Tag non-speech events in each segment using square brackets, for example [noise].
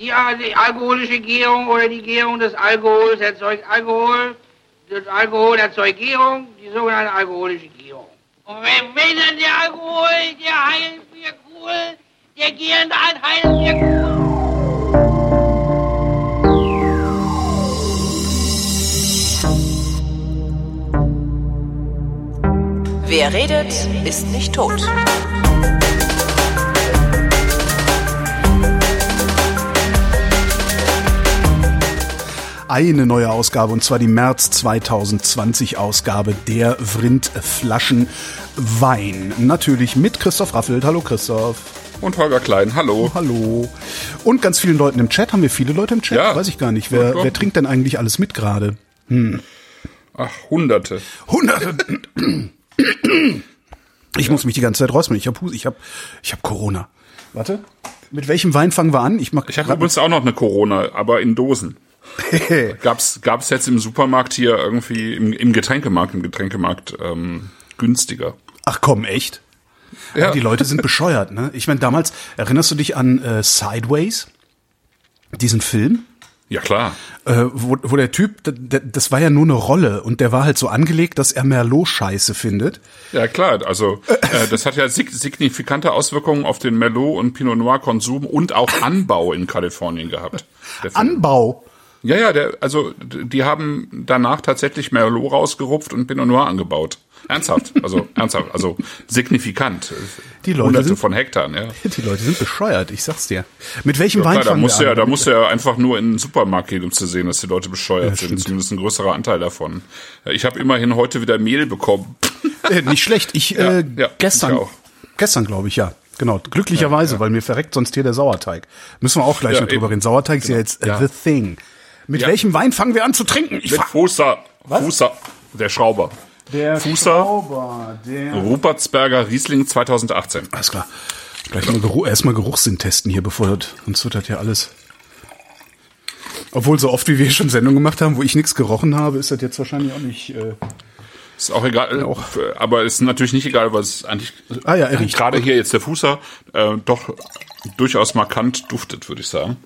Die, die alkoholische Gärung oder die Gärung des Alkohols erzeugt Alkohol. Das Alkohol erzeugt Gärung, die sogenannte alkoholische Gärung. Und wenn, wenn dann der Alkohol, der Heilwirkung, der gärende Heilwirkung. Wer redet, ist nicht tot. Eine neue Ausgabe und zwar die März 2020 Ausgabe der Vrind Flaschen Wein. Natürlich mit Christoph Raffelt. Hallo Christoph. Und Holger Klein, hallo. Hallo. Und ganz vielen Leuten im Chat. Haben wir viele Leute im Chat? Ja. Weiß ich gar nicht. Wer, Ja, wer trinkt denn eigentlich alles mit gerade? Ach, Hunderte. Hunderte. Ich muss mich die ganze Zeit räuspern. Ich habe ich hab, ich hab Corona. Warte. Mit welchem Wein fangen wir an? Ich mach Ich habe übrigens auch noch eine Corona, aber in Dosen. [laughs] Gab's gab's jetzt im Supermarkt hier irgendwie im, im Getränkemarkt, im Getränkemarkt ähm, günstiger. Ach komm, echt? Ja. Die Leute sind [laughs] bescheuert, ne? Ich meine, damals, erinnerst du dich an äh, Sideways? Diesen Film? Ja klar. Äh, wo, wo der Typ, das war ja nur eine Rolle und der war halt so angelegt, dass er Merlot scheiße findet. Ja klar, also äh, das hat ja sig signifikante Auswirkungen auf den Merlot und Pinot Noir Konsum und auch Anbau in Kalifornien gehabt. [laughs] Anbau. Ja, ja, der, also die haben danach tatsächlich Merlot rausgerupft und Pinot Noir angebaut. Ernsthaft, also [laughs] ernsthaft, also signifikant. Die Leute Hunderte sind- von Hektar, ja. [laughs] Die Leute sind bescheuert, ich sag's dir. Mit welchem Ja, Wein klar, da musst du wir ja, an? da musst du ja einfach nur in den Supermarkt gehen, um zu sehen, dass die Leute bescheuert sind. stimmt. Zumindest ein größerer Anteil davon. Ja, Ich habe immerhin heute wieder Mehl bekommen. Äh, nicht schlecht. Ich [laughs] Ja, äh, ja, gestern, ich auch. gestern glaube ich ja. Genau, glücklicherweise, weil mir verreckt sonst hier der Sauerteig. Müssen wir auch gleich Ja, noch drüber reden. Sauerteig ist ja Genau. jetzt äh, Ja. the thing. Mit Ja. welchem Wein fangen wir an zu trinken? Ich Mit Fußer, Fußer, der Schrauber. der Fußer. Schrauber, der Rupertsberger Riesling 2018. Alles klar. Gleich mal Geruch, erstmal Geruchssinn testen hier, bevor das, sonst wird das ja alles. Obwohl so oft wie wir schon Sendungen gemacht haben, wo ich nichts gerochen habe, ist das jetzt wahrscheinlich auch nicht. Äh, Ist auch egal, Auch. aber ist natürlich nicht egal, weil es eigentlich Ah ja, er riecht. gerade hier jetzt der Fußer äh, doch durchaus markant duftet, würde ich sagen.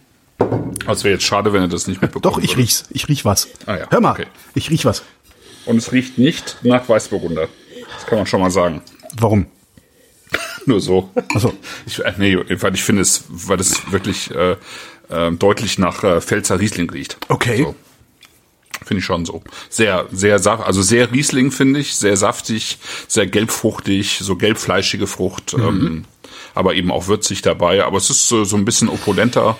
Also wäre jetzt schade, wenn er das nicht mitbekommt. doch, ich riech's. Ich riech was. Ah ja, Hör mal, okay. ich riech was. Und es riecht nicht nach Weißburgunder. Das kann man schon mal sagen. Warum? [laughs] Nur so. Also Ich, äh, nee, weil ich finde es, weil es wirklich äh, äh, deutlich nach äh, Pfälzer Riesling riecht. Okay. So. Finde ich schon so. Sehr, sehr saft, also sehr Riesling finde ich, sehr saftig, sehr gelbfruchtig, so gelbfleischige Frucht, ähm, aber eben auch würzig dabei. Aber es ist so, so ein bisschen opulenter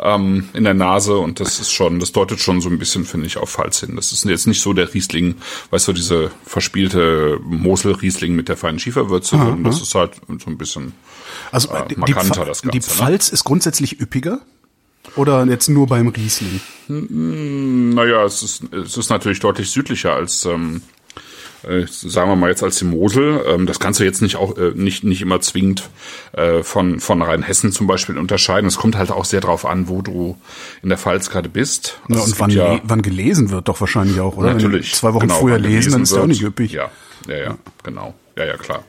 ähm, in der Nase und das ist schon, das deutet schon so ein bisschen, finde ich, auf Pfalz hin. Das ist jetzt nicht so der Riesling, weißt du, diese verspielte Mosel-Riesling mit der feinen Schieferwürze, sondern das ist halt so ein bisschen Also äh, die, die, markanter das die Ganze. ne? Pfalz ist grundsätzlich üppiger? Oder jetzt nur beim Riesling? Naja, es ist, es ist natürlich deutlich südlicher als, ähm, äh, sagen wir mal jetzt als die Mosel. Ähm, das kannst du jetzt nicht auch äh, nicht nicht immer zwingend äh, von von Rheinhessen zum Beispiel unterscheiden. Es kommt halt auch sehr drauf an, wo du in der Pfalz gerade bist. Ja, Also und wann, ja, wann gelesen wird, doch wahrscheinlich auch, oder? Natürlich zwei Wochen genau, früher lesen, dann ist der auch nicht üppig. Ja, ja, ja, genau. Ja, ja, klar.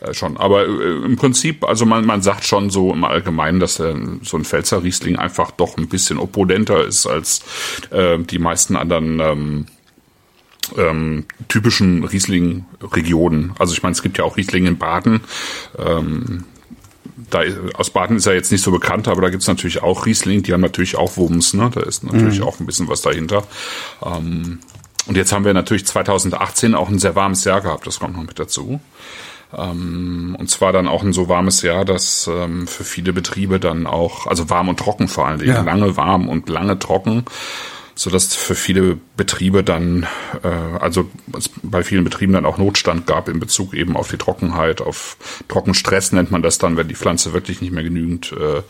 Äh, schon. Aber äh, im Prinzip, also man, man sagt schon so im Allgemeinen, dass äh, so ein Pfälzer Riesling einfach doch ein bisschen opulenter ist als äh, die meisten anderen ähm, ähm, typischen Riesling-Regionen. Also ich meine, es gibt ja auch Riesling in Baden. Ähm, da, aus Baden ist er jetzt nicht so bekannt, aber da gibt's natürlich auch Riesling, die haben natürlich auch Wumms, ne? Da ist natürlich auch ein bisschen was dahinter. Ähm, und jetzt haben wir natürlich 2018 auch ein sehr warmes Jahr gehabt, das kommt noch mit dazu. Ähm, und zwar dann auch ein so warmes Jahr, dass ähm, für viele Betriebe dann auch, also warm und trocken vor allen Dingen, Ja. lange warm und lange trocken, so dass für viele Betriebe dann, äh, also es bei vielen Betrieben dann auch Notstand gab in Bezug eben auf die Trockenheit, auf Trockenstress nennt man das dann, wenn die Pflanze wirklich nicht mehr genügend äh,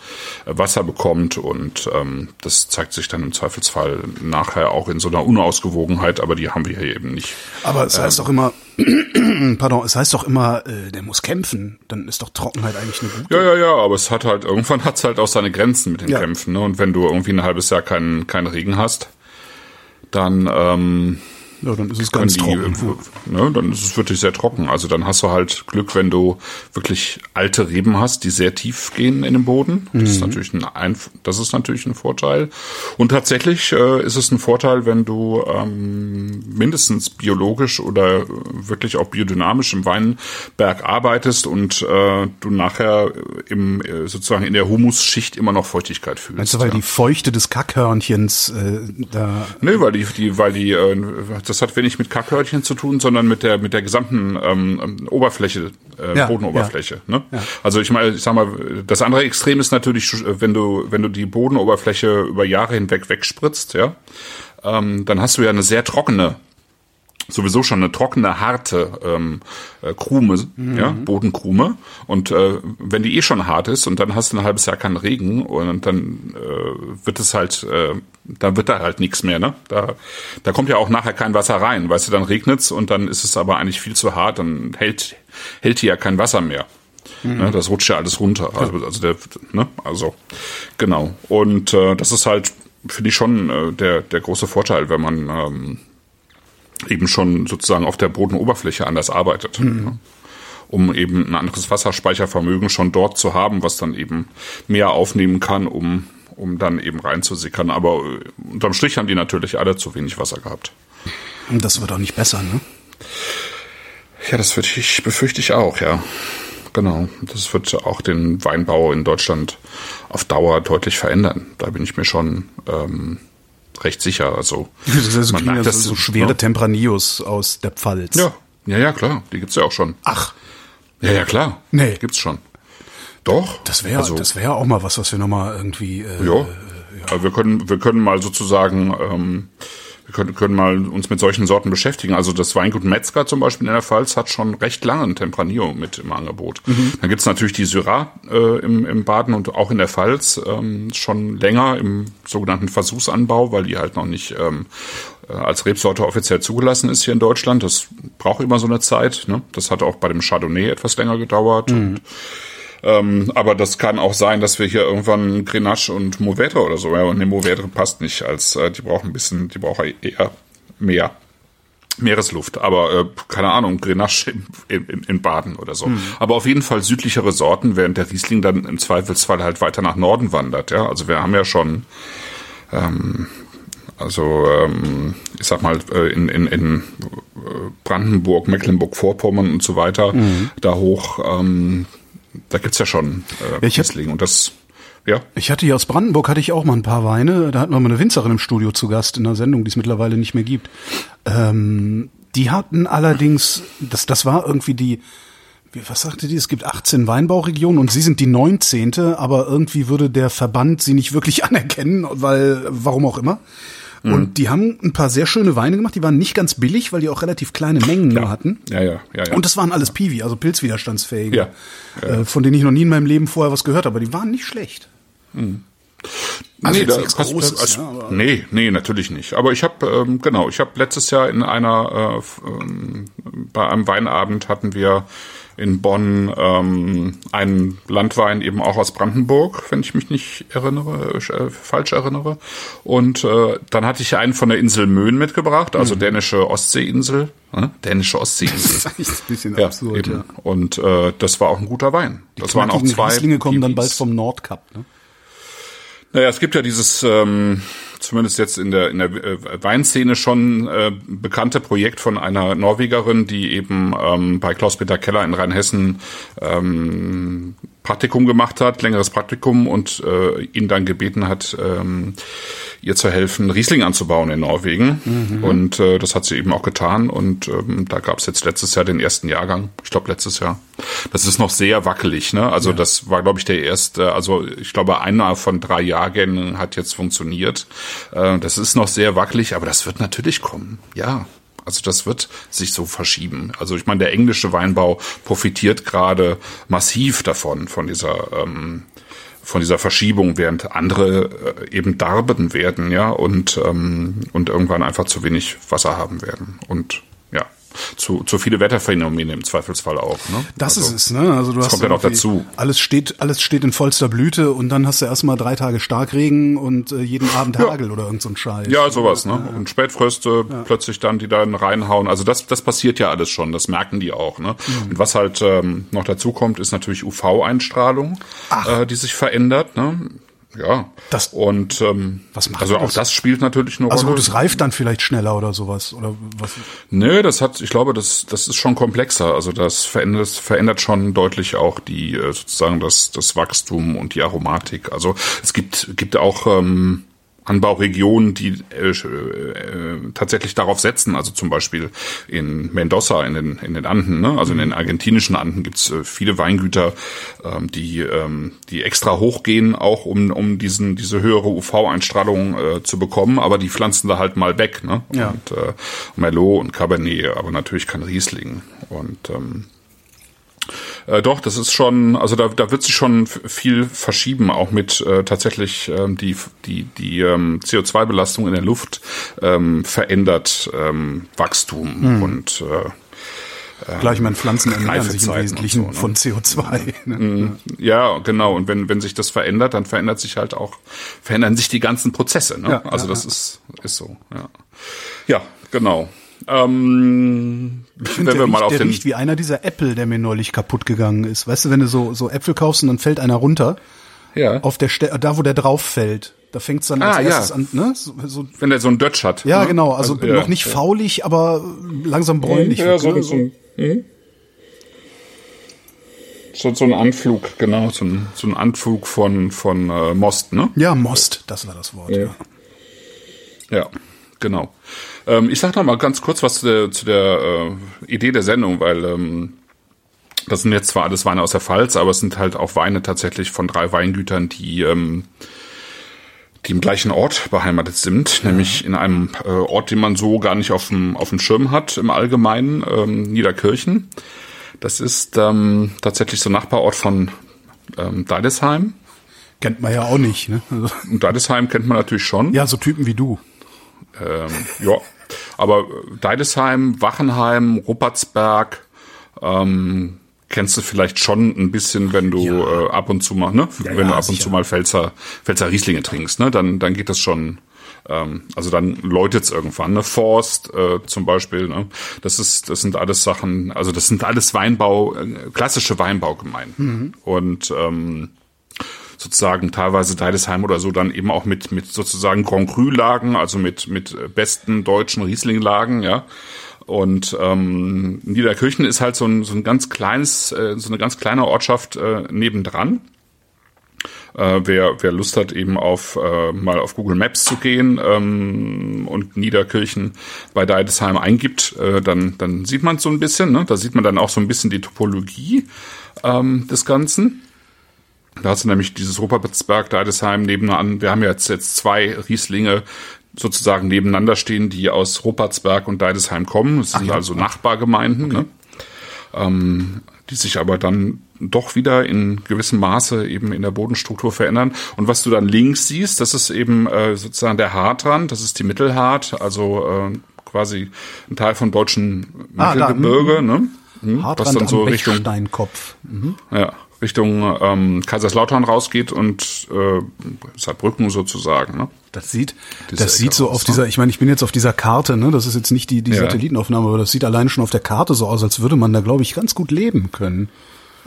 Wasser bekommt und ähm, das zeigt sich dann im Zweifelsfall nachher auch in so einer Unausgewogenheit, aber die haben wir hier eben nicht. Aber es heißt doch immer, [clears throat] pardon, es heißt doch immer, äh, der muss kämpfen. Dann ist doch Trockenheit eigentlich eine gute. Ja, ja, ja, aber es hat halt, irgendwann hat's halt auch seine Grenzen mit den Ja. Kämpfen, ne? Und wenn du irgendwie ein halbes Jahr keinen keinen Regen hast, dann, ähm, Ja, dann ist es ganz die, trocken. Ne, dann ist es wirklich sehr trocken. Also dann hast du halt Glück, wenn du wirklich alte Reben hast, die sehr tief gehen in den Boden. Das ist natürlich ein, Einf das ist natürlich ein Vorteil. Und tatsächlich äh, ist es ein Vorteil, wenn du ähm, mindestens biologisch oder wirklich auch biodynamisch im Weinberg arbeitest und äh, du nachher im äh, sozusagen in der Humusschicht immer noch Feuchtigkeit fühlst. Meinst du, weil ja. die Feuchte des Kackhörnchens äh, da Nee, weil die, die, weil die, äh, das hat wenig mit Kackhörnchen zu tun, sondern mit der, mit der gesamten ähm, Oberfläche, äh, Ja, Bodenoberfläche. Ne? Also ich meine, ich sag mal, das andere Extrem ist natürlich, wenn du, wenn du die Bodenoberfläche über Jahre hinweg wegspritzt, ja, ähm, dann hast du ja eine sehr trockene sowieso schon eine trockene, harte ähm, äh, Krume, ja, Bodenkrume. Und äh, wenn die eh schon hart ist und dann hast du ein halbes Jahr keinen Regen und dann äh, wird es halt, äh, da wird da halt nichts mehr, ne? Da, da kommt ja auch nachher kein Wasser rein, weißt du, dann regnet's und dann ist es aber eigentlich viel zu hart, dann hält, hält hier ja kein Wasser mehr. Ne, das rutscht ja alles runter. Also, also, der, ne, also genau. Und äh, das ist halt, finde ich schon äh, der, der große Vorteil, wenn man ähm, eben schon sozusagen auf der Bodenoberfläche anders arbeitet. Ne? Um eben ein anderes Wasserspeichervermögen schon dort zu haben, was dann eben mehr aufnehmen kann, um, um dann eben reinzusickern. Aber äh, unterm Strich haben die natürlich alle zu wenig Wasser gehabt. das wird auch nicht besser, ne? Ja, das würde ich, befürchte ich auch, ja. Genau. Das wird auch den Weinbau in Deutschland auf Dauer deutlich verändern. Da bin ich mir schon ähm, recht sicher. Also Das man kriegen merkt ja das, so schwere ne? Tempranillos aus der Pfalz. Ja, ja, ja, klar. Die gibt's ja auch schon. Ach, Ja, ja, klar. Nee. Gibt's schon. Doch. das wäre also, das wäre auch mal was, was wir nochmal irgendwie äh, Ja. Also wir können, wir können mal sozusagen, ähm, können, können mal uns mit solchen Sorten beschäftigen. Also das Weingut Metzger zum Beispiel in der Pfalz hat schon recht lange ein Tempranillo mit im Angebot. Dann gibt's natürlich die Syrah äh, im, im Baden und auch in der Pfalz ähm, schon länger im sogenannten Versuchsanbau, weil die halt noch nicht ähm, äh, als Rebsorte offiziell zugelassen ist hier in Deutschland. Das braucht immer so eine Zeit. Ne? Das hat auch bei dem Chardonnay etwas länger gedauert. Und ähm, aber das kann auch sein, dass wir hier irgendwann Grenache und Mourvedre oder so, ja, und ne, Mourvedre passt nicht, als äh, die brauchen ein bisschen, die brauchen eher mehr Meeresluft, aber äh, keine Ahnung, Grenache in, in, in Baden oder so. Aber auf jeden Fall südlichere Sorten, während der Riesling dann im Zweifelsfall halt weiter nach Norden wandert, ja. Also wir haben ja schon ähm, also ähm, ich sag mal äh, in, in, in äh, Brandenburg, Mecklenburg-Vorpommern und so weiter, da hoch, ähm, da gibt's ja schon äh, Ja, Riesling und das, ja, Ich hatte hier aus Brandenburg hatte ich auch mal ein paar Weine. Da hatten wir mal eine Winzerin im Studio zu Gast in einer Sendung, die es mittlerweile nicht mehr gibt. Ähm, die hatten allerdings, das, das war irgendwie die, wie, was sagte die? Es gibt 18 Weinbauregionen und sie sind die 19. Aber irgendwie würde der Verband sie nicht wirklich [laughs] anerkennen, weil, warum auch immer. Und die haben ein paar sehr schöne Weine gemacht. Die waren nicht ganz billig, weil die auch relativ kleine Mengen nur hatten. ja, ja, ja, ja. Und das waren alles Piwi, also pilzwiderstandsfähige, Ja, Äh, von denen ich noch nie in meinem Leben vorher was gehört habe. Aber die waren nicht schlecht. Also nee, da passt- Großes, also, ja, nee, nee, natürlich nicht. Aber ich habe ähm, genau, ich habe letztes Jahr in einer äh, ähm, bei einem Weinabend hatten wir in Bonn ähm, einen Landwein eben auch aus Brandenburg, wenn ich mich nicht erinnere, äh, falsch erinnere. Und äh, dann hatte ich einen von der Insel Möhn mitgebracht, also Mhm. dänische Ostseeinsel, äh, dänische Ostseeinsel. [laughs] Echt ein bisschen ja, absurd, eben. ja. Und äh, das war auch ein guter Wein. das waren auch zwei. Rieslinge kommen dann bald vom Nordkap. Ne? Naja, es gibt ja dieses, ähm, zumindest jetzt in der, in der äh, Weinszene schon äh, bekannte Projekt von einer Norwegerin, die eben ähm, bei Klaus-Peter Keller in Rheinhessen ähm, Praktikum gemacht hat, längeres Praktikum und äh, ihn dann gebeten hat, ähm, ihr zu helfen, Riesling anzubauen in Norwegen. Und äh, das hat sie eben auch getan. Und ähm, da gab es jetzt letztes Jahr den ersten Jahrgang. Ich glaube letztes Jahr. Das ist noch sehr wackelig. Ne? Also das war, glaube ich, der erste. Also ich glaube, einer von drei Jahrgängen hat jetzt funktioniert. Äh, das ist noch sehr wackelig, aber das wird natürlich kommen. Ja. Also das wird sich so verschieben. Also ich meine, der englische Weinbau profitiert gerade massiv davon, von dieser ähm, von dieser Verschiebung, während andere äh, eben darben werden, ja, und ähm, und irgendwann einfach zu wenig Wasser haben werden. Und zu, zu viele Wetterphänomene im Zweifelsfall auch. Ne? Das also, ist es, ne? Also du hast kommt ja noch dazu. Alles steht, alles steht in vollster Blüte und dann hast du erstmal drei Tage Starkregen und äh, jeden Abend Hagel oder irgend so ein Scheiß. Ja, sowas, ne? Und Spätfröste plötzlich dann, die dann reinhauen. Also das, das passiert ja alles schon, das merken die auch, ne? Mhm. Und was halt ähm, noch dazu kommt, ist natürlich UV-Einstrahlung, äh, die sich verändert, ne? Ja. Das- und ähm, Was macht also auch das? das spielt natürlich eine Also Rolle. gut, es reift dann vielleicht schneller oder sowas oder was? Nö, das hat, ich glaube, das, das ist schon komplexer. Also das verändert, das verändert schon deutlich auch die äh, sozusagen das, das Wachstum und die Aromatik. Also es gibt, gibt auch ähm, Anbauregionen, die äh, äh, tatsächlich darauf setzen. Also zum Beispiel in Mendoza in den, in den Anden, ne? also in den argentinischen Anden gibt's äh, viele Weingüter, ähm, die, ähm, die extra hochgehen, auch um, um diesen, diese höhere UV-Einstrahlung äh, zu bekommen, aber die pflanzen da halt mal weg. Ne? Ja. Und äh, Merlot und Cabernet, aber natürlich kein Riesling. Und ähm, äh, doch, das ist schon, also da, da wird sich schon viel verschieben, auch mit äh, tatsächlich ähm, die, die, die ähm, CO2-Belastung in der Luft ähm, verändert ähm, Wachstum und äh, Gleich meine Pflanzen ernähren sich im Wesentlichen so, von CO2. Ne? ja, genau. Und wenn, wenn sich das verändert, dann verändert sich halt auch, verändern sich die ganzen Prozesse. Ne? Ja, also ja, das ist, ist so, ja. Ja, genau. Ähm, wenn wir mal riecht, auf der den. riecht wie einer dieser Äpfel, der mir neulich kaputt gegangen ist. Weißt du, wenn du so, so Äpfel kaufst und dann fällt einer runter, ja. auf der Ste da wo der drauf fällt, da fängt's dann als Ah, ja. erstes an, ne? So, so, Wenn der so einen Dötsch hat. ja, ne? genau, also, ja. noch nicht faulig, aber langsam bräunlich. Ja, wird, so, ne? so, ein- hm? so, so ein Anflug, genau, so ein, so ein Anflug von, von äh, Most, ne? ja, Most, das war das Wort. Ja. Ja, genau. Ähm, ich sag noch mal ganz kurz was zu der, zu der äh, Idee der Sendung, weil ähm, das sind jetzt zwar alles Weine aus der Pfalz, aber es sind halt auch Weine tatsächlich von drei Weingütern, die ähm, die im gleichen Ort beheimatet sind, nämlich in einem äh, Ort, den man so gar nicht auf dem, auf dem Schirm hat im Allgemeinen, ähm, Niederkirchen. Das ist ähm, tatsächlich so ein Nachbarort von ähm, Deidesheim. Kennt man ja auch nicht, ne? Also, Und Deidesheim kennt man natürlich schon. ja, so Typen wie du. Ähm, ja, aber Deidesheim, Wachenheim, Ruppertsberg, ähm, kennst du vielleicht schon ein bisschen, wenn du Ja. äh, ab und zu mal, ne? Ja, wenn du ja, ab und sicher. zu mal Pfälzer, Pfälzer Rieslinge trinkst, ne? Dann, dann geht das schon. Ähm, also dann läutet's irgendwann, ne? Forst äh, zum Beispiel, ne? Das ist, das sind alles Sachen, also das sind alles Weinbau, äh, klassische Weinbaugemeinden. Mhm. Und ähm, sozusagen teilweise Deidesheim oder so dann eben auch mit mit sozusagen Grand Cru Lagen, also mit mit besten deutschen Riesling Lagen, ja. Und ähm, Niederkirchen ist halt so ein, so ein ganz kleines, äh, so eine ganz kleine Ortschaft äh, nebendran. Äh, wer, wer Lust hat, eben auf äh, mal auf Google Maps zu gehen ähm, und Niederkirchen bei Deidesheim eingibt, äh, dann, dann sieht man so ein bisschen. Ne? Da sieht man dann auch so ein bisschen die Topologie ähm, des Ganzen. Da hast du nämlich dieses Ruppertsberg, Deidesheim nebenan. Wir haben jetzt, jetzt zwei Rieslinge sozusagen nebeneinander stehen, die aus Ruppertsberg und Deidesheim kommen. Das sind ja. also Nachbargemeinden, ne? ähm, die sich aber dann doch wieder in gewissem Maße eben in der Bodenstruktur verändern. Und was du dann links siehst, das ist eben äh, sozusagen der Hartrand, das ist die Mittelhart, also äh, quasi ein Teil vom deutschen Ah, da, Mittelgebirge, ne? Hm, Hartrand was dann so Richtung Bechsteinkopf. Mhm. ja, Richtung ähm, Kaiserslautern rausgeht und äh, Saarbrücken sozusagen. Ne? Das sieht, Diese das sieht Ecke so raus, auf ne? dieser, ich meine, ich bin jetzt auf dieser Karte, ne? Das ist jetzt nicht die, die Ja. Satellitenaufnahme, aber das sieht allein schon auf der Karte so aus, als würde man da, glaube ich, ganz gut leben können.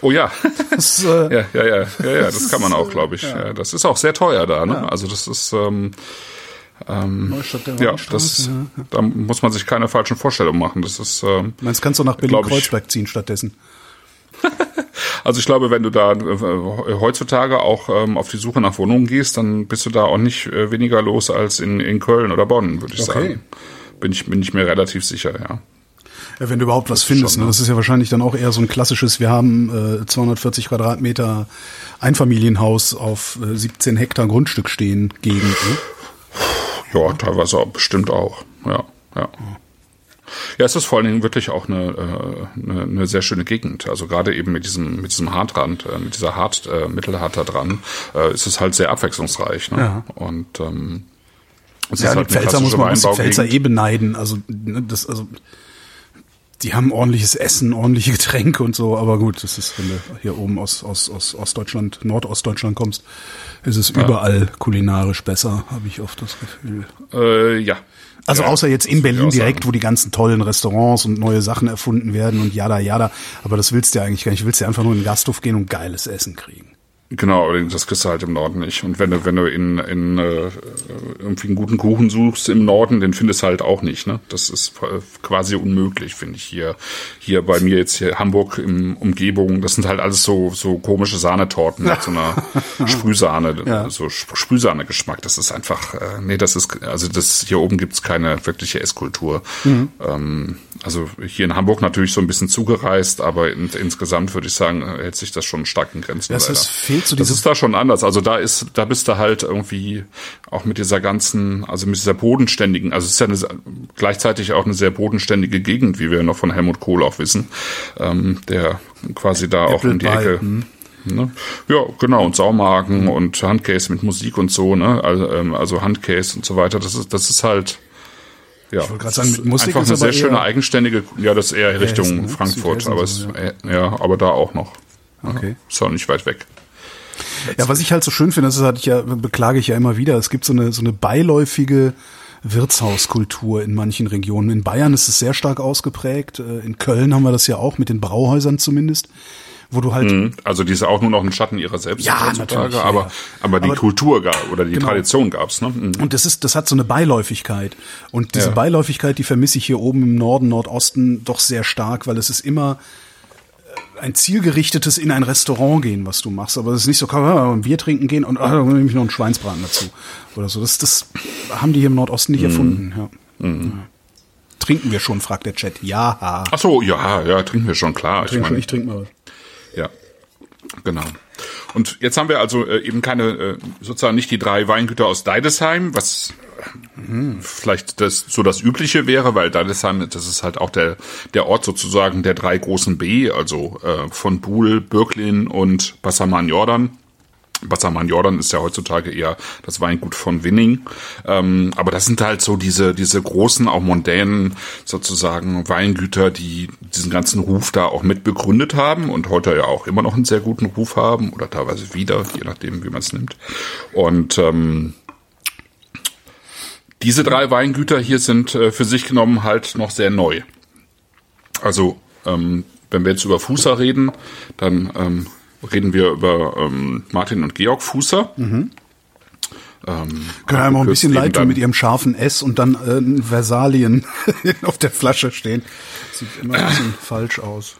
Oh ja. [laughs] Das, äh, ja, ja, ja, ja, ja, das kann man auch, glaube ich. Ja. das ist auch sehr teuer da. Ne? Also das ist ähm, Neustadt der ja, das, ja. da muss man sich keine falschen Vorstellungen machen. Das ist ähm, Meinst kannst du nach Glaub ich. Berlin-Kreuzberg ziehen stattdessen? [laughs] Also ich glaube, wenn du da äh, heutzutage auch ähm, auf die Suche nach Wohnungen gehst, dann bist du da auch nicht äh, weniger los als in, in Köln oder Bonn, würde ich Okay. sagen. Bin ich, bin ich mir relativ sicher, ja. Ja, wenn du überhaupt was findest. schon, ne? Das ist ja wahrscheinlich dann auch eher so ein klassisches, wir haben äh, 240 Quadratmeter Einfamilienhaus auf äh, 17 Hektar Grundstück stehen Gegend. Ne? Ja, teilweise auch, bestimmt auch. Ja, ja. Ja, es ist vor allen Dingen wirklich auch eine, äh, eine, eine sehr schöne Gegend. Also gerade eben mit diesem mit diesem Hartrand, äh, mit dieser Hart, äh, Mittelhart da dran, äh, ist es halt sehr abwechslungsreich. Ne? Ja. Und ähm, es Ja, ist die halt eine Pfälzer muss man die Pfälzer eh beneiden. Also, ne, das, also Die haben ordentliches Essen, ordentliche [laughs] Getränke und so, aber gut, das ist, wenn du hier oben aus, aus, aus Ostdeutschland, Nordostdeutschland kommst, ist es überall kulinarisch besser, habe ich oft das Gefühl. Äh, ja. Also ja, außer jetzt in Berlin direkt, wo die ganzen tollen Restaurants und neue Sachen erfunden werden und jada jada. Aber das willst du ja eigentlich gar nicht. Du willst ja einfach nur in den Gasthof gehen und geiles Essen kriegen. Genau, das kriegst du halt im Norden nicht. Und wenn du, wenn du in, in äh, irgendwie einen guten Kuchen suchst im Norden, den findest du halt auch nicht. Ne? Das ist äh, quasi unmöglich, finde ich. Hier, hier bei mir jetzt hier Hamburg im Umgebung, das sind halt alles so, so komische Sahnetorten mit so einer [laughs] Sprühsahne, Ja. so Sp- Sprühsahne-Geschmack. Das ist einfach, äh, nee, das ist, also das hier oben gibt's keine wirkliche Esskultur. Ähm, also hier in Hamburg natürlich so ein bisschen zugereist, aber in, insgesamt würde ich sagen, äh, hält sich das schon stark in Grenzen. Das leider. ist- fehlt so das dieses- ist da schon anders. Also da ist, da bist du halt irgendwie auch mit dieser ganzen, also mit dieser bodenständigen, also es ist ja eine, gleichzeitig auch eine sehr bodenständige Gegend, wie wir noch von Helmut Kohl auch wissen, ähm, der quasi da auch um die Apple Ecke. Ne? Ja, genau, und Saumagen und Handcase mit Musik und so, ne? Also, ähm, also Handcase und so weiter. Das ist, das ist halt, ja, wollte gerade sagen, mit Musik einfach eine sehr schöne eigenständige, ja, das ist eher Richtung Hessen? Frankfurt, Südhessen aber es, so, äh, ja, aber da auch noch. Okay. Ist auch nicht weit weg. [laughs] Ja, was ich halt so schön finde, das hatte ich ja, beklage ich ja immer wieder, es gibt so eine, so eine beiläufige Wirtshauskultur in manchen Regionen. In Bayern ist es sehr stark ausgeprägt. Äh, In Köln haben wir das ja auch, mit den Brauhäusern zumindest, wo du halt Also die ist auch nur noch ein Schatten ihrer selbst Ja, heutzutage, natürlich, ja, aber, aber die Aber- Kultur gab, oder die Genau. Tradition gab's, ne? Mhm. Und das ist, das hat so eine Beiläufigkeit. Und diese Ja. Beiläufigkeit, die vermisse ich hier oben im Norden, Nordosten doch sehr stark, weil es ist immer ein zielgerichtetes in ein Restaurant gehen, was du machst. Aber es ist nicht so, komm, wir ein Bier trinken gehen und ah, dann nehme ich noch einen Schweinsbraten dazu. Oder so. Das, das haben die hier im Nordosten Mhm. nicht erfunden. Ja. Ja. Trinken wir schon, fragt der Chat. Ja. Ach so, ja, ja, trinken wir schon, klar. Trink schon, meine, ich trinke mal was. Ja, genau. Und jetzt haben wir also äh, eben keine, äh, sozusagen nicht die drei Weingüter aus Deidesheim, was äh, vielleicht das so das Übliche wäre, weil Deidesheim, das ist halt auch der, der Ort sozusagen der drei großen B, also äh, von Buhl, Birklin und Bassaman Jordan. Bassaman Jordan ist ja heutzutage eher das Weingut von Winning. Ähm, aber das sind halt so diese, diese großen, auch mondänen sozusagen Weingüter, die diesen ganzen Ruf da auch mit begründet haben und heute ja auch immer noch einen sehr guten Ruf haben oder teilweise wieder, je nachdem, wie man es nimmt. Und ähm, diese drei Weingüter hier sind äh, für sich genommen halt noch sehr neu. Also, ähm, wenn wir jetzt über Fußer reden, dann ähm, reden wir über ähm, Martin und Georg Fußer. Ähm, Können wir mal ein bisschen leid tun mit ihrem scharfen S und dann äh, Versalien [laughs] auf der Flasche stehen. Sieht immer ein bisschen [clears throat] falsch aus.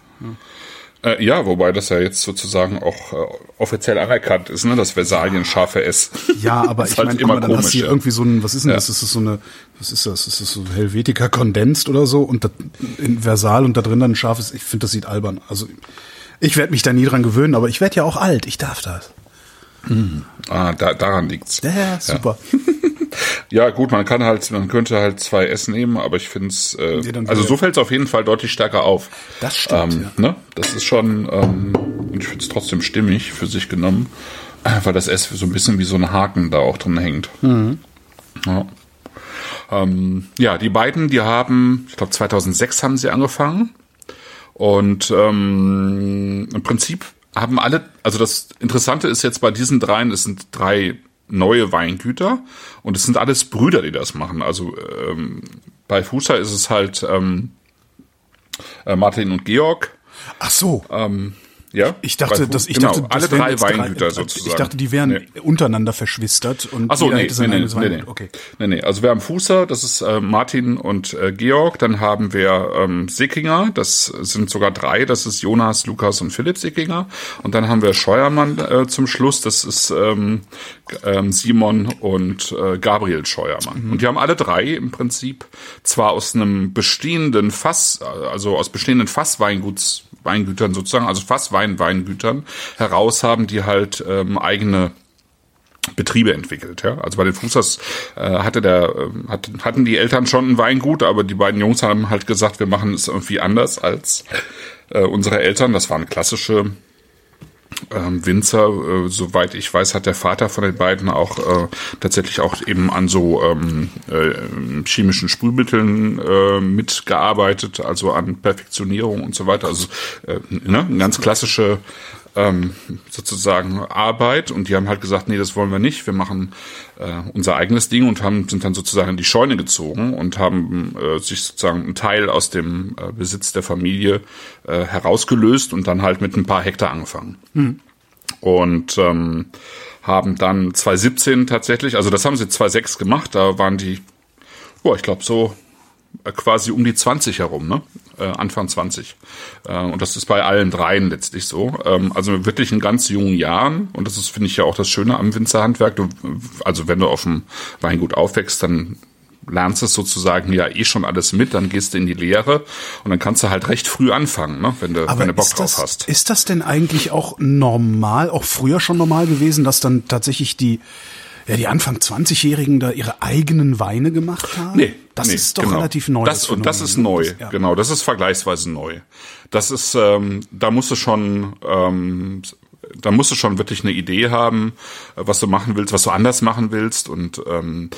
Äh, ja, wobei das ja jetzt sozusagen auch äh, offiziell anerkannt ist, ne, das Versalien scharfe S. Ja, aber [laughs] ich halt meine, immer mal, dann hast du komisch, hier ja. irgendwie so ein, was ist denn Ja. das? Ist das so eine, was ist das? Ist das so Helvetica Condensed oder so? Und da, in Versal und da drin dann ein scharfes, ich finde, das sieht albern. Also ich werde mich da nie dran gewöhnen, aber ich werde ja auch alt, ich darf das. Ah, da, daran liegt's. Ja, super. [laughs] Ja, gut, man kann halt, man könnte halt zwei S nehmen, aber ich finde es, äh, Ja, also so fällt es auf jeden Fall deutlich stärker auf. Das stimmt, Ähm, ne? Das ist schon, ähm, und ich finde es trotzdem stimmig für sich genommen, äh, weil das S so ein bisschen wie so ein Haken da auch drin hängt. Ja. Ähm, ja, die beiden, die haben, ich glaube 2006 haben sie angefangen und ähm, im Prinzip haben alle, also das Interessante ist jetzt bei diesen dreien, es sind drei neue Weingüter und es sind alles Brüder, die das machen. Also ähm, bei Fußer ist es halt ähm, äh, Martin und Georg. Ach so. Ähm, ja, Ich dachte, dass ich genau, dachte, alle drei Weingüter drei, sozusagen. Ich dachte, die wären Nee. untereinander verschwistert und Ach so, nee, nee, nee, nee, nee. Okay. nee, nee. Also wir haben Fußer, das ist äh, Martin und äh, Georg. Dann haben wir ähm, Sickinger, das sind sogar drei. Das ist Jonas, Lukas und Philipp Sickinger. Und dann haben wir Scheuermann äh, zum Schluss. Das ist ähm, ähm, Simon und äh, Gabriel Scheuermann. Und die haben alle drei im Prinzip zwar aus einem bestehenden Fass, äh, also aus bestehenden Fassweinguts Weingütern sozusagen, also Fasswein-Weingütern heraus haben, die halt ähm, eigene Betriebe entwickelt. Ja? Also bei den Fußers äh, hatte der, ähm, hat, hatten die Eltern schon ein Weingut, aber die beiden Jungs haben halt gesagt, wir machen es irgendwie anders als äh, unsere Eltern. Das waren klassische ähm, Winzer, äh, soweit ich weiß, hat der Vater von den beiden auch äh, tatsächlich auch eben an so ähm, äh, chemischen Sprühmitteln äh, mitgearbeitet, also an Perfektionierung und so weiter. Also äh, ne, ganz klassische ähm, sozusagen Arbeit und die haben halt gesagt, nee, das wollen wir nicht, wir machen äh, unser eigenes Ding und haben sind dann sozusagen in die Scheune gezogen und haben äh, sich sozusagen einen Teil aus dem äh, Besitz der Familie äh, herausgelöst und dann halt mit ein paar Hektar angefangen. Hm. Und ähm, haben dann 2017 tatsächlich, also das haben sie 2006 gemacht, da waren die, boah, ich glaube so quasi um die 20 herum, ne? Äh, Anfang 20. Äh, und das ist bei allen dreien letztlich so. Ähm, also wirklich in ganz jungen Jahren. Und das ist, finde ich, ja auch das Schöne am Winzerhandwerk. Du, also wenn du auf dem Weingut aufwächst, dann lernst es sozusagen ja eh schon alles mit, dann gehst du in die Lehre und dann kannst du halt recht früh anfangen, ne, wenn du, Aber wenn du Bock ist drauf das, hast. Ist das denn eigentlich auch normal, auch früher schon normal gewesen, dass dann tatsächlich die, ja, die Anfang 20-Jährigen da ihre eigenen Weine gemacht haben? Nee, Das nee, ist doch genau. relativ neu. Das, und das ist neu, ne? Das- ja. genau. Das ist vergleichsweise neu. Das ist, ähm, da musst du schon, ähm, da musst du schon wirklich eine Idee haben, was du machen willst, was du anders machen willst und ähm,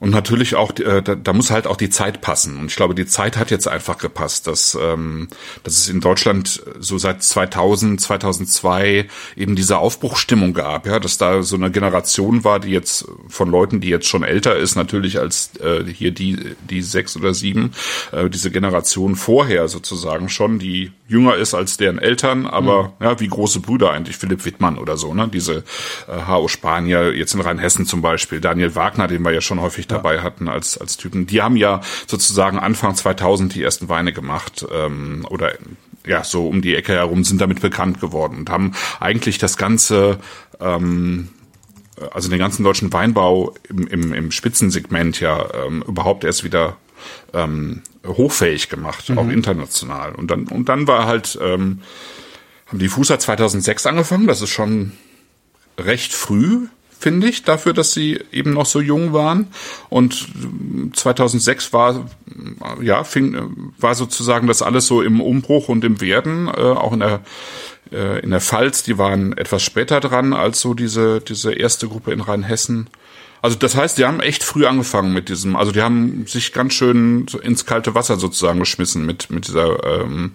und natürlich auch, äh, da, da muss halt auch die Zeit passen. Und ich glaube, die Zeit hat jetzt einfach gepasst, dass, ähm, dass es in Deutschland so seit 2000, 2002 eben diese Aufbruchstimmung gab, ja, dass da so eine Generation war, die jetzt von Leuten, die jetzt schon älter ist, natürlich als äh, hier die, die sechs oder sieben, äh, diese Generation vorher sozusagen schon, die jünger ist als deren Eltern, aber ja, wie große Brüder eigentlich, Philipp Wittmann oder so, ne, diese äh, HO Spanier, jetzt in Rheinhessen zum Beispiel, Daniel Wagner, den wir ja schon häufig dabei hatten als, als Typen, die haben ja sozusagen Anfang 2000 die ersten Weine gemacht ähm, oder ja, so um die Ecke herum sind damit bekannt geworden und haben eigentlich das ganze ähm, also den ganzen deutschen Weinbau im, im, im Spitzensegment ja ähm, überhaupt erst wieder ähm, hochfähig gemacht, auch international. Und dann und dann war halt ähm, haben die Fußer 2006 angefangen. Das ist schon recht früh, finde ich, dafür, dass sie eben noch so jung waren. Und ähm, 2006 war äh, ja fing war sozusagen das alles so im Umbruch und im Werden, äh, auch in der äh, in der Pfalz. Die waren etwas später dran als so diese diese erste Gruppe in Rheinhessen. Also das heißt, die haben echt früh angefangen mit diesem, also die haben sich ganz schön ins kalte Wasser sozusagen geschmissen mit mit dieser ähm,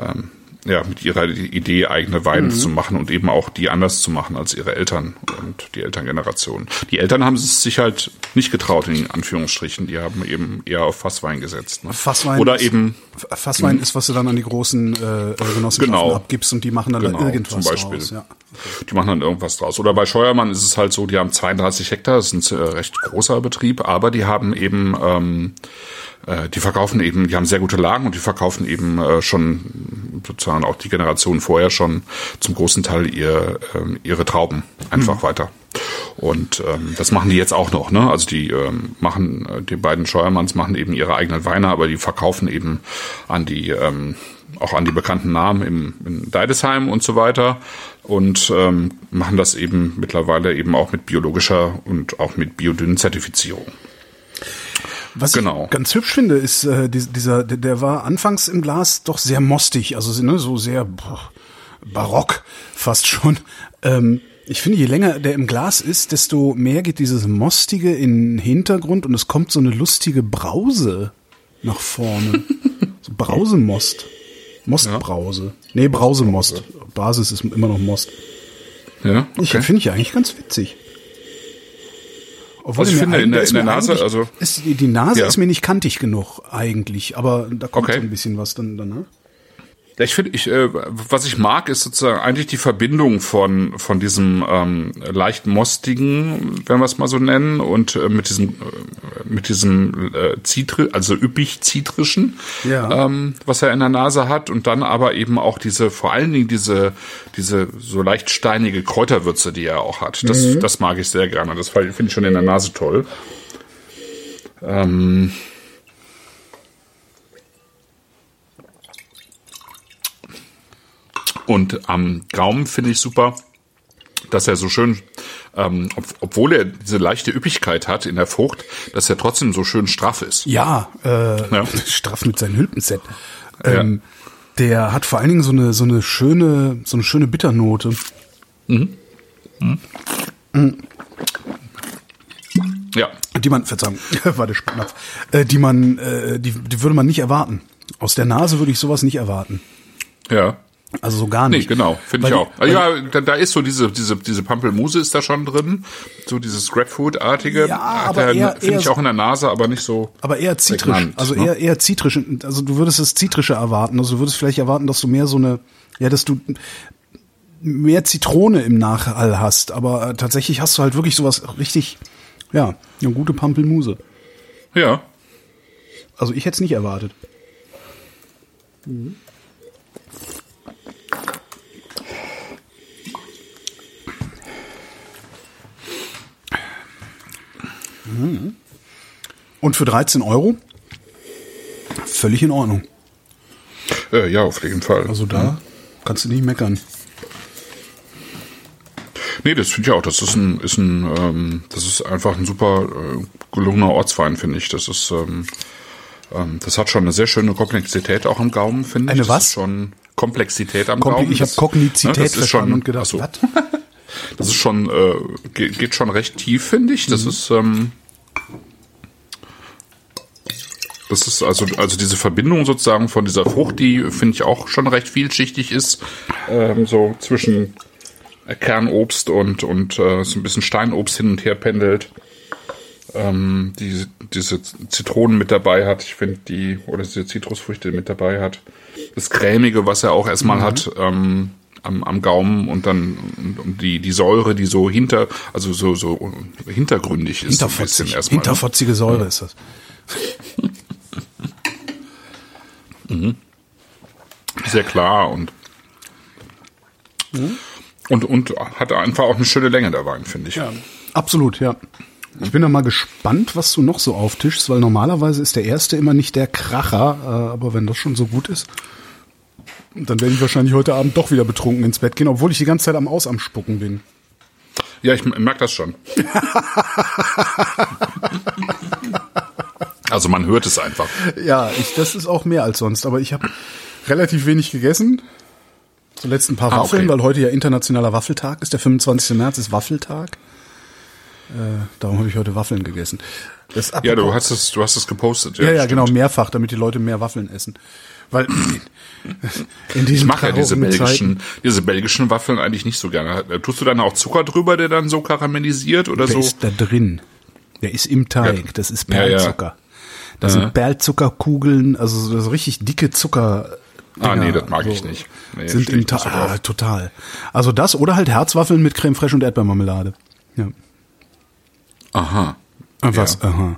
ähm, ja, mit ihrer Idee, eigene Weine zu machen und eben auch die anders zu machen als ihre Eltern und die Elterngeneration. Die Eltern haben es sich halt nicht getraut, in Anführungsstrichen. Die haben eben eher auf Fasswein gesetzt. Ne? Fasswein Oder ist, eben, Fasswein ist, was du dann an die großen äh, Genossenschaften Genau. abgibst und die machen dann Genau, da irgendwas zum Beispiel. draus. Ja. die machen dann irgendwas draus. Oder bei Scheuermann ist es halt so, die haben 32 Hektar, das ist ein äh, recht großer Betrieb, aber die haben eben, ähm, äh, die verkaufen eben, die haben sehr gute Lagen und die verkaufen eben äh, schon sozusagen auch die Generation vorher schon zum großen Teil ihr, ähm, ihre Trauben einfach weiter. Und ähm, das machen die jetzt auch noch, ne? Also die ähm, machen, äh, die beiden Scheuermanns machen eben ihre eigenen Weine, aber die verkaufen eben an die ähm, auch an die bekannten Namen im, in Deidesheim und so weiter und ähm, machen das eben mittlerweile eben auch mit biologischer und auch mit Biodünn-Zertifizierung. Was Genau. ich ganz hübsch finde, ist äh, die- dieser, der, der war anfangs im Glas doch sehr mostig, also ne, so sehr boah, barock fast schon. Ähm, ich finde, je länger der im Glas ist, desto mehr geht dieses Mostige in den Hintergrund und es kommt so eine lustige Brause nach vorne. so [laughs] Brausemost. Mostbrause. Nee, Brausemost. Basis ist immer noch Most. Ja, Ich finde ich eigentlich ganz witzig. Obwohl Also ich finde, in der- in der Nase, also- ist, die Nase Ja. ist mir nicht kantig genug eigentlich, aber da kommt Okay. so ein bisschen was dann danach. Ich finde, ich, äh, was ich mag, ist sozusagen eigentlich die Verbindung von von diesem ähm, leicht mostigen, wenn wir es mal so nennen, und äh, mit diesem äh, mit diesem äh, Zitri also üppig zitrischen, Ja. ähm, was er in der Nase hat, und dann aber eben auch diese, vor allen Dingen diese diese so leicht steinige Kräuterwürze, die er auch hat. Das das mag ich sehr gerne. Das finde ich schon in der Nase toll. Ähm, Und am Gaumen finde ich super, dass er so schön, ähm, ob, obwohl er diese leichte Üppigkeit hat in der Frucht, dass er trotzdem so schön straff ist. Ja, äh, Ja. [laughs] straff mit seinem Hülpenset. Ähm, Der hat vor allen Dingen so eine, so eine schöne, so eine schöne Bitternote. Ja. Die man, Verzeihung, [laughs] war der Schnaps, äh, die man, äh, die, die würde man nicht erwarten. Aus der Nase würde ich sowas nicht erwarten. Ja. Also so gar Nee, nicht. genau, finde ich auch. Ah, ja, da, da ist so diese, diese, diese Pampelmuse ist da schon drin. So dieses Grapefruit-artige. Ja, Finde ich auch in der Nase, aber nicht so. Aber eher zitrisch, Prägnant, also ne? eher eher zitrisch. Also du würdest das Zitrische erwarten. Also du würdest vielleicht erwarten, dass du mehr so eine, ja, dass du mehr Zitrone im Nachhall hast. Aber äh, tatsächlich hast du halt wirklich sowas richtig, ja, eine gute Pampelmuse. Ja. Also ich hätte es nicht erwartet. Mhm. Und für 13 Euro völlig in Ordnung. Äh, ja, auf jeden Fall. Also da kannst du nicht meckern. Nee, das finde ich auch. Das ist ein, ist ein, ähm, das ist einfach ein super äh, gelungener Ortswein, finde ich. Das ist, ähm, ähm, das hat schon eine sehr schöne Komplexität auch am Gaumen, finde ich. Eine das was? Schon Komplexität am Kompli- Gaumen. ich habe Kognizität ne, das ist verstanden schon, und gedacht, ach so. was? [laughs] Das ist schon, äh, geht, geht schon recht tief, finde ich. Mhm. Das ist, ähm, das ist also, also diese Verbindung sozusagen von dieser Frucht, die finde ich auch schon recht vielschichtig ist, ähm, so zwischen Kernobst und, und äh, so ein bisschen Steinobst hin und her pendelt. Ähm, die, diese Zitronen mit dabei hat, ich finde die, oder diese Zitrusfrüchte mit dabei hat. Das Cremige, was er auch erstmal Mhm. hat, ähm, am, am Gaumen und dann und, und die, die Säure, die so hinter, also so, so hintergründig ist. so ein bisschen Hinterfotzig, erstmal, ne? hinterfotzige Säure ist das. [laughs] Sehr klar und, und, und hat einfach auch eine schöne Länge der Wein, finde ich. Absolut, ja. Ich bin da mal gespannt, was du noch so auftischst, weil normalerweise ist der erste immer nicht der Kracher, äh, aber wenn das schon so gut ist, dann werde ich wahrscheinlich heute Abend doch wieder betrunken ins Bett gehen, obwohl ich die ganze Zeit am Aus am Spucken bin. Ja, ich merke das schon. [laughs] also man hört es einfach. Ja, ich, das ist auch mehr als sonst, aber ich habe relativ wenig gegessen. Zuletzt ein paar Ah, Waffeln, okay. weil heute ja internationaler Waffeltag ist. Der 25. März ist Waffeltag. Äh, darum habe ich heute Waffeln gegessen. Ja, du hast es, du hast es gepostet. Ja, ja, stimmt. genau, mehrfach, damit die Leute mehr Waffeln essen. Weil in Ich diesen mag ja diese belgischen, Zeiten, diese belgischen Waffeln eigentlich nicht so gerne. Tust du dann auch Zucker drüber, der dann so karamellisiert oder der so? ist da drin. Der ist im Teig. Ja. Das ist Ja, ja. Perlzucker. Das sind Perlzuckerkugeln, also so richtig dicke Zucker. Ah, nee, Dinger, das mag so ich nicht. Nee, sind im ich Teig. ah, total. Also das oder halt Herzwaffeln mit Creme fraiche und Erdbeermarmelade. Ja. Aha. Was? Ja. Aha.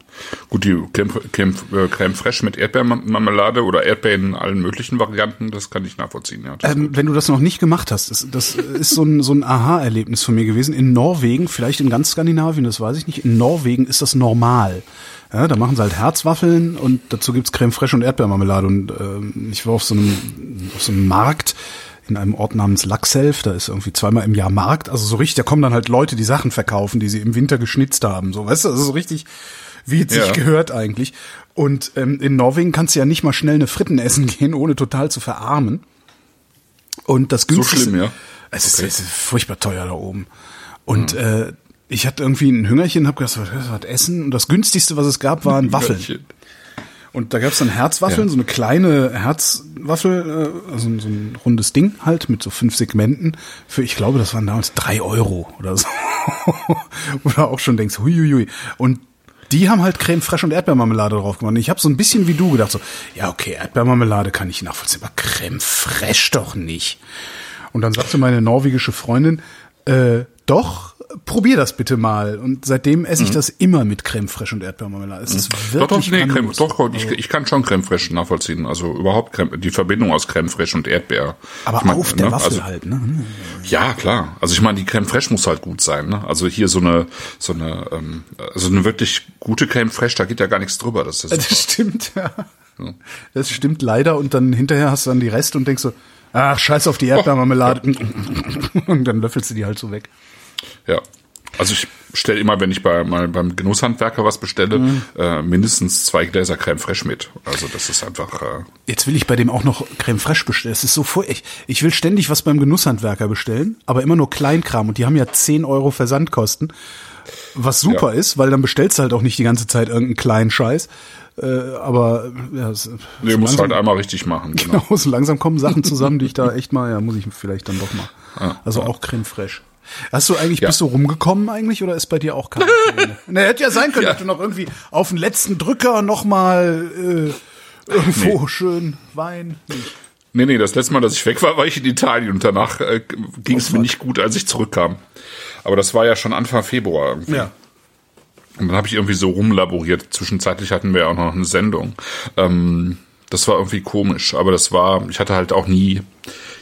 Gut, die Creme, Creme, äh, Creme fraiche mit Erdbeermarmelade oder Erdbeeren in allen möglichen Varianten, das kann ich nachvollziehen. Ja, Ähm, wenn du das noch nicht gemacht hast, das, das ist so ein, so ein Aha-Erlebnis von mir gewesen. In Norwegen, vielleicht in ganz Skandinavien, das weiß ich nicht, in Norwegen ist das normal. Ja, da machen sie halt Herzwaffeln und dazu gibt's Creme fraiche und Erdbeermarmelade. Und ähm, ich war auf so einem, auf so einem Markt in einem Ort namens Laxelf, da ist irgendwie zweimal im Jahr Markt, also so richtig, da kommen dann halt Leute, die Sachen verkaufen, die sie im Winter geschnitzt haben, so, weißt du, also so richtig, wie es sich Ja. gehört eigentlich. Und ähm, in Norwegen kannst du ja nicht mal schnell eine Fritten essen gehen, ohne total zu verarmen. Und das günstigste, schlimm, ja? Es ist, Okay. es ist furchtbar teuer da oben. Und äh, ich hatte irgendwie ein Hüngerchen, hab gedacht, was, was essen? Und das günstigste, was es gab, waren [laughs] Waffeln. Und da gab es dann Herzwaffeln, Ja. so eine kleine Herzwaffel, äh, also so ein rundes Ding halt mit so fünf Segmenten für, ich glaube, das waren damals drei Euro oder so. [laughs] oder auch schon denkst, huiuiui. Und die haben halt Creme fraiche und Erdbeermarmelade drauf gemacht. Und Ich habe so ein bisschen wie du gedacht, so, ja okay, Erdbeermarmelade kann ich nachvollziehen, aber Creme fraiche doch nicht. Und dann sagte meine norwegische Freundin, äh, doch, probier das bitte mal. Und seitdem esse ich das immer mit Creme fraiche und Erdbeermarmelade. Es ist Mhm. Doch, wirklich doch, nee, Creme, doch, ich, ich kann schon Creme fraiche nachvollziehen. Also überhaupt Creme, die Verbindung aus Creme fraiche und Erdbeer. Aber Ich mein, auf der ne, Waffel also, halt, ne? Ja, klar. Also ich meine, die Creme fraiche muss halt gut sein. Ne? Also hier so eine, so eine, ähm, also eine wirklich gute Creme fraiche, da geht ja gar nichts drüber. Das ist ja [laughs] Das super. stimmt, ja. Das stimmt leider. Und dann hinterher hast du dann die Reste und denkst so, ach, scheiß auf die Erdbeermarmelade. [laughs] Und dann löffelst du die halt so weg. Ja. Also ich bestelle immer, wenn ich bei, mal beim Genusshandwerker was bestelle, Mhm. äh, mindestens zwei Gläser Creme Fraiche mit. Also das ist einfach. Äh, Jetzt will ich bei dem auch noch Creme Fraiche bestellen. Es ist so vor, ich, ich will ständig was beim Genusshandwerker bestellen, aber immer nur Kleinkram und die haben ja 10 Euro Versandkosten. Was super Ja. ist, weil dann bestellst du halt auch nicht die ganze Zeit irgendeinen kleinen Scheiß. Äh, aber ja, es, nee, so muss langsam- halt einmal richtig machen. [laughs] Genau. Genau, so langsam kommen Sachen zusammen, die ich da echt mal, ja, muss ich vielleicht dann doch mal. Also auch Creme fraiche. Hast du eigentlich, Ja. bist du rumgekommen eigentlich oder ist bei dir auch keine? [laughs] Na, hätte ja sein können, Ja. dass du noch irgendwie auf den letzten Drücker nochmal äh, irgendwo schön Wein. Nicht. Nee, nee, das letzte Mal, dass ich weg war, war ich in Italien und danach äh, ging es mir nicht gut, als ich zurückkam. Aber das war ja schon Anfang Februar irgendwie. Ja. Und dann habe ich irgendwie so rumlaboriert. Zwischenzeitlich hatten wir ja auch noch eine Sendung. Ähm, das war irgendwie komisch, aber das war, ich hatte halt auch nie,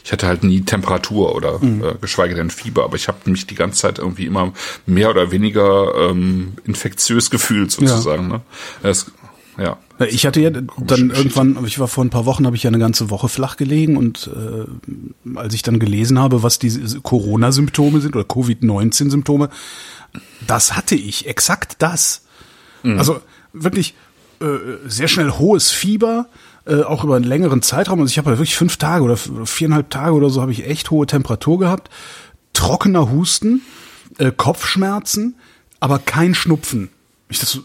ich hatte halt nie Temperatur oder äh, geschweige denn Fieber, aber ich habe mich die ganze Zeit irgendwie immer mehr oder weniger ähm, infektiös gefühlt sozusagen. Ne? Das, ja. Ja, Ich hatte ja dann irgendwann, ich war vor ein paar Wochen, habe ich ja eine ganze Woche flach gelegen und äh, als ich dann gelesen habe, was diese Corona-Symptome sind oder Covid-19-Symptome, das hatte ich, exakt das. Also wirklich äh, sehr schnell hohes Fieber, äh, auch über einen längeren Zeitraum. Also ich habe ja wirklich fünf Tage oder viereinhalb Tage oder so habe ich echt hohe Temperatur gehabt, trockener Husten, äh, Kopfschmerzen, aber kein Schnupfen. Ich das so,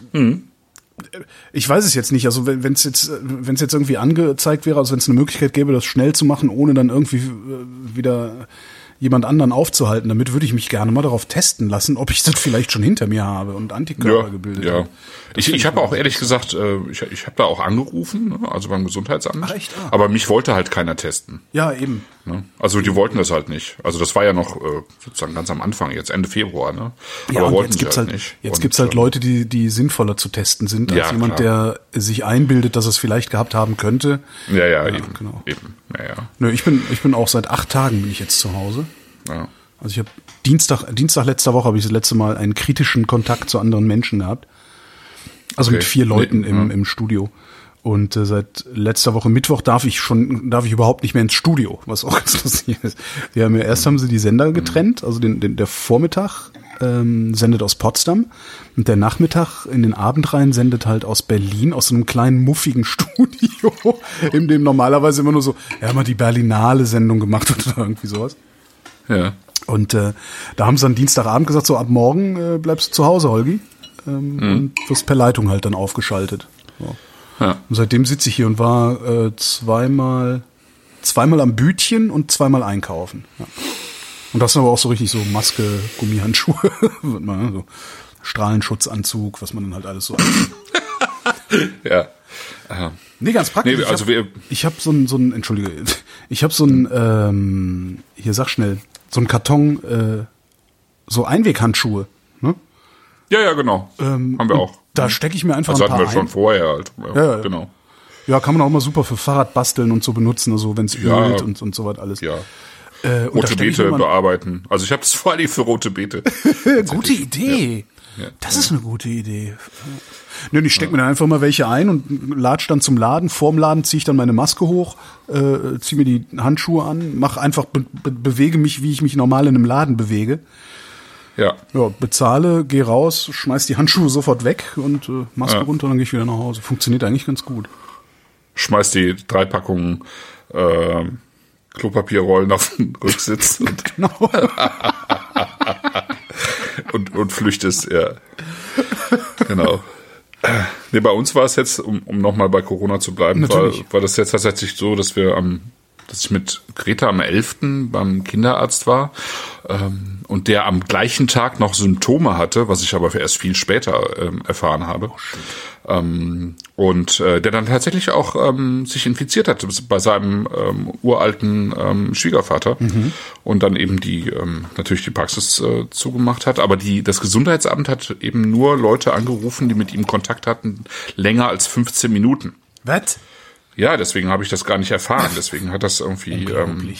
ich weiß es jetzt nicht. Also wenn es jetzt, wenn es jetzt irgendwie angezeigt wäre, also wenn es eine Möglichkeit gäbe, das schnell zu machen, ohne dann irgendwie äh, wieder jemand anderen aufzuhalten, damit würde ich mich gerne mal darauf testen lassen, ob ich das vielleicht schon hinter mir habe und Antikörper Ja, gebildet ja. habe. Das Ich, ich habe auch ehrlich gesagt, äh, ich, ich habe da auch angerufen, ne, also beim Gesundheitsamt. Ach, echt? Ah. Aber mich wollte halt keiner testen. Ja, eben. Ne? Also die wollten das halt nicht. Also das war ja noch äh, sozusagen ganz am Anfang, jetzt Ende Februar. Ne? Ja, Aber wollten jetzt gibt's halt, nicht. jetzt Und, gibt's halt ähm, Leute, die, die sinnvoller zu testen sind, als Ja, jemand, klar. der sich einbildet, dass er es vielleicht gehabt haben könnte. Ja, ja, eben. genau. eben. Ja, ja. Nö, ich bin, ich bin auch seit acht Tagen bin ich jetzt zu Hause. ja. Also ich habe Dienstag, Dienstag letzter Woche habe ich das letzte Mal einen kritischen Kontakt zu anderen Menschen gehabt. Also mit Okay. vier Leuten Nee, im, ja. im Studio. Und äh, seit letzter Woche Mittwoch darf ich schon, darf ich überhaupt nicht mehr ins Studio, was auch [laughs] ganz lustig ist. Die haben ja erst haben sie die Sender getrennt, also den, den, der Vormittag ähm, sendet aus Potsdam und der Nachmittag in den Abend rein sendet halt aus Berlin, aus so einem kleinen muffigen [laughs] Studio, in dem normalerweise immer nur so, ja, mal die Berlinale Sendung gemacht wird oder irgendwie sowas. ja. Und äh, da haben sie dann Dienstagabend gesagt, so ab morgen äh, bleibst du zu Hause, Holgi. Ähm, Und wirst per Leitung halt dann aufgeschaltet. So. Ja. Und seitdem sitze ich hier und war äh, zweimal, zweimal am Bütchen und zweimal einkaufen. Ja. Und das ist aber auch so richtig so Maske, Gummihandschuhe, [laughs] ne, so Strahlenschutzanzug, was man dann halt alles so anzieht. [laughs] ja. Aha. Nee, ganz praktisch. Nee, ich also hab, ich habe so ein, so ein, entschuldige, [laughs] ich habe so ein, ähm, hier sag schnell, so ein Karton, äh, so Einweghandschuhe. Ne? Ja, ja, genau. Haben wir auch. Da stecke ich mir einfach Also ein hatten paar wir schon ein. vorher halt. Ja, Ja, ja. genau. Ja, kann man auch mal super für Fahrrad basteln und so benutzen, also wenn es Ja. ölt und, und so was alles. Ja. Äh, Rote Beete bearbeiten. Also ich habe das [laughs] vor allem für rote Beete. [laughs] Gute Idee. Ja. Das ist eine gute Idee. Nö, ich stecke mir dann einfach mal welche ein und latsch dann zum Laden. Vorm Laden ziehe ich dann meine Maske hoch, äh, ziehe mir die Handschuhe an, mach einfach, be be bewege mich, wie ich mich normal in einem Laden bewege. Ja. Ja, bezahle, gehe raus, schmeiß die Handschuhe sofort weg und äh, Maske Ja. runter dann gehe ich wieder nach Hause. Funktioniert eigentlich ganz gut. Schmeißt die drei Packungen äh, Klopapierrollen auf den [laughs] Rücksitz und, [laughs] Genau. [laughs] und, und flüchtest, ja. Genau. Nee, bei uns war es jetzt, um, um nochmal bei Corona zu bleiben, war, war das jetzt tatsächlich so, dass wir am, dass ich mit Greta am 11. beim Kinderarzt war ähm, und der am gleichen Tag noch Symptome hatte, was ich aber erst viel später ähm, erfahren habe. ähm, und äh, der dann tatsächlich auch ähm, sich infiziert hat bei seinem ähm, uralten ähm, Schwiegervater und dann eben die ähm, natürlich die Praxis äh, zugemacht hat. Aber die das Gesundheitsamt hat eben nur Leute angerufen, die mit ihm Kontakt hatten, länger als 15 Minuten. Was? Ja, deswegen habe ich das gar nicht erfahren. Deswegen hat das irgendwie [laughs] ähm,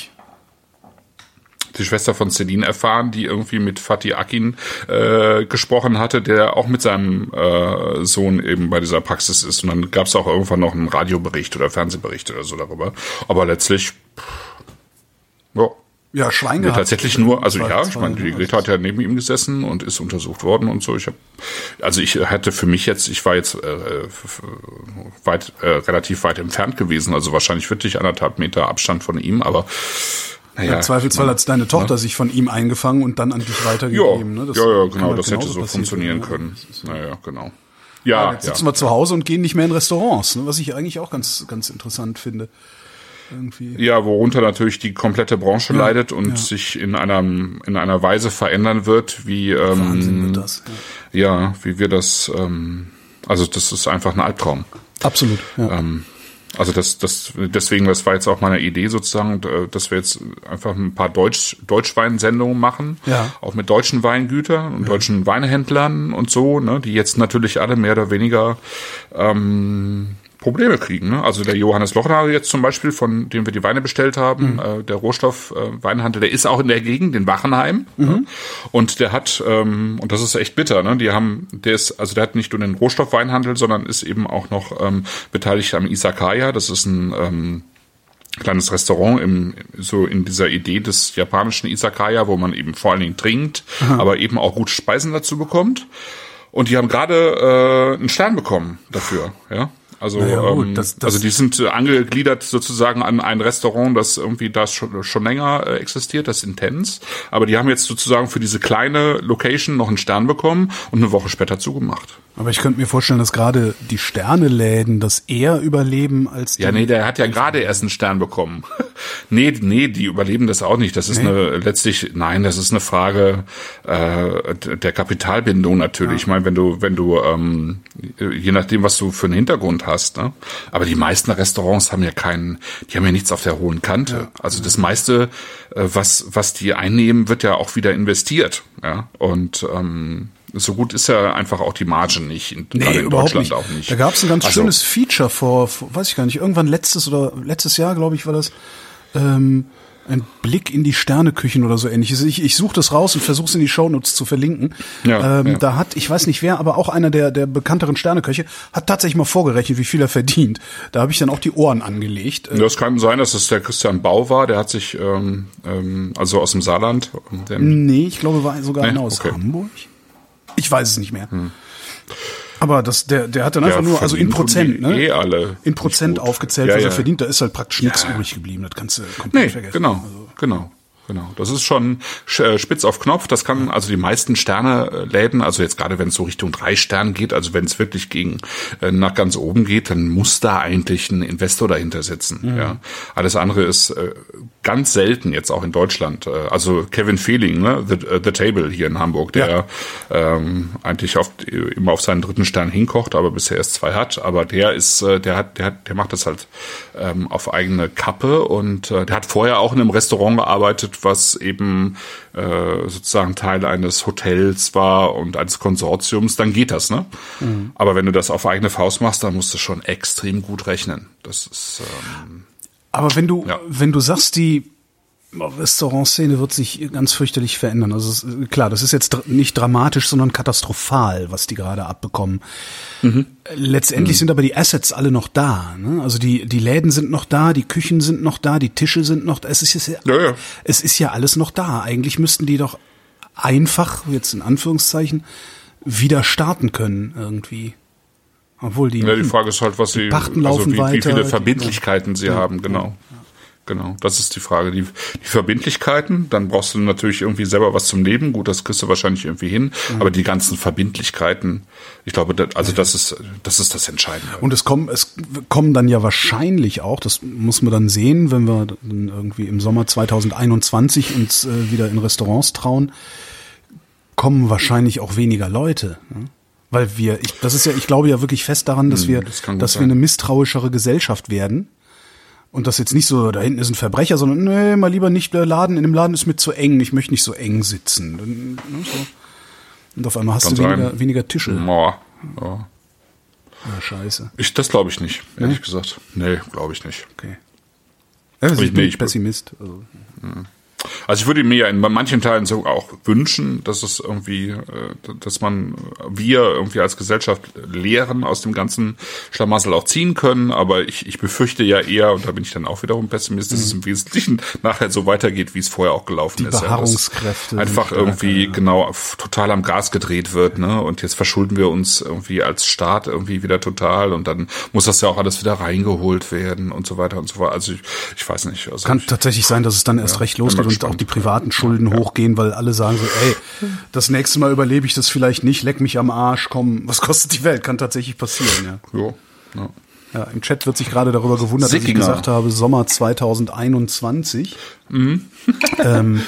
die Schwester von Celine erfahren, die irgendwie mit Fatih Akin äh, gesprochen hatte, der auch mit seinem äh, Sohn eben bei dieser Praxis ist. Und dann gab es auch irgendwann noch einen Radiobericht oder Fernsehbericht oder so darüber. Aber letztlich, pff, ja, Ja, Schwein Ja, gehabt. tatsächlich nur, also ja, ich meine, die Greta hat ja neben ihm gesessen und ist untersucht worden und so. Ich habe, also ich hatte für mich jetzt, ich war jetzt äh, weit, äh, relativ weit entfernt gewesen, also wahrscheinlich wirklich anderthalb Meter Abstand von ihm, aber naja, Im Zweifelsfall hat deine Tochter sich von ihm eingefangen und dann an dich ja, weitergegeben. ne? Das ja, ja, genau, das hätte so funktionieren ja. können. Naja, genau. Ja, Jetzt ja. sitzen wir zu Hause und gehen nicht mehr in Restaurants, ne? was ich eigentlich auch ganz, ganz interessant finde. Irgendwie. Ja, worunter natürlich die komplette Branche leidet und ja. sich in einer in einer Weise verändern wird, wie Wahnsinn ähm, wird das. Ja. ja, wie wir das, ähm, also das ist einfach ein Albtraum. Absolut. Ja. Ähm, also das, das, deswegen, das war jetzt auch meine Idee sozusagen, dass wir jetzt einfach ein paar Deutsch, Deutschweinsendungen machen, Ja. auch mit deutschen Weingütern und deutschen Weinehändlern und so, ne, die jetzt natürlich alle mehr oder weniger ähm, Probleme kriegen. Ne? Also der Johannes Lochner jetzt zum Beispiel, von dem wir die Weine bestellt haben, Mhm. äh, der Rohstoff äh, Weinhandel, der ist auch in der Gegend, in Wachenheim. Mhm. Ne? Und der hat, ähm, und das ist echt bitter, ne? Die haben, der ist, also der hat nicht nur den Rohstoffweinhandel, sondern ist eben auch noch ähm, beteiligt am Isakaya. Das ist ein ähm, kleines Restaurant im, so in dieser Idee des japanischen Isakaya, wo man eben vor allen Dingen trinkt, aber eben auch gute Speisen dazu bekommt. Und die haben gerade äh, einen Stern bekommen dafür, ja. Also, Na ja, gut, ähm, das- das- also die sind äh, angegliedert sozusagen an ein Restaurant, das irgendwie da schon, schon länger äh, existiert, das Intens. Aber die haben jetzt sozusagen für diese kleine Location noch einen Stern bekommen und eine Woche später zugemacht. Aber ich könnte mir vorstellen, dass gerade die Sterneläden das eher überleben als die. Ja, nee, der hat ja gerade erst einen Stern bekommen. [laughs] nee, nee, die überleben das auch nicht. Das ist eine letztlich, nein, das ist eine Frage äh, der Kapitalbindung natürlich. Ich meine, wenn du, wenn du, ähm, je nachdem, was du für einen Hintergrund hast, ne? Aber die meisten Restaurants haben ja keinen, die haben ja nichts auf der hohen Kante. Also das meiste, äh, was, was die einnehmen, wird ja auch wieder investiert. Ja. Und ähm, so gut ist ja einfach auch die Marge nicht. Nee, in überhaupt Deutschland nicht. auch nicht. Da gab es ein ganz Also- schönes Feature vor, vor, weiß ich gar nicht, irgendwann letztes oder letztes Jahr, glaube ich, war das. Ähm, ein Blick in die Sterneküchen oder so ähnliches. Ich, ich suche das raus und versuche es in die Shownotes zu verlinken. Ja, ähm, ja. Da hat, ich weiß nicht wer, aber auch einer der, der bekannteren Sterneköche hat tatsächlich mal vorgerechnet, wie viel er verdient. Da habe ich dann auch die Ohren angelegt. Äh, Das kann sein, dass es der Christian Bau war, der hat sich, ähm, ähm, also aus dem Saarland, der, Nee, ich glaube, war sogar Nee? einer aus Okay. Hamburg. Ich weiß es nicht mehr. Aber das, der, der hat dann einfach der nur, also in Prozent, ne? Eh alle in Prozent aufgezählt, Ja, was ja. er verdient. Da ist halt praktisch nichts übrig geblieben. Das kannst du komplett Nee, vergessen. genau, Also, genau. Genau, das ist schon sch- äh, spitz auf Knopf. Das kann also die meisten Sterneläden, also jetzt gerade wenn es so Richtung drei Sterne geht, also wenn es wirklich gegen äh, nach ganz oben geht, dann muss da eigentlich ein Investor dahinter sitzen. Mhm. Ja, alles andere ist äh, ganz selten jetzt auch in Deutschland. Äh, also Kevin Fehling, ne, the, äh, the Table hier in Hamburg, der ähm, eigentlich oft immer auf seinen dritten Stern hinkocht, aber bisher erst zwei hat. Aber der ist, äh, der hat, der hat, der macht das halt ähm, auf eigene Kappe und äh, der hat vorher auch in einem Restaurant gearbeitet, was eben äh, sozusagen Teil eines Hotels war und eines Konsortiums, dann geht das, ne? Aber wenn du das auf eigene Faust machst, dann musst du schon extrem gut rechnen. Das ist ähm, Aber wenn du, Ja. wenn du sagst, die Restaurantszene wird sich ganz fürchterlich verändern. Also ist- klar, das ist jetzt dr- nicht dramatisch, sondern katastrophal, was die gerade abbekommen. Mhm. Letztendlich sind aber die Assets alle noch da. Ne? Also die, die Läden sind noch da, die Küchen sind noch da, die Tische sind noch da. Es ist, ja, Ja, ja. es ist ja alles noch da. Eigentlich müssten die doch einfach, jetzt in Anführungszeichen, wieder starten können irgendwie. Obwohl die, Ja, die Frage ist halt, was sie, Pachten also laufen wie, wie weiter, viele Verbindlichkeiten sie haben, genau. Genau, das ist die Frage. Die, die Verbindlichkeiten, dann brauchst du natürlich irgendwie selber was zum Leben. Gut, das kriegst du wahrscheinlich irgendwie hin. Mhm. Aber die ganzen Verbindlichkeiten, ich glaube, das, also das ist, das ist das Entscheidende. Und es kommen, es kommen dann ja wahrscheinlich auch, das muss man dann sehen, wenn wir dann irgendwie im Sommer 2021 uns äh, wieder in Restaurants trauen, kommen wahrscheinlich auch weniger Leute. Ne? Weil wir, ich, das ist ja, ich glaube ja wirklich fest daran, dass wir, Hm, das dass wir sein. eine misstrauischere Gesellschaft werden. Und das jetzt nicht so, da hinten ist ein Verbrecher, sondern nee, mal lieber nicht Laden, in dem Laden ist mir zu eng, ich möchte nicht so eng sitzen. Ne, so. Und auf einmal hast Kann du weniger, weniger Tische. Ja. Ah, scheiße. Ich, das glaube ich nicht, ehrlich gesagt. Nee, glaube ich nicht. Okay. Ja, wir Ich- nee, nee, ich- Pessimist. Also. Also ich würde mir ja in manchen Teilen so auch wünschen, dass es irgendwie, äh, dass man wir irgendwie als Gesellschaft Lehren aus dem ganzen Schlamassel auch ziehen können. Aber ich, ich befürchte ja eher, und da bin ich dann auch wiederum Pessimist, dass es im Wesentlichen [laughs] nachher so weitergeht, wie es vorher auch gelaufen Die ist. Ja, Beharrungskräfte einfach sind irgendwie ja. genau total am Gas gedreht wird, ne? Und jetzt verschulden wir uns irgendwie als Staat irgendwie wieder total und dann muss das ja auch alles wieder reingeholt werden und so weiter und so fort. Also ich, ich weiß nicht. Also Kann ich, tatsächlich sein, dass es dann erst recht bin losgeht und auch die privaten Schulden hochgehen, weil alle sagen so, ey, das nächste Mal überlebe ich das vielleicht nicht, leck mich am Arsch, komm, was kostet die Welt? Kann tatsächlich passieren, ja. jo, ja. Ja, im Chat wird sich gerade darüber gewundert, dass ich gesagt habe, Sommer 2021. [laughs] ähm,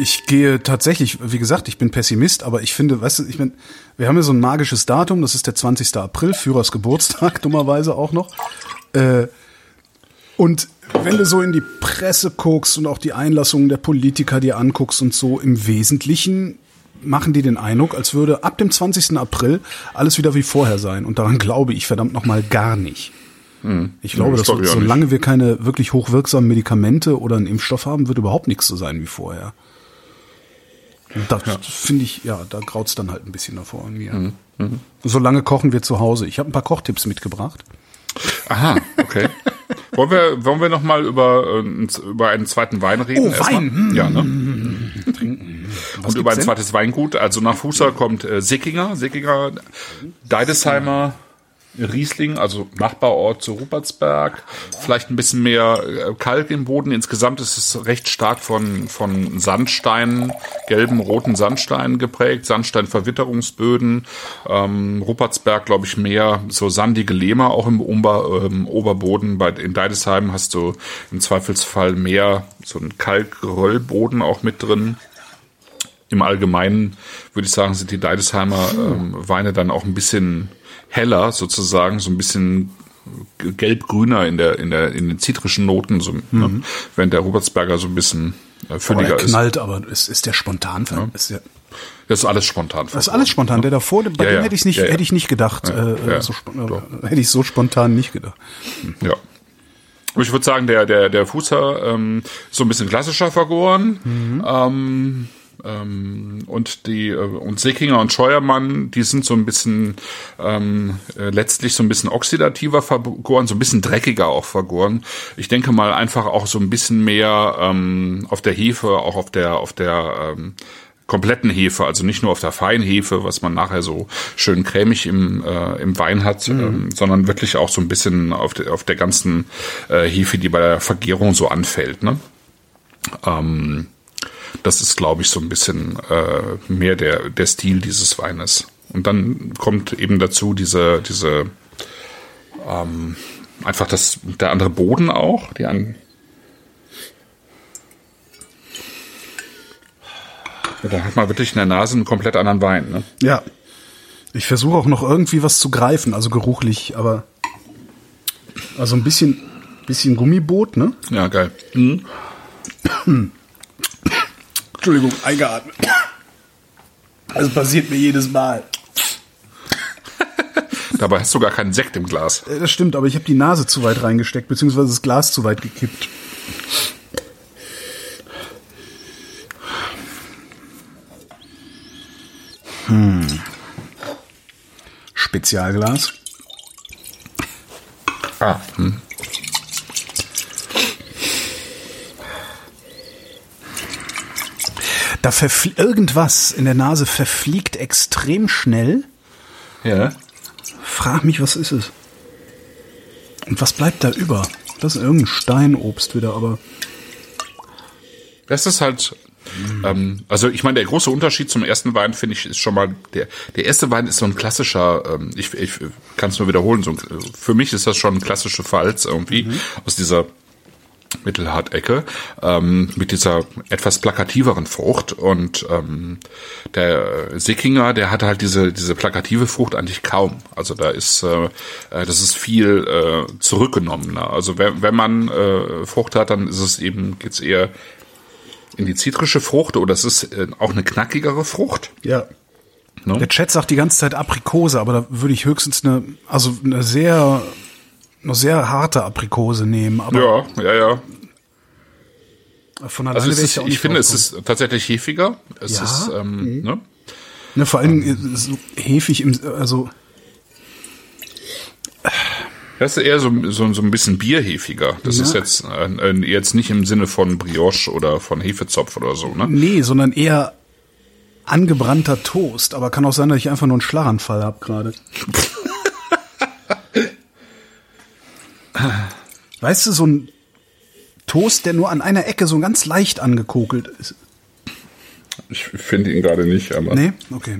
ich gehe tatsächlich, wie gesagt, ich bin Pessimist, aber ich finde, weißt du, ich bin, wir haben ja so ein magisches Datum, das ist der 20. April, Führers Geburtstag, [laughs] dummerweise auch noch. Äh, und wenn du so in die Presse guckst und auch die Einlassungen der Politiker dir anguckst und so, im Wesentlichen machen die den Eindruck, als würde ab dem 20. April alles wieder wie vorher sein. Und daran glaube ich verdammt nochmal gar nicht. Ich glaube, das dass auch solange wir keine wirklich hochwirksamen Medikamente oder einen Impfstoff haben, wird überhaupt nichts so sein wie vorher. Und Das finde ich, ja, da graut's dann halt ein bisschen davor an mir. Mhm, Solange kochen wir zu Hause. Ich habe ein paar Kochtipps mitgebracht. Aha, okay. [laughs] wollen wir, wollen wir noch mal über, äh, über einen zweiten Wein reden? Oh, erstmal? Wein. Hm. Ja, ne? Und über ein denn? zweites Weingut. Also nach Fußer kommt äh, Sickinger, Sickinger, Deidesheimer, Riesling, also Nachbarort zu Rupertsberg. Vielleicht ein bisschen mehr äh, Kalk im Boden. Insgesamt ist es recht stark von, von Sandsteinen, gelben, roten Sandsteinen geprägt. Sandsteinverwitterungsböden. Ähm, Rupertsberg, glaube ich, mehr so sandige Lehmer auch im Ober, ähm, Oberboden. Bei, in Deidesheim hast du im Zweifelsfall mehr so einen Kalkröllboden auch mit drin. Im Allgemeinen würde ich sagen, sind die Deidesheimer ähm, Weine dann auch ein bisschen heller sozusagen, so ein bisschen gelb-grüner in der in der in den zitrischen Noten, so, ne? während der Robertsberger so ein bisschen äh, fülliger er ist. knallt, aber ist, ist der spontan? Ist der, Das ist alles spontan. das ist alles spontan. Der davor, bei Ja, dem ja. hätte ich nicht, Ja, ja. hätte ich nicht gedacht. Ja, äh, ja. so, hätte ich so spontan nicht gedacht. Ja. Ich würde sagen, der, der, der Fußer ähm, so ein bisschen klassischer vergoren. Ähm, ähm, und die äh, und Seekinger und Scheuermann, die sind so ein bisschen ähm, äh, letztlich so ein bisschen oxidativer vergoren, so ein bisschen dreckiger auch vergoren. Ich denke mal einfach auch so ein bisschen mehr ähm, auf der Hefe, auch auf der auf der ähm, kompletten Hefe, also nicht nur auf der Feinhefe, was man nachher so schön cremig im, äh, im Wein hat, ähm, sondern wirklich auch so ein bisschen auf, der auf der ganzen äh, Hefe, die bei der Vergärung so anfällt. Ne? Ähm, das ist, glaube ich, so ein bisschen äh, mehr der, der Stil dieses Weines. Und dann kommt eben dazu diese, diese ähm, einfach das, der andere Boden auch, die an, Ja, Da hat man wirklich in der Nase einen komplett anderen Wein. Ne? Ja. Ich versuche auch noch irgendwie was zu greifen, also geruchlich, aber also ein bisschen, bisschen Gummiboot, ne? Ja, geil. Entschuldigung, eingeatmet. Das passiert mir jedes Mal. Dabei hast du gar keinen Sekt im Glas. Äh, Das stimmt, aber ich habe die Nase zu weit reingesteckt, beziehungsweise das Glas zu weit gekippt. Hm. Spezialglas. Ah, hm. Da verfl irgendwas in der Nase verfliegt extrem schnell. Ja. Frag mich, was ist es? Und was bleibt da über? Das ist irgendein Steinobst wieder, aber Das ist halt, ähm, also ich meine, der große Unterschied zum ersten Wein, finde ich, ist schon mal, der, der erste Wein ist so ein klassischer, ähm, ich, ich kann es nur wiederholen, so ein, für mich ist das schon ein klassische Pfalz irgendwie, aus dieser Mittelhartecke, ähm, mit dieser etwas plakativeren Frucht und ähm, der Sickinger, der hat halt diese diese plakative Frucht eigentlich kaum. Also da ist äh, äh, das ist viel äh, zurückgenommener. Also wenn, wenn man äh, Frucht hat, dann ist es eben geht's eher in die zitrische Frucht oder es ist äh, auch eine knackigere Frucht. ja. Ne? Der Chat sagt die ganze Zeit Aprikose, aber da würde ich höchstens eine, also eine sehr, eine sehr harte Aprikose nehmen. Aber Ja, ja, ja. Von Also alleine wär ist, ich nicht finde, es ist tatsächlich hefiger. Es Ja? ist, ähm, ne? Ne, vor allen Dingen äh, so hefig im, also Das ist eher so, so, so ein bisschen bierhefiger. Das Ja. ist jetzt, äh, äh, jetzt nicht im Sinne von Brioche oder von Hefezopf oder so, ne? nee, sondern eher angebrannter Toast. Aber kann auch sein, dass ich einfach nur einen Schlaganfall habe gerade. [laughs] weißt du, so ein Toast, der nur an einer Ecke so ganz leicht angekokelt ist. Ich finde ihn gerade nicht, aber. Nee? Okay.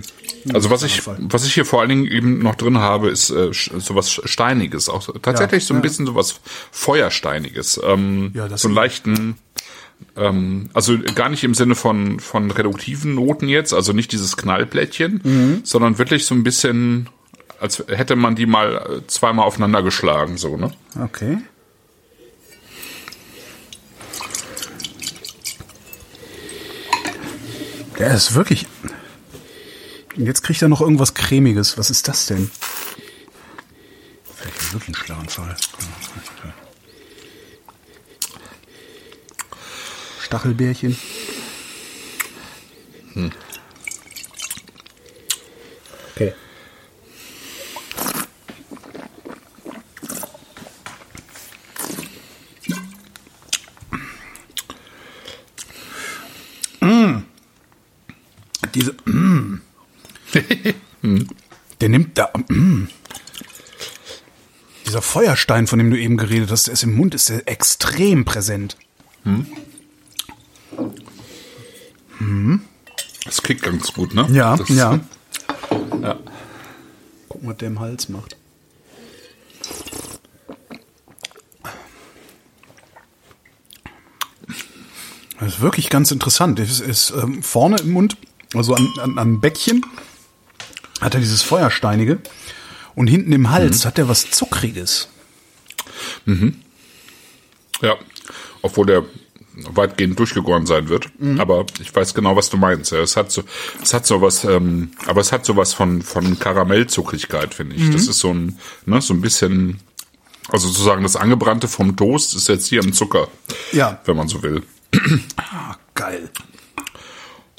Also was ich, was ich hier vor allen Dingen eben noch drin habe, ist äh, sowas Steiniges. Auch tatsächlich Ja, so ein ja. bisschen sowas Feuersteiniges. Ähm, Ja, das- so einen leichten, ähm, also gar nicht im Sinne von, von reduktiven Noten jetzt, also nicht dieses Knallplättchen, Mhm. sondern wirklich so ein bisschen, als hätte man die mal äh, zweimal aufeinander geschlagen, so, ne? Okay. Der ist wirklich. Und Jetzt kriegt er noch irgendwas Cremiges. Was ist das denn? Vielleicht wirklich ein Schlaganfall. Stachelbärchen. Okay. Diese. Mm. Der nimmt da. Mm. Dieser Feuerstein, von dem du eben geredet hast, der ist im Mund, ist der extrem präsent. Das kickt ganz gut, ne? Ja, das, ja. [laughs] Ja. Gucken, was der im Hals macht. Das ist wirklich ganz interessant. Es ist ähm, vorne im Mund, also an, an, am Bäckchen, hat er dieses Feuersteinige. Und hinten im Hals hat er was Zuckriges. Ja, obwohl der weitgehend durchgegoren sein wird. Aber ich weiß genau, was du meinst. Es hat so, es hat so was, ähm, aber es hat so was von von Karamellzuckrigkeit, finde ich. Das ist so ein, ne, so ein bisschen, also sozusagen das angebrannte vom Toast ist jetzt hier im Zucker, Ja. wenn man so will. Ah, geil.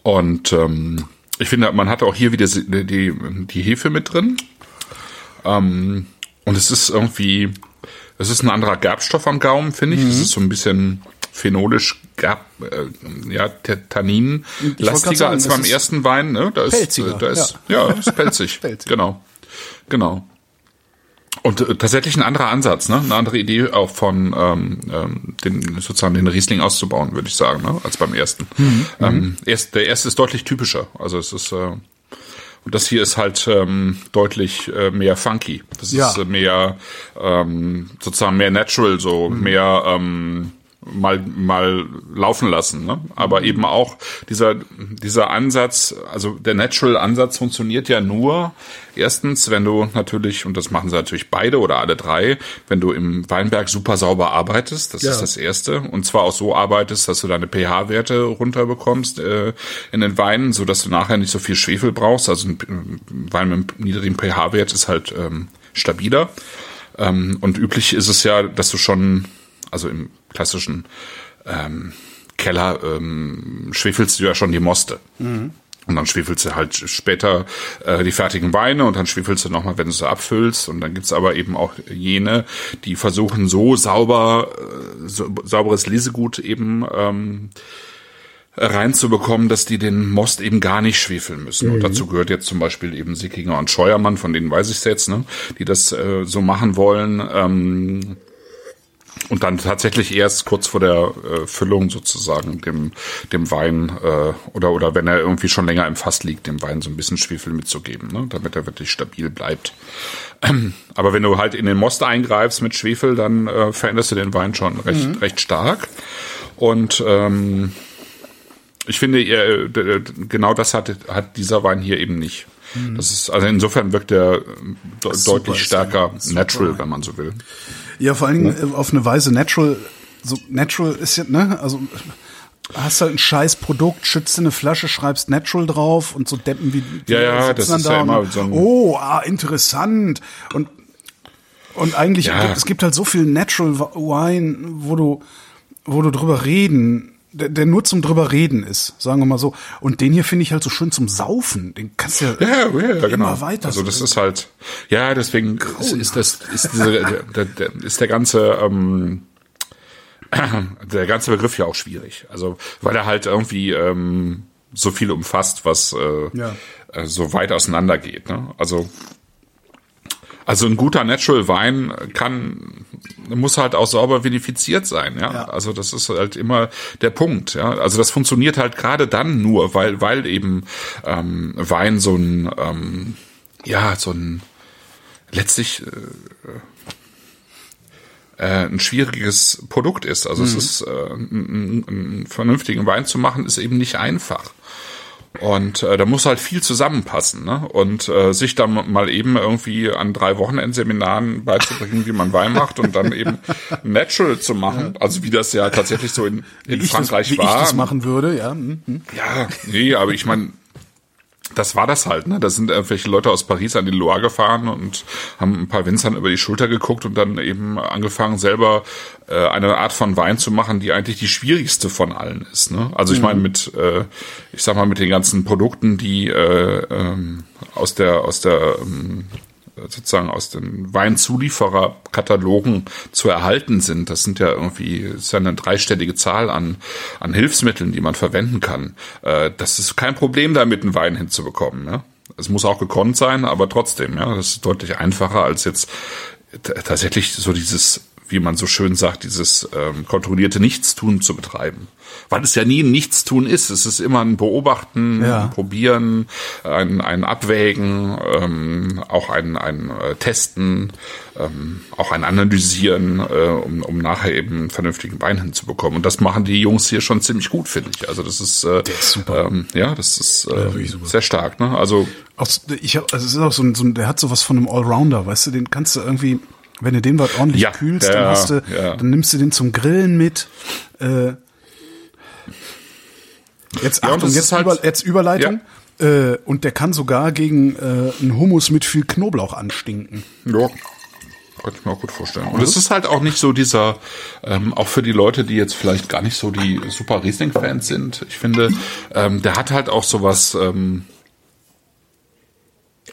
Und ähm, ich finde, man hat auch hier wieder die, die, die Hefe mit drin. Ähm, und es ist irgendwie, es ist ein anderer Gerbstoff am Gaumen, finde ich. Es ist so ein bisschen phenolisch Gerb, äh, ja, Tannin-lastiger sagen, als beim ersten Wein. Ne? Da ist, pelziger, da ist, ja, ist pelzig. [laughs] Pelzig. Genau, genau. Und äh, tatsächlich ein anderer Ansatz, ne? Eine andere Idee auch von ähm, ähm, den sozusagen den Riesling auszubauen, würde ich sagen, ne? als beim ersten. Mhm. Ähm, erst, der erste ist deutlich typischer. Also es ist äh, und das hier ist halt ähm, deutlich äh, mehr funky. Das Ja. ist äh, mehr ähm, sozusagen mehr natural, so Mhm. mehr ähm, mal mal laufen lassen. Ne? Aber Mhm. eben auch dieser dieser Ansatz, also der natural Ansatz funktioniert ja nur erstens, wenn du natürlich und das machen sie natürlich beide oder alle drei, wenn du im Weinberg super sauber arbeitest. Das Ja. ist das erste und zwar auch so arbeitest, dass du deine pH-Werte runterbekommst äh, in den Weinen, so dass du nachher nicht so viel Schwefel brauchst. Also ein Wein mit einem niedrigen pH-Wert ist halt ähm, stabiler. Ähm, und üblich ist es ja, dass du schon, also im klassischen ähm, Keller ähm, schwefelst du ja schon die Moste. Und dann schwefelst du halt später äh, die fertigen Weine und dann schwefelst du nochmal, wenn du sie abfüllst. Und dann gibt's aber eben auch jene, die versuchen so sauber, äh, so, sauberes Lesegut eben ähm, reinzubekommen, dass die den Most eben gar nicht schwefeln müssen. Und dazu gehört jetzt zum Beispiel eben Sickinger und Scheuermann, von denen weiß ich jetzt, ne, die das äh, so machen wollen. Ähm, und dann tatsächlich erst kurz vor der äh, Füllung sozusagen dem dem Wein äh, oder oder wenn er irgendwie schon länger im Fass liegt, dem Wein so ein bisschen Schwefel mitzugeben, ne, damit er wirklich stabil bleibt. [clears throat] Aber wenn du halt in den Most eingreifst mit Schwefel, dann äh, veränderst du den Wein schon recht recht stark. Und ähm, ich finde, äh, genau das hat, hat dieser Wein hier eben nicht. Das ist, also insofern wirkt er ähm, de deutlich stärker natural, wenn man so will. Ja, vor allen Dingen äh, auf eine Weise natural. So natural ist ja, ne? Also hast halt ein scheiß Produkt, schützt eine Flasche, schreibst natural drauf und so Deppen wie die Ja, ja, das dann ist da ja immer so Oh, ah, interessant. Und und eigentlich Ja. es gibt halt so viel natural Wine, wo du wo du drüber reden der, der nur zum drüber reden ist, sagen wir mal so. Und den hier finde ich halt so schön zum Saufen. Den kannst du ja, Ja, ja, ja, immer genau. weiter. Also das ist halt, ja, deswegen ist, ist das, ist diese, der, der, der, ist der ganze, ähm, [clears throat] der ganze Begriff ja auch schwierig. Also weil er halt irgendwie ähm, so viel umfasst, was äh, Ja. äh, so weit auseinander geht. Ne? Also also ein guter Natural Wein kann muss halt auch sauber vinifiziert sein, ja? Ja. Also das ist halt immer der Punkt, ja. Also das funktioniert halt gerade dann nur, weil weil eben ähm, Wein so ein ähm, ja so ein letztlich äh, äh, ein schwieriges Produkt ist. Also es ist äh, einen vernünftigen Wein zu machen, ist eben nicht einfach. Und äh, da muss halt viel zusammenpassen, ne? Und äh, sich dann mal eben irgendwie an drei Wochenendseminaren beizubringen, wie man Wein macht und dann eben natural zu machen, also wie das ja tatsächlich so in, in wie ich Frankreich das, wie war. ich das machen würde, ja. mhm. Ja, nee, aber ich meine, das war das halt, ne? Da sind irgendwelche Leute aus Paris an die Loire gefahren und haben ein paar Winzern über die Schulter geguckt und dann eben angefangen, selber äh, eine Art von Wein zu machen, die eigentlich die schwierigste von allen ist. Ne? Also ich meine mit, äh, ich sag mal, mit den ganzen Produkten, die äh, ähm, aus der, aus der ähm, sozusagen aus den Weinzuliefererkatalogen zu erhalten sind. Das sind ja irgendwie, ist ja eine dreistellige Zahl an, an Hilfsmitteln, die man verwenden kann. Äh, das ist kein Problem, damit einen Wein hinzubekommen. Ne? Es muss auch gekonnt sein, aber trotzdem, ja, das ist deutlich einfacher als jetzt tatsächlich so dieses, wie man so schön sagt, dieses ähm, kontrollierte Nichtstun zu betreiben. Weil es ja nie ein Nichtstun ist. Es ist immer ein Beobachten, Ja. ein Probieren, ein, ein Abwägen, ähm, auch ein, ein äh, Testen, ähm, auch ein Analysieren, äh, um, um nachher eben einen vernünftigen Wein hinzubekommen. Und das machen die Jungs hier schon ziemlich gut, finde ich. Also das ist, äh, ist super. Ähm, ja, das ist äh, super. sehr stark. Ne? Also Auch, ich hab, also es ist auch so ein, so ein, der hat sowas von einem Allrounder, weißt du, den kannst du irgendwie, wenn du den was ordentlich Ja, kühlst, ja, dann hast du, ja. dann nimmst du den zum Grillen mit. Äh, jetzt Achtung, jetzt, halt- über, jetzt Überleitung. Äh, und der kann sogar gegen äh, einen Hummus mit viel Knoblauch anstinken. Ja, kann ich mir auch gut vorstellen. Und es ist halt auch nicht so dieser, ähm, auch für die Leute, die jetzt vielleicht gar nicht so die super Riesling-Fans sind, ich finde, ähm, der hat halt auch sowas, ähm,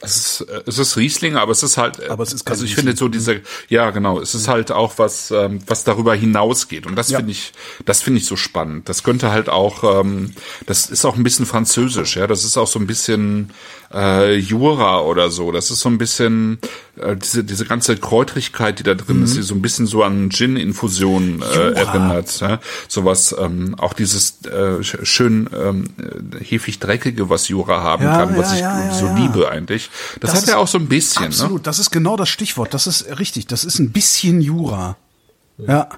es ist, äh, es ist Riesling, aber es ist halt, äh, Aber es ist also ich Riesling. finde so diese, ja genau, es ist halt auch was, ähm, was darüber hinausgeht und das Ja. finde ich, das finde ich so spannend. Das könnte halt auch, ähm, das ist auch ein bisschen französisch, ja, das ist auch so ein bisschen äh, Jura oder so. Das ist so ein bisschen äh, diese diese ganze Kräutrigkeit, die da drin ist, die so ein bisschen so an Gin-Infusion äh, Jura. erinnert. Ja? Sowas, ähm, auch dieses äh, sch- schön ähm, äh, hefig dreckige, was Jura haben Ja, kann, was ja, ich ja, ja, so ja. liebe eigentlich. Das, Das hat er ist auch so ein bisschen. Ne? Absolut, das ist genau das Stichwort. Das ist richtig. Das ist ein bisschen Jura. Ja.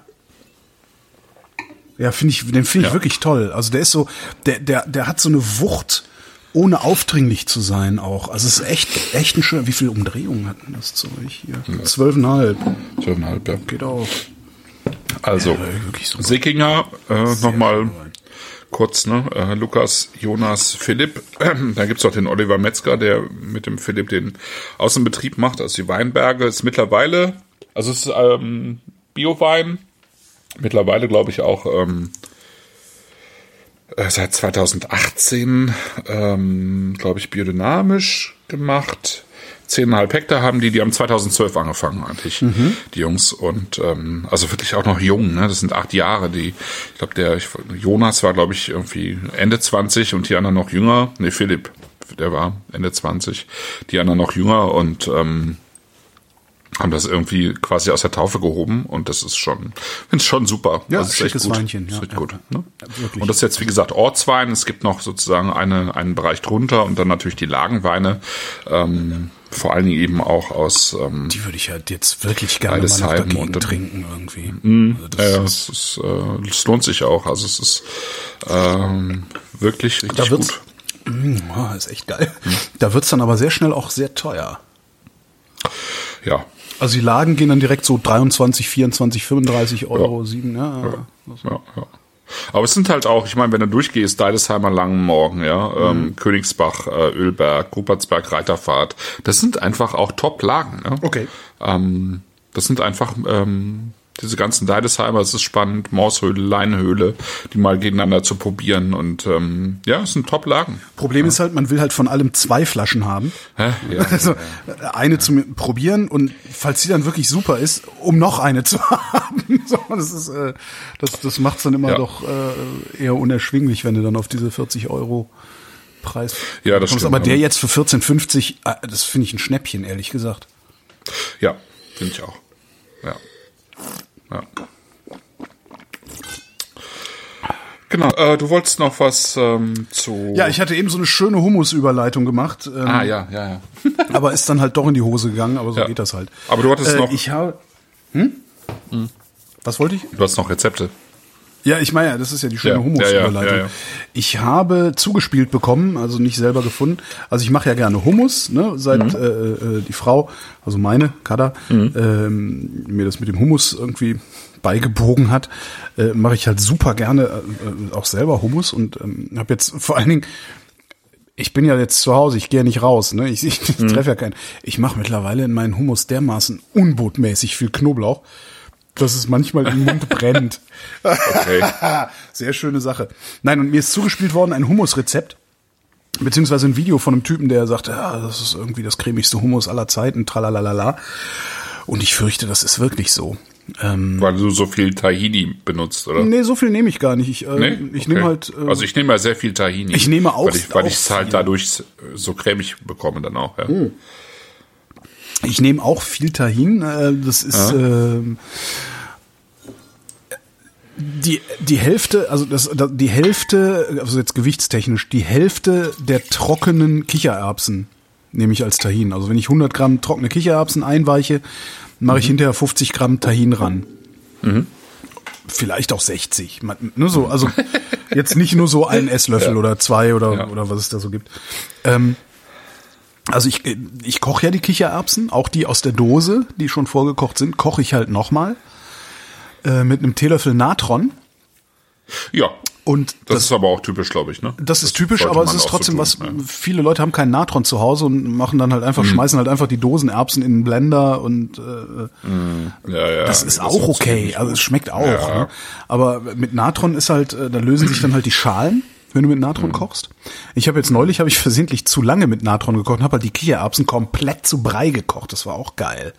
Ja, finde ich, den finde ich Ja. wirklich toll. Also der ist so, der, der, der hat so eine Wucht, ohne aufdringlich zu sein auch. Also es ist echt, echt ein schöner. Wie viele Umdrehungen hat denn das Zeug hier? Zwölfeinhalb. Zwölfeinhalb, ja. Geht auch. Also, Ja. Sickinger, äh, nochmal kurz, ne? Äh, Lukas, Jonas, Philipp. [clears throat] da gibt's auch den Oliver Metzger, der mit dem Philipp den Außenbetrieb macht. Also die Weinberge ist mittlerweile, also es ist ähm, Biowein, mittlerweile glaube ich auch ähm, äh, seit 2018, ähm, glaube ich, biodynamisch gemacht. Zehneinhalb Hektar haben die, die haben 2012 angefangen eigentlich, die Jungs. Und ähm, also wirklich auch noch jung, ne? Das sind acht Jahre. Die, ich glaube, der ich, Jonas war, glaube ich, irgendwie Ende 20 und die anderen noch jünger. Nee, Philipp, der war Ende 20, die anderen noch jünger und ähm, haben das irgendwie quasi aus der Taufe gehoben und das ist schon, finde ich schon super. Ja, das ist echt schickes gut. Weinchen, ja, ja, gut. ja. Ne? Ja, wirklich. Und das ist jetzt, wie gesagt, Ortswein. Es gibt noch sozusagen eine, einen Bereich drunter und dann natürlich die Lagenweine. Ähm, vor allen Dingen eben auch aus ähm, Die würde ich halt jetzt wirklich gerne mal dagegen und trinken irgendwie. Also das ja, ist- es, ist, äh, es lohnt sich auch. Also es ist ähm, wirklich richtig gut. Mm, ah, ist echt geil. Da wird's dann aber sehr schnell auch sehr teuer. Ja, Also die Lagen gehen dann direkt so 23, 24, 35 Euro, 7, ja. ja. ja, ja. Aber es sind halt auch, ich meine, wenn du durchgehst, Deidesheimer Langenmorgen, ja, ähm, Königsbach, äh, Ölberg, Rupertsberg, Reiterfahrt, das sind einfach auch Top-Lagen. Ne? Okay. Ähm, das sind einfach ähm, Diese ganzen Deidesheimer, es ist spannend, Morshöhle, Leinhöhle, die mal gegeneinander zu probieren und ähm, ja, es sind Top-Lagen. Problem ist halt, man will halt von allem zwei Flaschen haben. Hä? Ja, Also eine zum Probieren und falls die dann wirklich super ist, um noch eine zu [laughs] haben. So, das ist, äh, das, das macht's dann immer Ja. doch äh, eher unerschwinglich, wenn du dann auf diese 40 Euro Preis Ja, das kommst. stimmt, Aber der jetzt für 14,50, äh, das finde ich ein Schnäppchen, ehrlich gesagt. Ja, finde ich auch. Ja. Ja. Genau, äh, du wolltest noch was ähm, zu. Ja, ich hatte eben so eine schöne Hummus-Überleitung gemacht, ähm, Ah, ja, ja, ja. [laughs] aber ist dann halt doch in die Hose gegangen, aber so Ja. geht das halt. Aber du hattest äh, noch- Ich habe. Hm? Was wollte ich? Du hast noch Rezepte. Ja, ich meine, ja, das ist ja die schöne Ja, Hummus-Überleitung. ja. Ich habe zugespielt bekommen, also nicht selber gefunden. Also ich mache ja gerne Hummus, ne, seit Mhm. äh, äh, die Frau, also meine, Kada, ähm, mir das mit dem Hummus irgendwie beigebogen hat, äh, mache ich halt super gerne äh, äh, auch selber Hummus und ähm, habe jetzt vor allen Dingen ich bin ja jetzt zu Hause, ich gehe ja nicht raus, ne? Ich, ich, ich treffe ja keinen. Ich mache mittlerweile in meinen Hummus dermaßen unbotmäßig viel Knoblauch, dass es manchmal im Mund brennt. Okay. [laughs] Sehr schöne Sache. Nein, und mir ist zugespielt worden ein Hummusrezept, beziehungsweise ein Video von einem Typen, der sagt, ja, das ist irgendwie das cremigste Hummus aller Zeiten, tralalala. Und ich fürchte, das ist wirklich so. Ähm, Weil du so viel Tahini benutzt, oder? nee, so viel nehme ich gar nicht. Ich, äh, Nee? ich Okay. nehme halt. Äh, also ich nehme ja sehr viel Tahini. Ich nehme auch- Weil ich ich's halt dadurch so cremig bekomme dann auch. Ja. Ich nehme auch viel Tahin. Äh, das ist ähm, die die Hälfte, also das da- die Hälfte, also jetzt gewichtstechnisch, die Hälfte der trockenen Kichererbsen nehme ich als Tahin. Also wenn ich 100 Gramm trockene Kichererbsen einweiche, mache ich hinterher 50 Gramm Tahin ran. Vielleicht auch 60. Man- Nur so, also [laughs] jetzt nicht nur so einen Esslöffel oder zwei oder Ja. oder was es da so gibt. Ähm, also ich, ich koche ja die Kichererbsen, auch die aus der Dose, die schon vorgekocht sind, koche ich halt nochmal äh, mit einem Teelöffel Natron. ja. Und Das, das, ist aber auch typisch, glaube ich, ne? das ist typisch, aber es ist auch so trotzdem tun, was, ja. viele Leute haben keinen Natron zu Hause und machen dann halt einfach, Mhm. schmeißen halt einfach die Dosenerbsen in den Blender und äh, Ja, ja, das ist auch funktioniert okay, also es schmeckt auch. Ne? Aber mit Natron ist halt, äh, da lösen sich dann halt die Schalen, wenn du mit Mhm. Natron kochst. Ich habe jetzt neulich, habe ich versehentlich zu lange mit Natron gekocht und habe halt die Kichererbsen komplett zu Brei gekocht. Das war auch geil.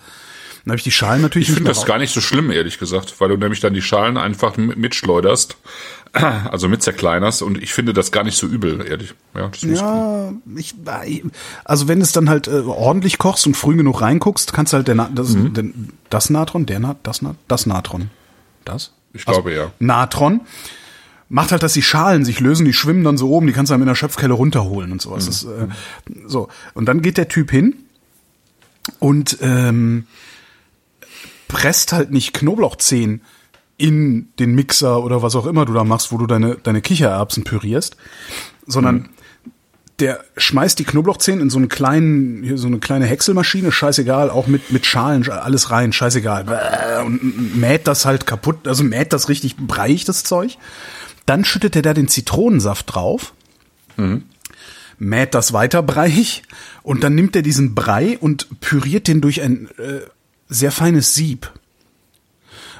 Dann habe ich die Schalen natürlich Ich finde das gar nicht so schlimm, ehrlich gesagt, weil du nämlich dann die Schalen einfach mit- mitschleuderst, [clears throat] also mit zerkleinerst und ich finde das gar nicht so übel, ehrlich. Ja, Ja, ich, also wenn du es dann halt äh, ordentlich kochst und früh genug reinguckst, kannst du halt der, Na- das, Mhm. den, das Natron, der Na, das, Na, das Natron, das? Ich glaube, ja. Natron macht halt, dass die Schalen sich lösen, die schwimmen dann so oben, die kannst du dann mit einer Schöpfkelle runterholen und sowas. Das, äh, so und dann geht der Typ hin und ähm, presst halt nicht Knoblauchzehen in den Mixer oder was auch immer du da machst, wo du deine deine Kichererbsen pürierst, sondern der schmeißt die Knoblauchzehen in so einen kleinen, hier so eine kleine Häckselmaschine, scheißegal, auch mit, mit Schalen, alles rein, scheißegal. Und mäht das halt kaputt, also mäht das richtig breiig, das Zeug. Dann schüttet er da den Zitronensaft drauf, mäht das weiter breiig und dann nimmt er diesen Brei und püriert den durch ein äh, sehr feines Sieb.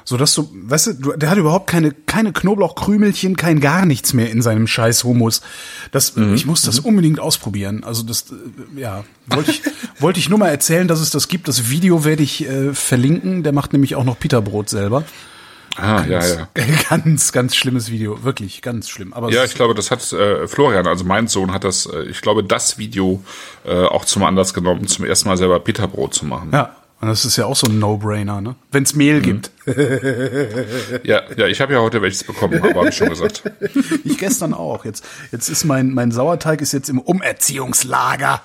So dass du, weißt du, der hat überhaupt keine, keine Knoblauchkrümelchen, kein gar nichts mehr in seinem scheiß Hummus. Das, ich muss das unbedingt ausprobieren. Also das, äh, ja, wollte ich, [laughs] wollte ich nur mal erzählen, dass es das gibt. Das Video werde ich äh, verlinken. Der macht nämlich auch noch Peterbrot selber. Ah, ja, ja. [laughs] Ganz, ganz schlimmes Video. Wirklich, ganz schlimm. Aber Ja, es ich glaube, das hat äh, Florian, also mein Sohn, hat das, äh, ich glaube, das Video äh, auch zum Anlass genommen, zum ersten Mal selber Bitterbrot zu machen. ja, und das ist ja auch so ein No-Brainer, ne? Wenn's Mehl gibt. [laughs] Ja, ja, ich habe ja heute welches bekommen, aber habe ich schon gesagt. [laughs] Ich gestern auch. Jetzt, jetzt ist mein, mein Sauerteig ist jetzt im Umerziehungslager.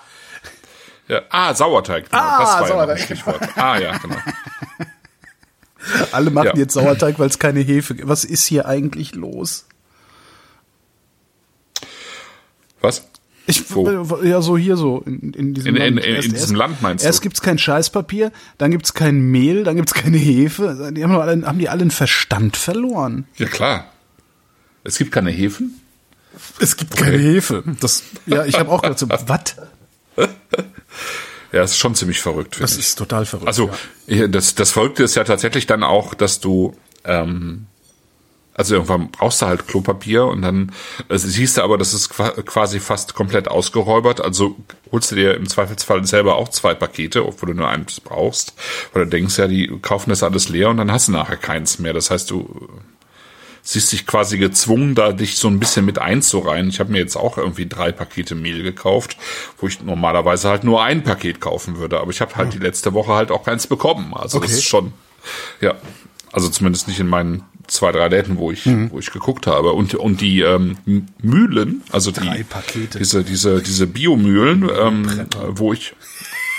Ja, ah, Sauerteig. Genau, Ah, das war ja Sauerteig. ein Stichwort. Ah, ja, genau. Alle machen Ja. jetzt Sauerteig, weil es keine Hefe gibt. Was ist hier eigentlich los? Was? Ich, Wo? ja, so hier so, in, in diesem In- Land. in- in diesem Land meinst du? Erst gibt's kein Scheißpapier, dann gibt's kein Mehl, dann gibt's keine Hefe. Die haben, alle, haben die alle einen Verstand verloren? Ja, klar. Es gibt keine Hefen? Es gibt keine Hefe. Das, ja, ich habe auch gedacht so, [laughs] was? Ja, das ist schon ziemlich verrückt. Das ich. ist total verrückt. Also ja. das, das Verrückte ist ja tatsächlich dann auch, dass du ähm, also irgendwann brauchst du halt Klopapier und dann also siehst du aber, das ist qua- quasi fast komplett ausgeräubert. Also holst du dir im Zweifelsfall selber auch zwei Pakete, obwohl du nur eins brauchst. Du denkst ja, die kaufen das alles leer und dann hast du nachher keins mehr. Das heißt, du siehst dich quasi gezwungen, da dich so ein bisschen mit einzureihen. Ich habe mir jetzt auch irgendwie drei Pakete Mehl gekauft, wo ich normalerweise halt nur ein Paket kaufen würde. Aber ich habe halt die letzte Woche halt auch keins bekommen. Also Okay. das ist schon, ja, also zumindest nicht in meinen zwei, drei Läden, wo ich, Mhm. wo ich geguckt habe. Und, und die ähm, Mühlen, also die, diese, diese, diese Biomühlen, ähm, wo ich,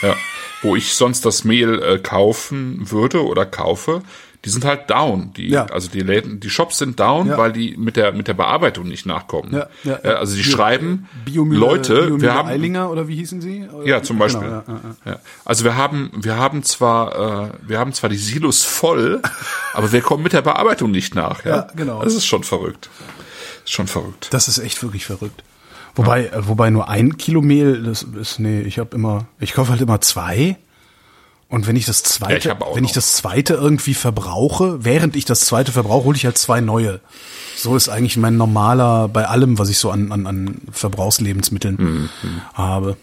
ja, wo ich sonst das Mehl äh, kaufen würde oder kaufe, die sind halt down. Die, Ja. Also die Läden, die Shops sind down, Ja. weil die mit der mit der Bearbeitung nicht nachkommen. Ja, ja, Äh, also die Bio- schreiben, Biomühle, Leute, Biomühle wir haben Eilinger oder wie hießen sie? ja, zum Beispiel. Genau, ja, ja, ja. Ja. Also wir haben, wir haben zwar, äh, wir haben zwar die Silos voll, [laughs] aber wir kommen mit der Bearbeitung nicht nach. Ja, Ja, genau. Das ist schon verrückt. Ist schon verrückt. Das ist echt wirklich verrückt. Wobei, äh, wobei nur ein Kilo Mehl, das ist, nee, ich habe immer, ich kaufe halt immer zwei. Und wenn ich das zweite, Ja, ich wenn ich das zweite irgendwie verbrauche, während ich das zweite verbrauche, hole ich halt zwei neue. So ist eigentlich mein normaler bei allem, was ich so an, an, an Verbrauchslebensmitteln Mhm, habe.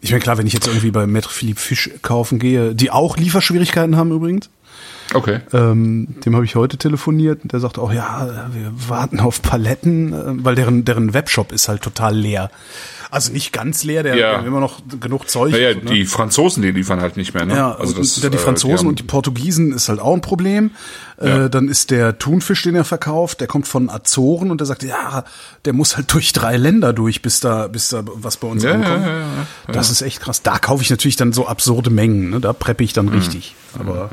Ich meine, klar, wenn ich jetzt irgendwie bei Maître Philippe Fisch kaufen gehe, die auch Lieferschwierigkeiten haben übrigens, Okay. ähm, dem habe ich heute telefoniert und der sagt auch, ja, wir warten auf Paletten, äh, weil deren, deren Webshop ist halt total leer. Also nicht ganz leer, der Ja. hat immer noch genug Zeug. Naja, ne? die Franzosen, die liefern halt nicht mehr. Ne? Ja, also das, und die äh, Franzosen haben- und die Portugiesen ist halt auch ein Problem. Ja. Äh, dann ist der Thunfisch, den er verkauft, der kommt von Azoren und der sagt, ja, der muss halt durch drei Länder durch, bis da, bis da was bei uns Ja, ankommt. ja, Das ist echt krass. Da kaufe ich natürlich dann so absurde Mengen, ne? Da preppe ich Mhm. dann richtig. Aber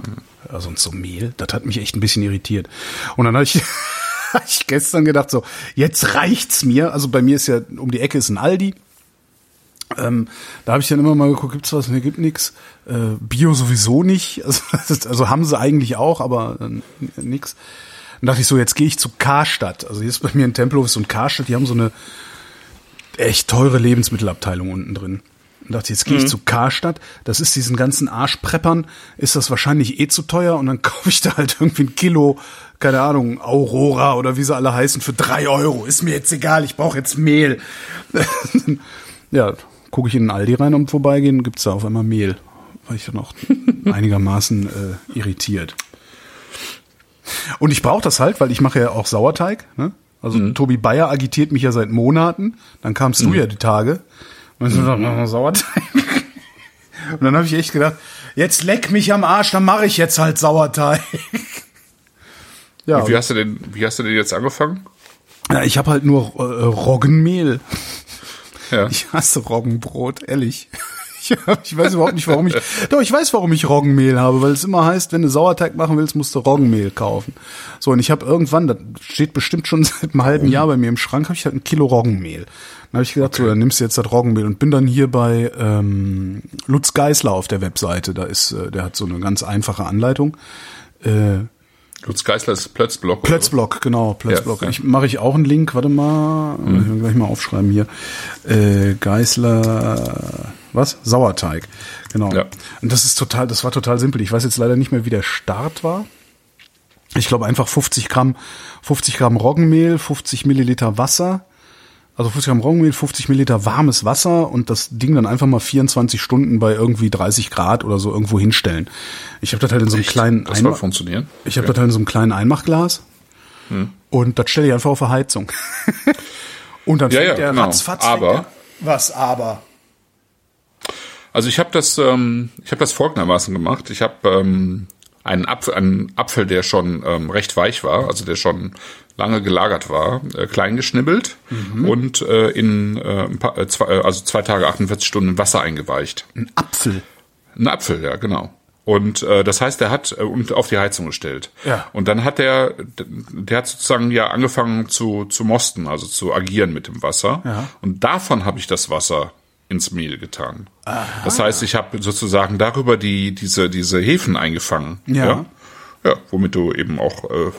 ja, sonst so Mehl, das hat mich echt ein bisschen irritiert. Und dann habe ich, [laughs] [laughs] hab ich gestern gedacht, so, jetzt reicht's mir. Also bei mir ist ja, um die Ecke ist ein Aldi. Ähm, da habe ich dann immer mal geguckt, gibt's was? Ne, gibt nix. Äh, Bio sowieso nicht. [laughs] Also, also haben sie eigentlich auch, aber äh, nix. Dann dachte ich so, jetzt gehe ich zu Karstadt. Also hier ist bei mir in Tempelhof so ein Karstadt, die haben so eine echt teure Lebensmittelabteilung unten drin. Und dachte, jetzt gehe ich zu Karstadt. Das ist diesen ganzen Arschpreppern, ist das wahrscheinlich eh zu teuer. Und dann [laughs] kaufe ich da halt irgendwie ein Kilo, keine Ahnung, Aurora oder wie sie alle heißen, für drei Euro. Ist mir jetzt egal, ich brauche jetzt Mehl. [laughs] ja, gucke ich in den Aldi rein am Vorbeigehen, gibt's da auf einmal Mehl. War ich dann auch [laughs] einigermaßen äh, irritiert. Und ich brauche das halt, weil ich mache ja auch Sauerteig. Ne? Also Tobi Bayer agitiert mich ja seit Monaten. Dann kamst du ja die Tage. Und dann machen wir Sauerteig. [laughs] Und dann habe ich echt gedacht, jetzt leck mich am Arsch, dann mache ich jetzt halt Sauerteig. Ja, Wie hast du denn, wie hast du denn jetzt angefangen? ja, ich habe halt nur äh, Roggenmehl. Ja. [laughs] Ich hasse Roggenbrot, ehrlich. [laughs] Ich, weiß überhaupt nicht, warum ich. [laughs] Doch, ich weiß, warum ich Roggenmehl habe, weil es immer heißt, wenn du Sauerteig machen willst, musst du Roggenmehl kaufen. So, und ich habe irgendwann, das steht bestimmt schon seit einem halben Jahr bei mir im Schrank, habe ich halt ein Kilo Roggenmehl. Dann habe ich gedacht, so, dann nimmst du jetzt das Roggenmehl und bin dann hier bei ähm, Lutz Geisler auf der Webseite. Da ist, äh, der hat so eine ganz einfache Anleitung. Äh, Lutz Geisler ist Plötzblock. oder Plötzblock, genau, Plötzblock. Ja, ja. Ich mache ich auch einen Link, warte mal, ich will gleich mal aufschreiben hier. Äh, Geißler, was? Sauerteig. Genau. Ja. Und das ist total, das war total simpel. Ich weiß jetzt leider nicht mehr, wie der Start war. Ich glaube einfach 50 Gramm, 50 Gramm Roggenmehl, 50 Milliliter Wasser. Also 50 Gramm Roggenmehl, 50 Milliliter warmes Wasser und das Ding dann einfach mal 24 Stunden bei irgendwie 30 Grad oder so irgendwo hinstellen. Ich habe das halt in so einem Echt? kleinen Das soll Einma- funktionieren. ich habe das halt in so einem kleinen Einmachglas und das stelle ich einfach auf der Heizung. [laughs] und dann Ja, fängt ja, der genau. ratzfatz. Aber- der- was aber? Also ich habe das, ähm, ich habe das folgendermaßen gemacht. Ich habe ähm, einen Apfel, einen Apfel, der schon ähm, recht weich war, also der schon lange gelagert war, äh, klein geschnibbelt und äh, in äh, paar, äh, zwei, äh, also zwei Tage 48 Stunden in Wasser eingeweicht. Ein Apfel. Ein Apfel, ja, genau. Und äh, das heißt, der hat äh, und auf die Heizung gestellt. Ja. Und dann hat der, der hat sozusagen ja angefangen zu zu mosten, also zu agieren mit dem Wasser. Ja. Und davon habe ich das Wasser ins Mehl getan. Das heißt, ich habe sozusagen darüber die diese diese Hefen eingefangen. Ja. ja. Ja, womit du eben auch äh,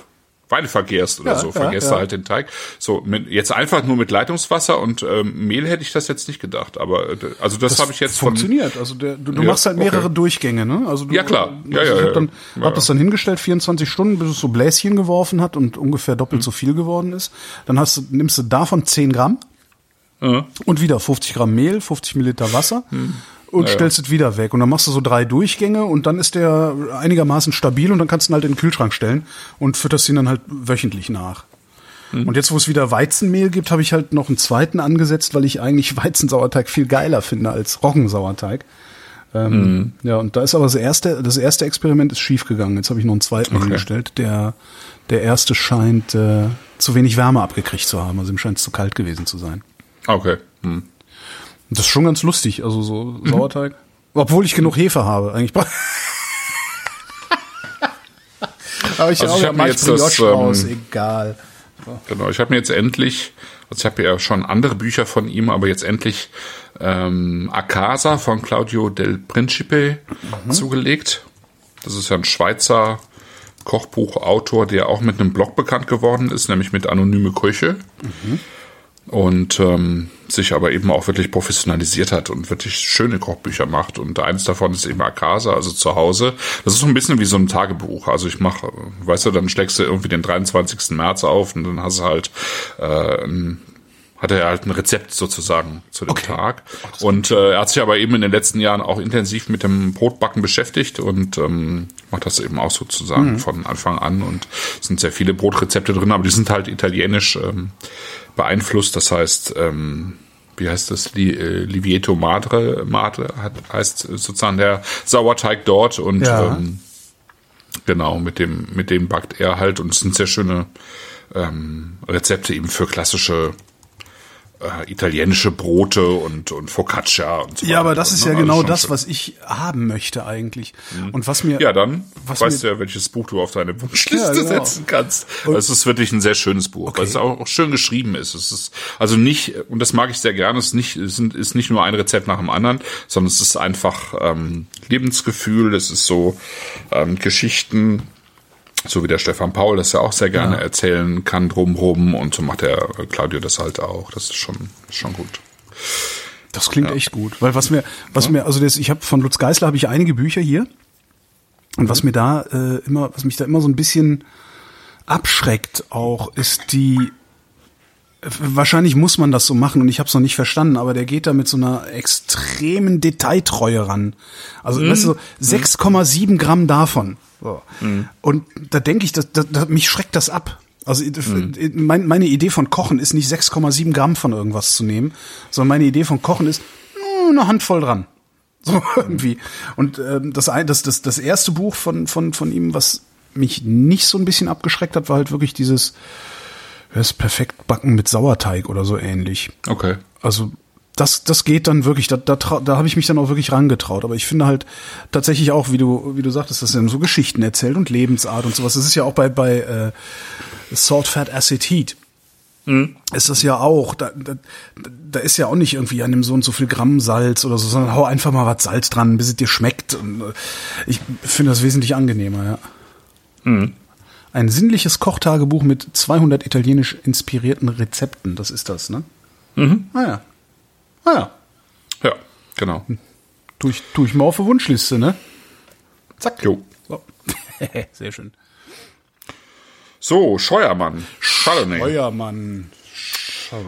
Weine vergärst oder Ja, so, ja, vergärst ja. du halt den Teig. So, mit, jetzt einfach nur mit Leitungswasser und ähm, Mehl hätte ich das jetzt nicht gedacht, aber äh, also das, habe ich jetzt von funktioniert. Also der, du, du Ja, machst halt mehrere okay. Durchgänge, ne? Also du, Ja, klar. Ja, also ja, ich ja. hab dann Ja, hab ja. das dann hingestellt 24 Stunden, bis es so Bläschen geworfen hat und ungefähr doppelt Mhm. so viel geworden ist. Dann hast du nimmst du davon 10 Gramm Und wieder 50 Gramm Mehl, 50 Milliliter Wasser. Hm. Und stellst es wieder weg. Und dann machst du so drei Durchgänge und dann ist der einigermaßen stabil und dann kannst du ihn halt in den Kühlschrank stellen und fütterst ihn dann halt wöchentlich nach. Hm. Und jetzt, wo es wieder Weizenmehl gibt, habe ich halt noch einen zweiten angesetzt, weil ich eigentlich [laughs] Weizensauerteig viel geiler finde als Roggensauerteig. Ähm, Hm. Ja, und da ist aber das erste, das erste Experiment ist schief gegangen. Jetzt habe ich noch einen zweiten Okay. hingestellt. Der, der erste scheint äh, zu wenig Wärme abgekriegt zu haben. Also ihm scheint es zu kalt gewesen zu sein. Okay. Hm. Das ist schon ganz lustig, also so Sauerteig. Obwohl ich genug Hefe habe, eigentlich. [laughs] Aber ich, Also ich hab mir jetzt Brioche das, ähm, raus, egal. Genau, ich habe mir jetzt endlich, also ich habe ja schon andere Bücher von ihm, aber jetzt endlich ähm, Acasa von Claudio del Principe zugelegt. Das ist ja ein Schweizer Kochbuchautor, der auch mit einem Blog bekannt geworden ist, nämlich mit Anonyme Küche. Und ähm, sich aber eben auch wirklich professionalisiert hat und wirklich schöne Kochbücher macht. Und eins davon ist eben Akasa, also zu Hause. Das ist so ein bisschen wie so ein Tagebuch. Also ich mache, weißt du, dann schlägst du irgendwie den 23. März auf und dann hast du halt äh, ein hat er halt ein Rezept sozusagen zu dem Tag. Und äh, er hat sich aber eben in den letzten Jahren auch intensiv mit dem Brotbacken beschäftigt und ähm, macht das eben auch sozusagen von Anfang an. Und es sind sehr viele Brotrezepte drin, aber die sind halt italienisch ähm, beeinflusst. Das heißt, ähm, wie heißt das? Li, äh, Livieto Madre, Madre hat, heißt sozusagen der Sauerteig dort und Ja. ähm, genau, mit dem, mit dem backt er halt und es sind sehr schöne ähm, Rezepte eben für klassische äh, italienische Brote und, und Focaccia und so Ja, aber das ist Ne? ja Also genau schon das, schön. was ich haben möchte eigentlich. Und was mir Ja, dann was weißt du ja, welches Buch du auf deine Wunschliste Ja, genau. setzen kannst. Es ist wirklich ein sehr schönes Buch, weil es auch, auch schön geschrieben ist. Es ist also nicht, und das mag ich sehr gerne, es ist nicht, es ist nicht nur ein Rezept nach dem anderen, sondern es ist einfach ähm, Lebensgefühl, es ist so ähm, Geschichten, so wie der Stefan Paul das ja auch sehr gerne erzählen kann drumrum und so macht der Claudio das halt auch. Das ist schon, ist schon gut. Das klingt echt gut, weil was mir, was mir, also das, ich habe von Lutz Geisler habe ich einige Bücher hier und was mir da äh, immer, was mich da immer so ein bisschen abschreckt, auch ist die wahrscheinlich muss man das so machen und ich habe es noch nicht verstanden, aber der geht da mit so einer extremen Detailtreue ran. Also weißt du, so 6,7 Gramm davon. So. Und da denke ich, das, das, das, mich schreckt das ab. Also mein, meine Idee von Kochen ist nicht 6,7 Gramm von irgendwas zu nehmen, sondern meine Idee von Kochen ist mm, eine Handvoll dran. [laughs] So irgendwie. Und ähm, das, das, das, das erste Buch von, von, von ihm, was mich nicht so ein bisschen abgeschreckt hat, war halt wirklich dieses das perfekt backen mit Sauerteig oder so ähnlich. Okay. Also das, das geht dann wirklich, da, da, da habe ich mich dann auch wirklich rangetraut. Aber ich finde halt tatsächlich auch, wie du, wie du sagtest, dass er so Geschichten erzählt und Lebensart und sowas. Das ist ja auch bei, bei äh, Salt, Fat, Acid, Heat. Ist das ja auch, da, da, da ist ja auch nicht irgendwie an dem so und so viel Gramm Salz oder so, sondern hau einfach mal was Salz dran, bis es dir schmeckt. Und äh, ich finde das wesentlich angenehmer, ja. Ein sinnliches Kochtagebuch mit 200 italienisch inspirierten Rezepten, das ist das, ne? Mhm. Ah ja. Ah ja. Ja, genau. Tu ich, tu ich mal auf die Wunschliste, ne? Zack. Jo. So. [laughs] Sehr schön. So, Scheuermann. Chardonnay. Feuermann.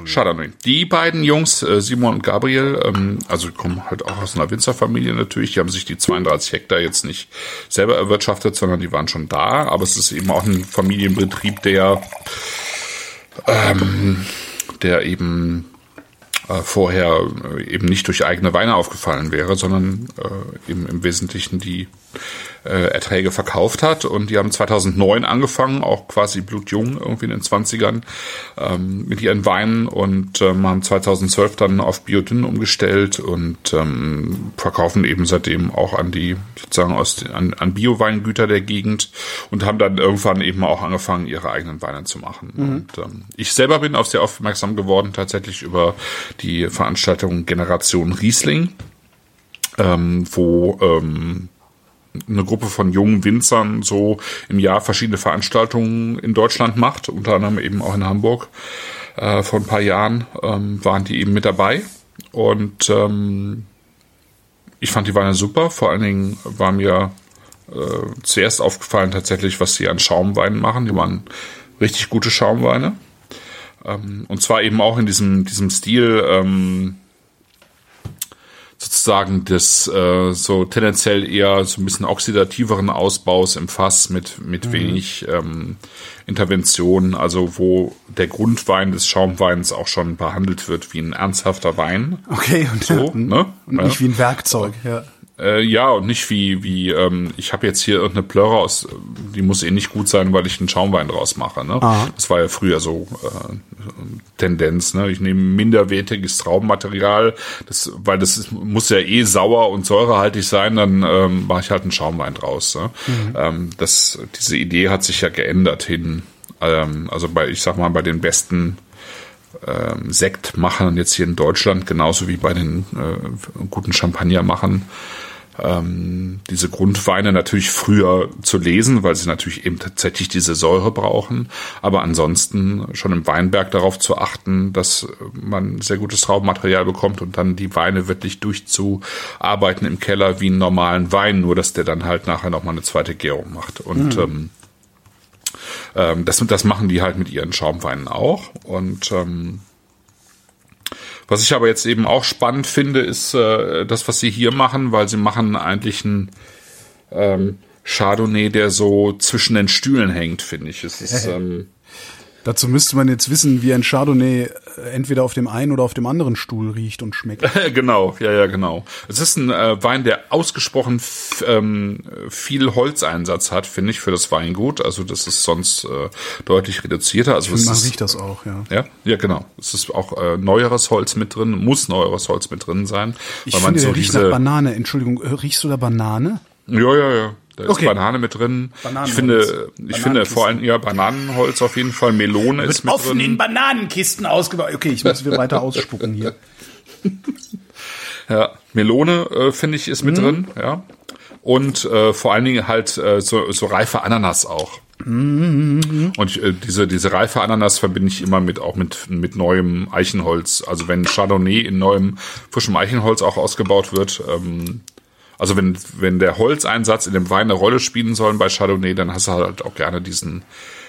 Chardonnay. Die beiden Jungs, äh, Simon und Gabriel, ähm, also kommen halt auch aus einer Winzerfamilie natürlich. Die haben sich die 32 Hektar jetzt nicht selber erwirtschaftet, sondern die waren schon da. Aber es ist eben auch ein Familienbetrieb, der, ähm, der eben äh, vorher äh, eben nicht durch eigene Weine aufgefallen wäre, sondern äh, eben im Wesentlichen die äh, Erträge verkauft hat. Und die haben 2009 angefangen, auch quasi blutjung, irgendwie in den 20ern, ähm, mit ihren Weinen und ähm, haben 2012 dann auf Biodyn umgestellt und ähm, verkaufen eben seitdem auch an die, sozusagen aus, den- an, an Bioweingüter der Gegend und haben dann irgendwann eben auch angefangen, ihre eigenen Weine zu machen. Und ähm, ich selber bin auf sie aufmerksam geworden, tatsächlich über die Veranstaltung Generation Riesling, ähm, wo ähm, eine Gruppe von jungen Winzern so im Jahr verschiedene Veranstaltungen in Deutschland macht, unter anderem eben auch in Hamburg. Äh, vor ein paar Jahren ähm, waren die eben mit dabei. Und ähm, ich fand die Weine super. Vor allen Dingen war mir äh, zuerst aufgefallen tatsächlich, was sie an Schaumweinen machen. Die waren richtig gute Schaumweine. Ähm, und zwar eben auch in diesem, diesem Stil, ähm, sozusagen des äh, so tendenziell eher so ein bisschen oxidativeren Ausbaus im Fass mit mit mhm. wenig ähm, Intervention, also wo der Grundwein des Schaumweins auch schon behandelt wird wie ein ernsthafter Wein. Okay, und, so, [laughs] ne? und nicht wie ein Werkzeug, ja. Äh, ja, und nicht wie, wie ähm, ich habe jetzt hier irgendeine Plörre aus, die muss eh nicht gut sein, weil ich einen Schaumwein draus mache. Ne? Das war ja früher so äh, Tendenz. Ne? Ich nehme minderwertiges Traubenmaterial, das, weil das ist, muss ja eh sauer und säurehaltig sein, dann ähm, mache ich halt einen Schaumwein draus. Ne? Mhm. Ähm, das, diese Idee hat sich ja geändert hin. Ähm, also bei, ich sag mal, bei den besten ähm, Sektmachern jetzt hier in Deutschland, genauso wie bei den äh, guten Champagnermachern, ähm, diese Grundweine natürlich früher zu lesen, weil sie natürlich eben tatsächlich diese Säure brauchen, aber ansonsten schon im Weinberg darauf zu achten, dass man sehr gutes Traubenmaterial bekommt und dann die Weine wirklich durchzuarbeiten im Keller wie einen normalen Wein, nur dass der dann halt nachher nochmal eine zweite Gärung macht. Und mhm. ähm, ähm, das, das machen die halt mit ihren Schaumweinen auch und ähm, was ich aber jetzt eben auch spannend finde, ist äh, das, was sie hier machen, weil sie machen eigentlich ein ähm, Chardonnay, der so zwischen den Stühlen hängt, finde ich. Es ist, [laughs] ähm, Dazu müsste man jetzt wissen, wie ein Chardonnay äh, entweder auf dem einen oder auf dem anderen Stuhl riecht und schmeckt. [laughs] genau, ja, ja, genau. Es ist ein äh, Wein, der ausgesprochen ähm, viel Holzeinsatz hat, finde ich, für das Weingut. Also das ist sonst äh, deutlich reduzierter. Also man riecht das auch, ja. Ja, ja, genau. Es ist auch äh, neueres Holz mit drin, muss neueres Holz mit drin sein. Ich finde, so der riecht nach Banane. Entschuldigung, äh, riechst du da Banane? Ja, ja, ja. Da okay. ist Banane mit drin. Ich finde, ich finde vor allem ja Bananenholz auf jeden Fall. Melone Wird ist mit offen drin. in Bananenkisten ausgebaut. Okay, ich muss wieder weiter ausspucken hier. [laughs] Ja, Melone äh, finde ich ist mit mhm. drin. Ja, und äh, vor allen Dingen halt äh, so, so reife Ananas auch. Mhm. Und äh, diese diese reife Ananas verbinde ich immer mit auch mit mit neuem Eichenholz. Also wenn Chardonnay in neuem frischem Eichenholz auch ausgebaut wird, ähm, also wenn, wenn der Holzeinsatz in dem Wein eine Rolle spielen soll bei Chardonnay, dann hast du halt auch gerne diesen,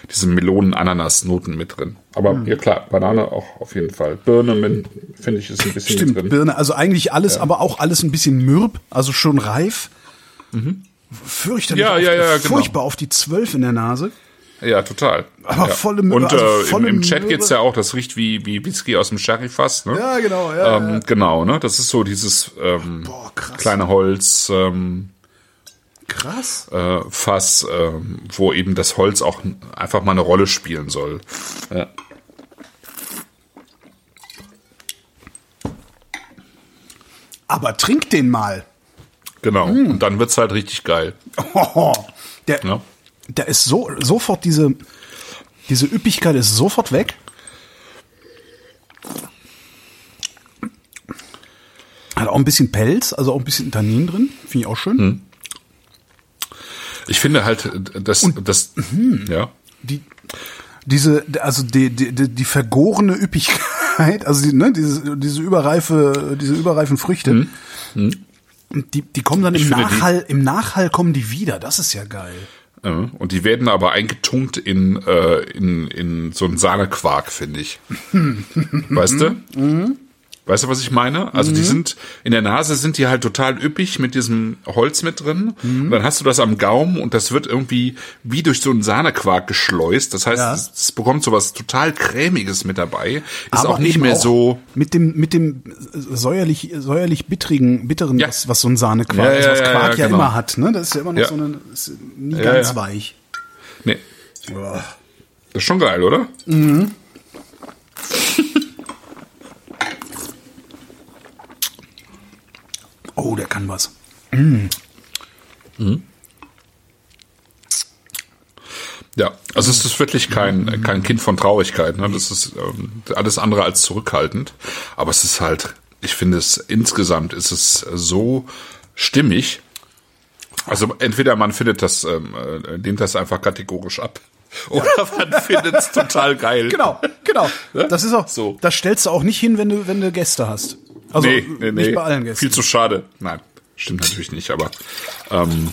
diesen Melonen-Ananas-Noten mit drin. Aber mhm. ja klar, Banane auch auf jeden Fall. Birne, finde ich, ist ein bisschen Stimmt, drin. Birne, also eigentlich alles, ja. aber auch alles ein bisschen mürb, also schon reif. Mhm. Fürchterlich, ja, ja, ja, genau. furchtbar auf die Zwölf in der Nase. Ja, total. Aber ja. volle Möhre. Und äh, also im, im Chat Möhre. geht's ja auch, das riecht wie, wie Whisky aus dem Sherryfass, ne? Ja, genau, ja, ähm, ja. Genau, ne? Das ist so dieses ähm, Boah, kleine Holz. Ähm, Krass. Äh, Fass, ähm, wo eben das Holz auch einfach mal eine Rolle spielen soll. Ja. Aber trink den mal. Genau. Mm. Und dann wird's halt richtig geil. Oh, [laughs] der, ja da ist so sofort diese diese Üppigkeit ist sofort weg. Hat auch ein bisschen Pelz, also auch ein bisschen Tannin drin, finde ich auch schön. Hm. Ich finde halt, dass Und, das hm, ja die diese also die die, die vergorene Üppigkeit, also die, ne, diese diese überreife diese überreifen Früchte. Hm. Hm. Die, die kommen dann im Nachhall, im Nachhall kommen die wieder. Das ist ja geil. Und die werden aber eingetunkt in, äh, in, in so einen Sahnequark, finde ich. [laughs] weißt du? Mhm. Weißt du, was ich meine? Also mhm. die sind, in der Nase sind die halt total üppig mit diesem Holz mit drin. Mhm. Und dann hast du das am Gaumen und das wird irgendwie wie durch so einen Sahnequark geschleust. Das heißt, ja. es, es, bekommt so was total Cremiges mit dabei. Ist Aber auch nicht mehr auch so. Mit dem, mit dem säuerlich, säuerlich bittrigen, bitteren, ja. was, was so ein Sahnequark, ja, ja, was Quark ja, genau. immer hat, ne? Das ist ja immer noch so eine, ist nie ganz weich. Nee. Boah. Das ist schon geil, oder? Mhm. Oh, der kann was. Mm. Mhm. Ja, also es ist wirklich kein, kein Kind von Traurigkeit. Ne? Das ist ähm, alles andere als zurückhaltend. Aber es ist halt, ich finde es insgesamt ist es so stimmig. Also entweder man findet das, ähm, äh, lehnt das einfach kategorisch ab. [laughs] Oder man findet es total geil. Genau, genau. Das ist auch So. Das stellst du auch nicht hin, wenn du wenn du Gäste hast. Also nee, nee, nee. nicht bei allen Gästen. Viel zu schade. Nein, stimmt natürlich nicht, aber ähm,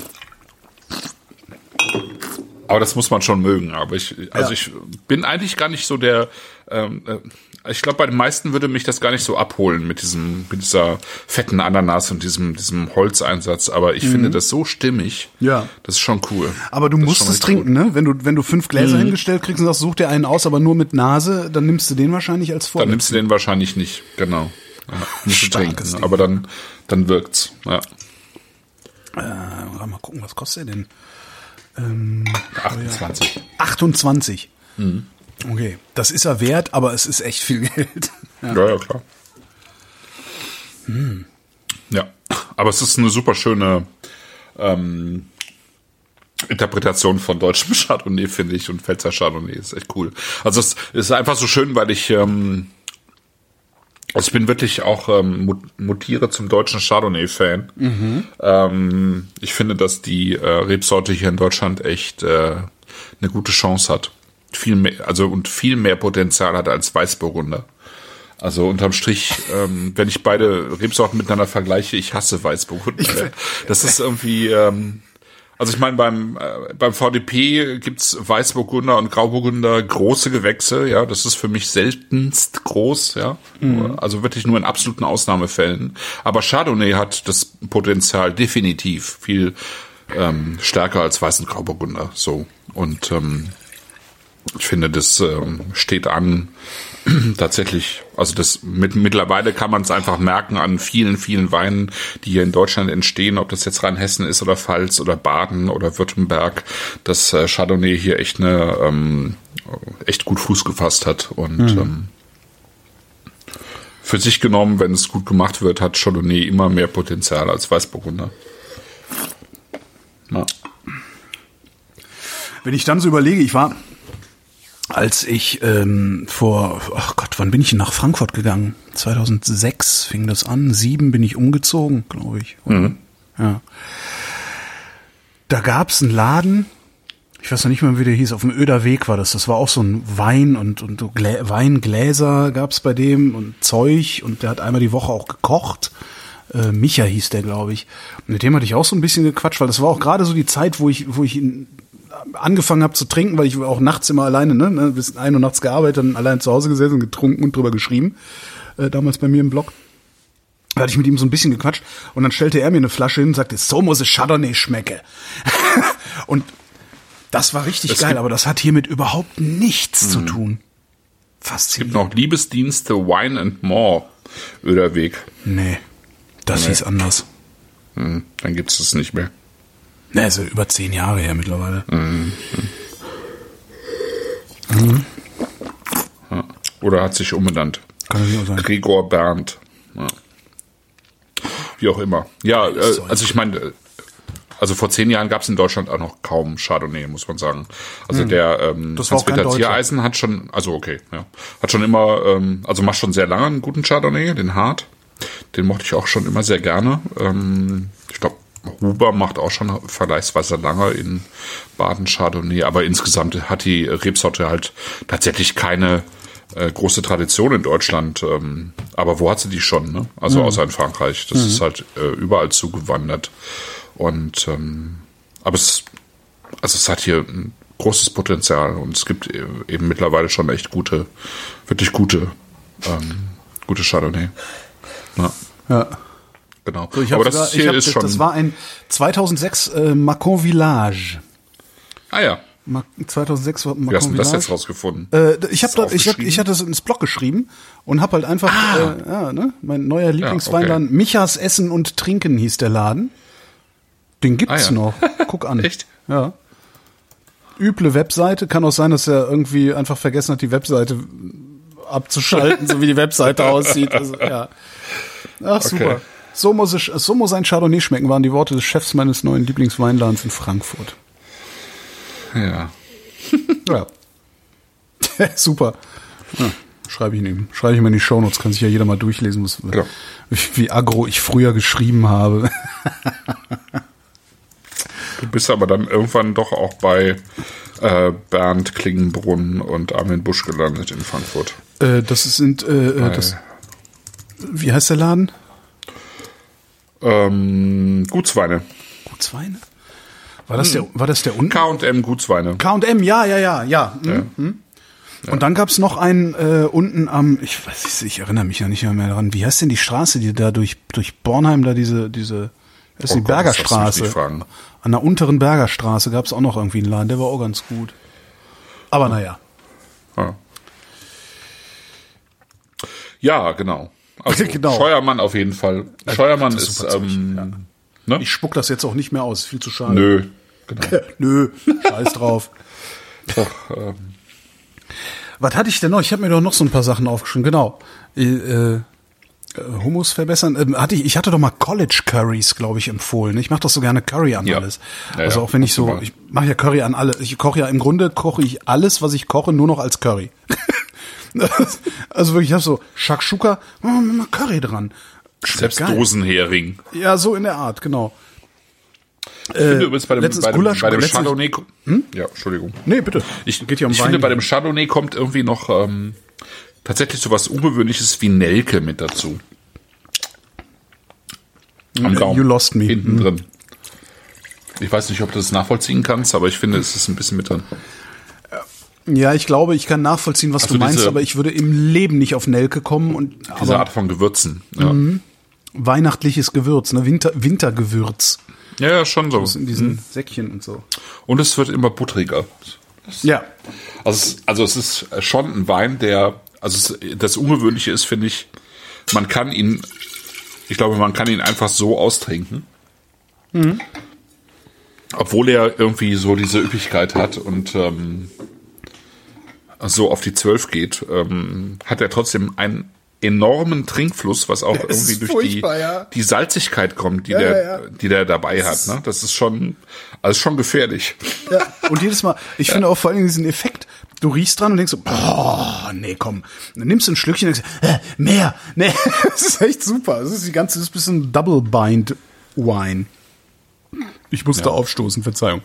aber das muss man schon mögen. Aber ich, also Ja. ich bin eigentlich gar nicht so der. Ähm, äh, ich glaube, bei den meisten würde mich das gar nicht so abholen mit diesem, mit dieser fetten Ananas und diesem, diesem Holzeinsatz. Aber ich finde das so stimmig. Mhm. Ja. Das ist schon cool. aber du Das musst es trinken, ne? Wenn du wenn du fünf Gläser Mhm. hingestellt kriegst und sagst, such dir einen aus, aber nur mit Nase, dann nimmst du den wahrscheinlich als Dann Vorbild. nimmst du den wahrscheinlich nicht, genau. Ja, Starkes trinken, Ding. aber dann, dann wirkt's. Ja. Äh, mal gucken, was kostet der denn? 28. 28. Mhm. Okay, das ist er wert, aber es ist echt viel [laughs] Geld. Ja, ja, klar. Ja, aber es ist eine super schöne ähm, Interpretation von deutschem [laughs] Chardonnay, finde ich, und Pfälzer Chardonnay ist echt cool. Also es ist einfach so schön, weil ich ähm, also ich bin wirklich auch ähm, mut- mutiere zum deutschen Chardonnay-Fan. Ähm, ich finde, dass die äh, Rebsorte hier in Deutschland echt äh, eine gute Chance hat. Viel mehr, also und viel mehr Potenzial hat als Weißburgunder. Also unterm Strich, [laughs] ähm, wenn ich beide Rebsorten miteinander vergleiche, ich hasse Weißburgunder. Das ist irgendwie, ähm, also ich meine, beim, äh, beim VDP gibt's Weißburgunder und Grauburgunder große Gewächse, ja, das ist für mich seltenst groß, ja. Also wirklich nur in absoluten Ausnahmefällen. Aber Chardonnay hat das Potenzial definitiv viel ähm, stärker als Weiß- und Grauburgunder. So. Und ähm, ich finde, das ähm, steht an [clears throat] tatsächlich, also das mit, mittlerweile kann man es einfach merken an vielen, vielen Weinen, die hier in Deutschland entstehen, ob das jetzt Rheinhessen ist oder Pfalz oder Baden oder Württemberg, dass äh, Chardonnay hier echt eine ähm, echt gut Fuß gefasst hat und ähm, für sich genommen, wenn es gut gemacht wird, hat Chardonnay immer mehr Potenzial als Weißburgunder. Ja. Wenn ich dann so überlege, ich war, als ich ähm, vor, ach Gott, wann bin ich denn nach Frankfurt gegangen? 2006 fing das an, sieben bin ich umgezogen, glaube ich. oder? Ja. Da gab's einen Laden, ich weiß noch nicht mehr, wie der hieß, auf dem Öder Weg war das. Das war auch so ein Wein und, und Glä Weingläser gab's bei dem und Zeug und der hat einmal die Woche auch gekocht. Äh, Micha hieß der, glaube ich. Und mit dem hatte ich auch so ein bisschen gequatscht, weil das war auch gerade so die Zeit, wo ich, wo ich ihn angefangen habe zu trinken, weil ich auch nachts immer alleine, ne, ne, bis ein Uhr nachts gearbeitet, dann allein zu Hause gesessen, getrunken und drüber geschrieben. Äh, damals bei mir im Blog. Da hatte ich mit ihm so ein bisschen gequatscht und dann stellte er mir eine Flasche hin und sagte, so muss es Chardonnay schmecke. [laughs] und das war richtig Es geil, gibt- aber das hat hiermit überhaupt nichts zu tun. Mhm. gibt Faszinierend. noch Liebesdienste Wine and More Öderweg. Nee, das Nee. hieß anders. Hm, dann gibt's es nicht mehr. Ne, ja über zehn Jahre her mittlerweile. Oder hat sich umbenannt. Kann natürlich auch sein. Gregor Bernd. Ja. Wie auch immer. Ja, äh, also ich meine, äh, also vor zehn Jahren gab es in Deutschland auch noch kaum Chardonnay, muss man sagen. Also der ähm, Hm. Hans-Peter Deutscher. Ziereisen hat schon, also okay, ja, hat schon immer, ähm, also macht schon sehr lange einen guten Chardonnay, den Hart. Den mochte ich auch schon immer sehr gerne. Ähm, ich glaube, Huber macht auch schon vergleichsweise lange in Baden Chardonnay, aber insgesamt hat die Rebsorte halt tatsächlich keine äh, große Tradition in Deutschland. Ähm, aber wo hat sie die schon? Ne? Also Mhm. außer in Frankreich. Das ist halt äh, überall zugewandert. Und ähm, aber es, also es hat hier ein großes Potenzial und es gibt e- eben mittlerweile schon echt gute, wirklich gute, ähm, gute Chardonnay. Ja, Ja. Genau. So, aber das sogar, ich hier hab, ist schon. das war ein 2006 äh, Macon Village. ah ja, Ma 2006 war Macon wie hast du das jetzt rausgefunden? Äh, ich habe ich hab, ich hatte das ins Blog geschrieben und habe halt einfach Ah. äh, ja, ne, mein neuer Lieblingsweinladen Michas Essen und Trinken hieß der Laden. Den gibt's Ah, ja. noch. Guck an. [laughs] Echt? Ja. Üble Webseite, kann auch sein, dass er irgendwie einfach vergessen hat, die Webseite abzuschalten, so wie die Webseite [laughs] aussieht. Also, ja. Ach super. So muss es, so muss ein Chardonnay schmecken, waren die Worte des Chefs meines neuen Lieblingsweinladens in Frankfurt. Ja. [laughs] Ja. [laughs] Super. Ja, schreibe ich. Schreibe ich ihm in die Shownotes, kann sich ja jeder mal durchlesen, was, Ja. wie, wie aggro ich früher geschrieben habe. [laughs] Du bist aber dann irgendwann doch auch bei äh, Bernd Klingenbrunn und Armin Busch gelandet in Frankfurt. Äh, das sind, äh, äh, das, wie heißt der Laden? Ähm, Gutsweine. Gutsweine? War das der, war das der unten? K&M Gutsweine. K&M, ja, ja, ja, ja. Mhm. Ja. mhm. Und dann gab's noch einen äh, unten am, ich weiß nicht, ich erinnere mich ja nicht mehr daran. Wie heißt denn die Straße, die da durch durch Bornheim da diese diese das ist Oh die Gott, Bergerstraße. An der unteren Bergerstraße gab's auch noch irgendwie einen Laden, der war auch ganz gut. Aber naja. Ja, ja genau. Also [laughs] Genau. Scheuermann auf jeden Fall. Scheuermann ist ist, ähm, ne? Ich spuck das jetzt auch nicht mehr aus, ist viel zu schade. Nö, [laughs] genau. Nö, scheiß drauf. [laughs] Doch, ähm, Was hatte ich denn noch? Ich habe mir doch noch so ein paar Sachen aufgeschrieben. Genau. Äh, äh, Hummus verbessern. Ähm, hatte ich, ich hatte doch mal College Curries, glaube ich, empfohlen. Ich mache doch so gerne Curry an Ja. alles. Ja, also ja, auch wenn ich so, ich mache ja Curry an alle. Ich koche ja im Grunde koche ich alles, was ich koche, nur noch als Curry. [laughs] also wirklich, ich habe so Shakshuka, mal Curry dran. Selbst geil. Dosenhering. Ja, so in der Art, genau. Ich finde übrigens bei dem, bei dem, Gulasch- bei dem letztens- Chardonnay. Ja, Entschuldigung. Nee, bitte. Ich, Geht ja um ich Wein. finde, bei dem Chardonnay kommt irgendwie noch ähm, tatsächlich so was Ungewöhnliches wie Nelke mit dazu. Am Gaumen. You lost me. Hinten drin. Ich weiß nicht, ob du das nachvollziehen kannst, aber ich finde, es ist ein bisschen mit drin. Ja, ich glaube, ich kann nachvollziehen, was Also du meinst, diese- aber ich würde im Leben nicht auf Nelke kommen und Diese aber Art von Gewürzen. Ja. weihnachtliches Gewürz, ne? Winter, Wintergewürz. ja, ja, schon so. In diesen Säckchen und so. Und es wird immer buttriger. Ja. Also es, also es ist schon ein Wein, der, also es, das Ungewöhnliche ist, finde ich, man kann ihn, ich glaube, man kann ihn einfach so austrinken. Obwohl er irgendwie so diese Üppigkeit hat und ähm, so auf die Zwölf geht, ähm, hat er trotzdem einen enormen Trinkfluss, was auch es irgendwie durch die, ja. die Salzigkeit kommt, die Ja, der, ja, die der dabei hat. Ne? Das ist schon, also schon gefährlich. ja. Und jedes Mal, ich finde auch vor allen Dingen diesen Effekt, du riechst dran und denkst so, boah, nee, komm. Dann nimmst du ein Schlückchen und denkst, äh, mehr, nee. [laughs] Das ist echt super. Das ist die ganze, das ist ein bisschen Double Bind Wine. Ich musste aufstoßen, Verzeihung.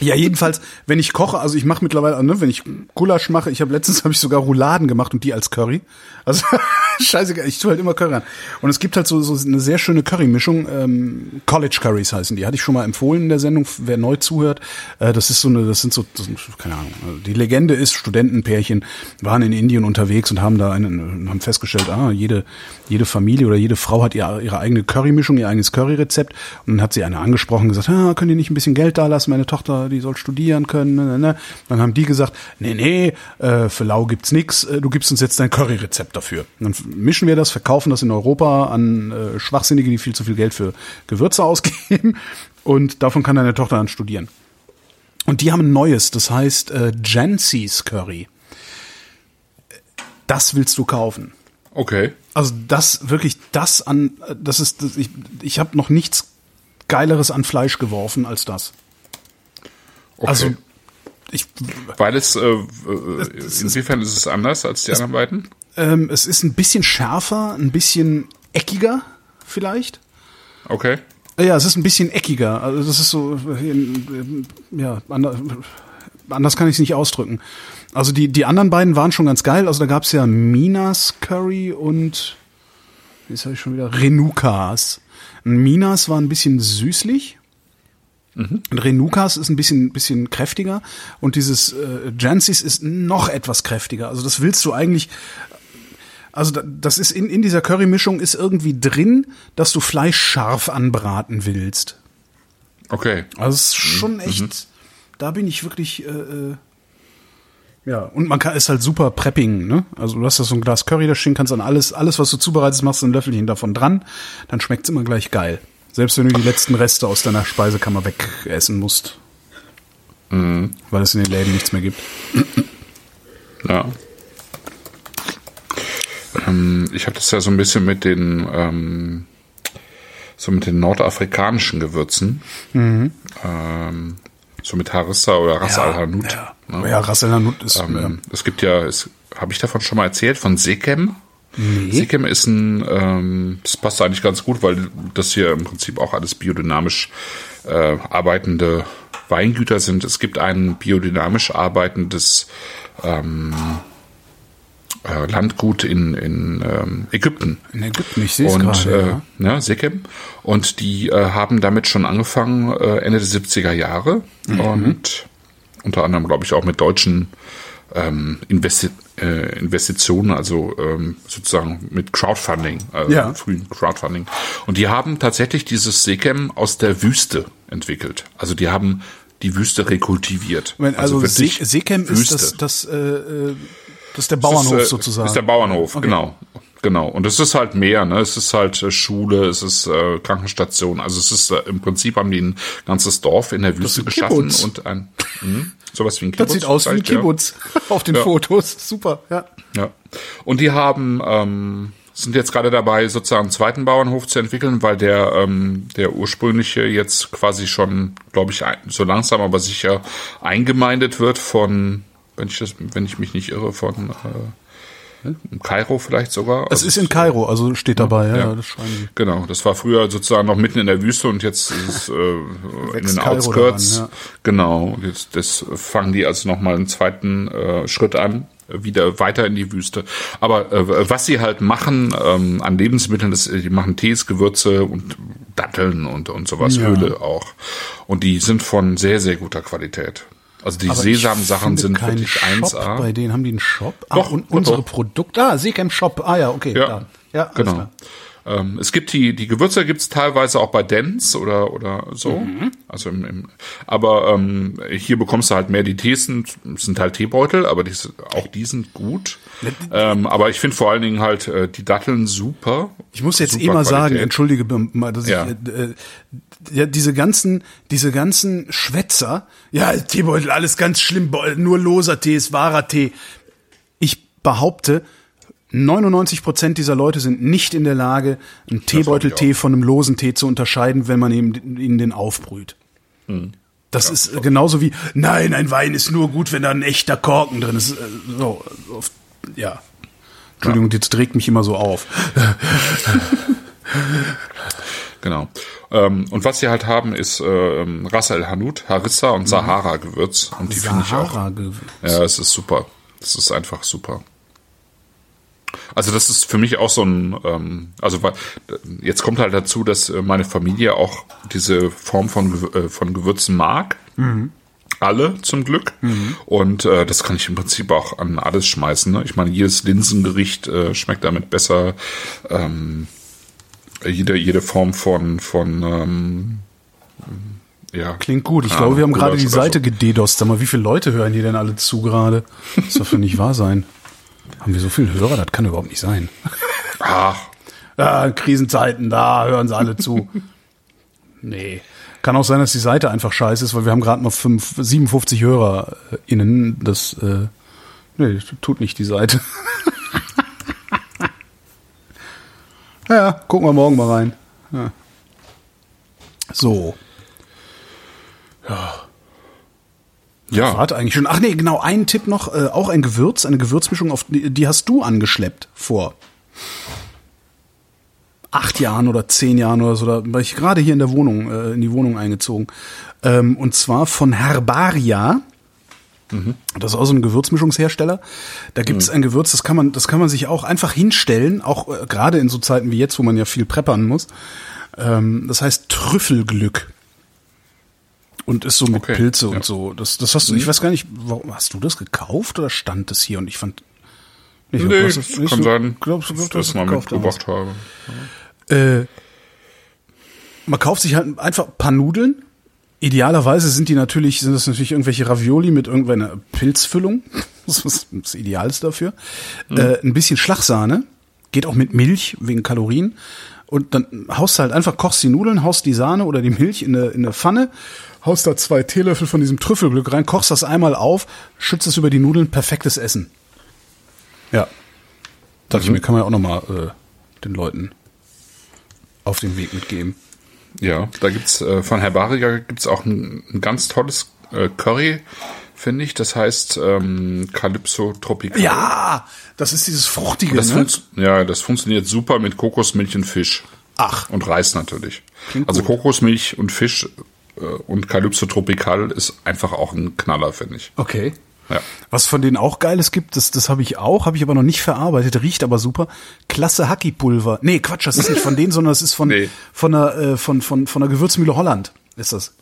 Ja, jedenfalls, wenn ich koche, also ich mache mittlerweile, ne, wenn ich Gulasch mache, ich habe letztens [laughs] habe ich sogar Rouladen gemacht und die als Curry. Also [laughs] scheißegal, ich tue halt immer Curry an. Und es gibt halt so, so eine sehr schöne Currymischung, ähm, College Curries heißen die. Hatte ich schon mal empfohlen in der Sendung, wer neu zuhört. Äh, das ist so eine, das sind so, das sind, keine Ahnung. also Die Legende ist, Studentenpärchen waren in Indien unterwegs und haben da einen, haben festgestellt, ah, jede, jede Familie oder jede Frau hat ihre, ihre eigene Currymischung, ihr eigenes Curryrezept. Und dann hat sie eine angesprochen, gesagt, ah, könnt ihr nicht ein bisschen Geld da lassen? Meine Tochter, die soll studieren können. Ne, ne, ne. Dann haben die gesagt, nee, nee, äh, für lau gibt's nix. Äh, du gibst uns jetzt dein Curryrezept dafür. Und dann mischen wir das, verkaufen das in Europa an äh, Schwachsinnige, die viel zu viel Geld für Gewürze [laughs] ausgeben. Und davon kann deine Tochter dann studieren. Und die haben ein neues, das heißt äh, Jancy's Curry. Das willst du kaufen. Okay. Also das wirklich das an das ist das, ich ich habe noch nichts geileres an Fleisch geworfen als das. Okay. Also ich Weil es, äh, äh, inwiefern ist es anders als die anderen beiden? ähm, es ist ein bisschen schärfer, ein bisschen eckiger vielleicht. Okay. Ja, es ist ein bisschen eckiger. Also das ist so ja, anders, kann ich es nicht ausdrücken. Also die die anderen beiden waren schon ganz geil. Also da gab's ja Minas Curry und jetzt habe ich schon wieder Renukas. Minas war ein bisschen süßlich. Und Renukas ist ein bisschen, bisschen kräftiger und dieses äh, Jancy's ist noch etwas kräftiger. Also das willst du eigentlich, also da- das ist in, in dieser Currymischung ist irgendwie drin, dass du Fleisch scharf anbraten willst. Okay. Also es ist schon echt, da bin ich wirklich, äh, äh, ja, und man kann, ist halt super Prepping, ne? Also du hast da so ein Glas Curry da stehen, kannst dann alles, alles, was du zubereitest, machst du ein Löffelchen davon dran, dann schmeckt's immer gleich geil. Selbst wenn du die letzten Reste aus deiner Speisekammer wegessen musst. Weil es in den Läden nichts mehr gibt. Ja. Ähm, ich habe das ja so ein bisschen mit den ähm, so mit den nordafrikanischen Gewürzen. Mhm. Ähm, so mit Harissa oder Ras Al Hanout. Ja, ne? ja Ras Al Hanout ist, Ähm, Es gibt ja, habe ich davon schon mal erzählt, von Sekem? Sekem ist ein, ähm, das passt eigentlich ganz gut, weil das hier im Prinzip auch alles biodynamisch äh, arbeitende Weingüter sind. Es gibt ein biodynamisch arbeitendes ähm, äh, Landgut in, in ähm, Ägypten. In Ägypten, ich sehe es Und gerade. äh, ja. ne, Sekem. Und die äh, haben damit schon angefangen, äh, Ende der 70er Jahre. Mhm. Und unter anderem, glaube ich, auch mit deutschen ähm, Investi äh, Investitionen, also ähm, sozusagen mit Crowdfunding, äh, Ja. frühen Crowdfunding. Und die haben tatsächlich dieses Sekem aus der Wüste entwickelt. Also die haben die Wüste rekultiviert. Moment, also Se wirklich Seekem ist das, das, äh, äh, das ist der Bauernhof ist, äh, sozusagen. Ist der Bauernhof, genau. Genau. Und es ist halt mehr, ne? Es ist halt äh, Schule, es ist äh, Krankenstation. Also es ist äh, im Prinzip haben die ein ganzes Dorf in der Wüste geschaffen Kibbutz. und ein mh, sowas wie ein [laughs] das Kibbutz. sieht aus wie ein ja. Kibbutz [laughs] auf den Ja. Fotos. Super, ja. Ja. Und die haben ähm, sind jetzt gerade dabei, sozusagen einen zweiten Bauernhof zu entwickeln, weil der ähm, der ursprüngliche jetzt quasi schon, glaube ich, so langsam aber sicher eingemeindet wird von, wenn ich das, wenn ich mich nicht irre, von äh, Kairo vielleicht sogar. Es Also ist in Kairo, also steht dabei, ja, Ja. das. Genau, das war früher sozusagen noch mitten in der Wüste und jetzt ist es äh, in den Kairo Outskirts. daran, Genau, jetzt, das fangen die also nochmal einen zweiten äh, Schritt an, wieder weiter in die Wüste. Aber äh, was sie halt machen ähm, an Lebensmitteln, das, die machen Tees, Gewürze und Datteln und, und sowas, Ja. Öle auch. Und die sind von sehr, sehr guter Qualität. Also die Sesamsachen sind wirklich Shop 1A. Bei denen haben die einen Shop. Ah, Doch, und unsere doch. Produkte. Ah, Seekem Shop. Ah ja, okay. Ja, da. ja alles genau. klar. Ähm, es gibt die, die Gewürze gibt's teilweise auch bei Dents oder, oder so. Mhm. Also im, im, aber ähm, hier bekommst du halt mehr die Tees, sind, sind halt Teebeutel, aber die, auch die sind gut. Ähm, aber ich finde vor allen Dingen halt äh, die Datteln super. Ich muss jetzt Super eh sagen, entschuldige mal, dass Ja. ich äh, äh, ja, diese ganzen, diese ganzen Schwätzer, ja, Teebeutel, alles ganz schlimm, nur loser Tee ist wahrer Tee. Ich behaupte, 99 Prozent dieser Leute sind nicht in der Lage, einen Teebeuteltee von einem losen Tee zu unterscheiden, wenn man ihm, ihnen den aufbrüht. Hm. Das ist äh, genauso wie, nein, ein Wein ist nur gut, wenn da ein echter Korken drin ist. Äh, So, auf, ja. Entschuldigung, jetzt trägt mich immer so auf. [laughs] Genau. Ähm, und was sie halt haben, ist ähm, Ras El Hanout, Harissa und Sahara Gewürz. Und die finde ich auch. Sahara-Gewürz. Ja, es ist super. Das ist einfach super. Also das ist für mich auch so ein, ähm, also jetzt kommt halt dazu, dass äh, meine Familie auch diese Form von, äh, von Gewürzen mag. Alle zum Glück. Und äh, das kann ich im Prinzip auch an alles schmeißen. Ne? Ich meine, jedes Linsengericht äh, schmeckt damit besser. Ähm, jede, jede Form von, von ähm, ja. Klingt gut. Ich keine glaube, wir haben gerade die Gulasch oder Seite gededost. Sag mal, wie viele Leute hören hier denn alle zu gerade? Das darf doch nicht wahr sein. Haben wir so viele Hörer? Das kann überhaupt nicht sein. [laughs] Ach, Ah, Krisenzeiten, da hören sie alle zu. [laughs] Nee. Kann auch sein, dass die Seite einfach scheiße ist, weil wir haben gerade mal fünf, 57 HörerInnen. Das, äh, nee, tut nicht die Seite. [laughs] ja, gucken wir morgen mal rein. Ja. So. ja. Warte eigentlich schon. Ach nee, genau, ein Tipp noch, äh, auch ein Gewürz, eine Gewürzmischung, auf die, hast du angeschleppt vor acht Jahren oder zehn Jahren oder so, da war ich gerade hier in der Wohnung, äh, in die Wohnung eingezogen. Ähm, und zwar von Herbaria. Das ist auch so ein Gewürzmischungshersteller. Da gibt es ein Gewürz, das kann man, das kann man sich auch einfach hinstellen, auch äh, gerade in so Zeiten wie jetzt, wo man ja viel preppern muss. Ähm, das heißt Trüffelglück. Und ist so mit Okay, Pilze ja. und so. Das, das hast du, ich weiß gar nicht, warum, hast du das gekauft oder stand das hier? Und ich fand, ich glaub, Nee, hast das kann so- sein, glaubst du, dass ich das mal mitgebracht habe. Äh, man kauft sich halt einfach ein paar Nudeln. Idealerweise sind die natürlich, sind das natürlich irgendwelche Ravioli mit irgendeiner Pilzfüllung. [laughs] Das ist das Idealste dafür. Äh, ein bisschen Schlagsahne. Geht auch mit Milch wegen Kalorien. Und dann haust du halt einfach, kochst die Nudeln, haust die Sahne oder die Milch in eine, in eine Pfanne, haust da zwei Teelöffel von diesem Trüffelglück rein, kochst das einmal auf, schützt es über die Nudeln, perfektes Essen. Ja. Dachte ich mir, kann man ja auch nochmal äh, den Leuten auf den Weg mitgeben. Ja, da gibt's äh, von Herbaria gibt's auch ein, ein ganz tolles äh, Curry, finde ich. Das heißt ähm, Calypso Tropical. Ja, das ist dieses fruchtige, das ne? ja, das funktioniert super mit Kokosmilch und Fisch. Ach. Und Reis natürlich. Klingt also gut. Kokosmilch und Fisch und Calypso Tropical ist einfach auch ein Knaller, finde ich. Okay. Ja. Was von denen auch Geiles gibt, das, das habe ich auch, habe ich aber noch nicht verarbeitet, riecht aber super. Klasse Hackipulver. Nee, Quatsch, das ist nicht von denen, sondern das ist von, [laughs] Nee. von, der, äh, von, von, von der Gewürzmühle Holland. Ist das.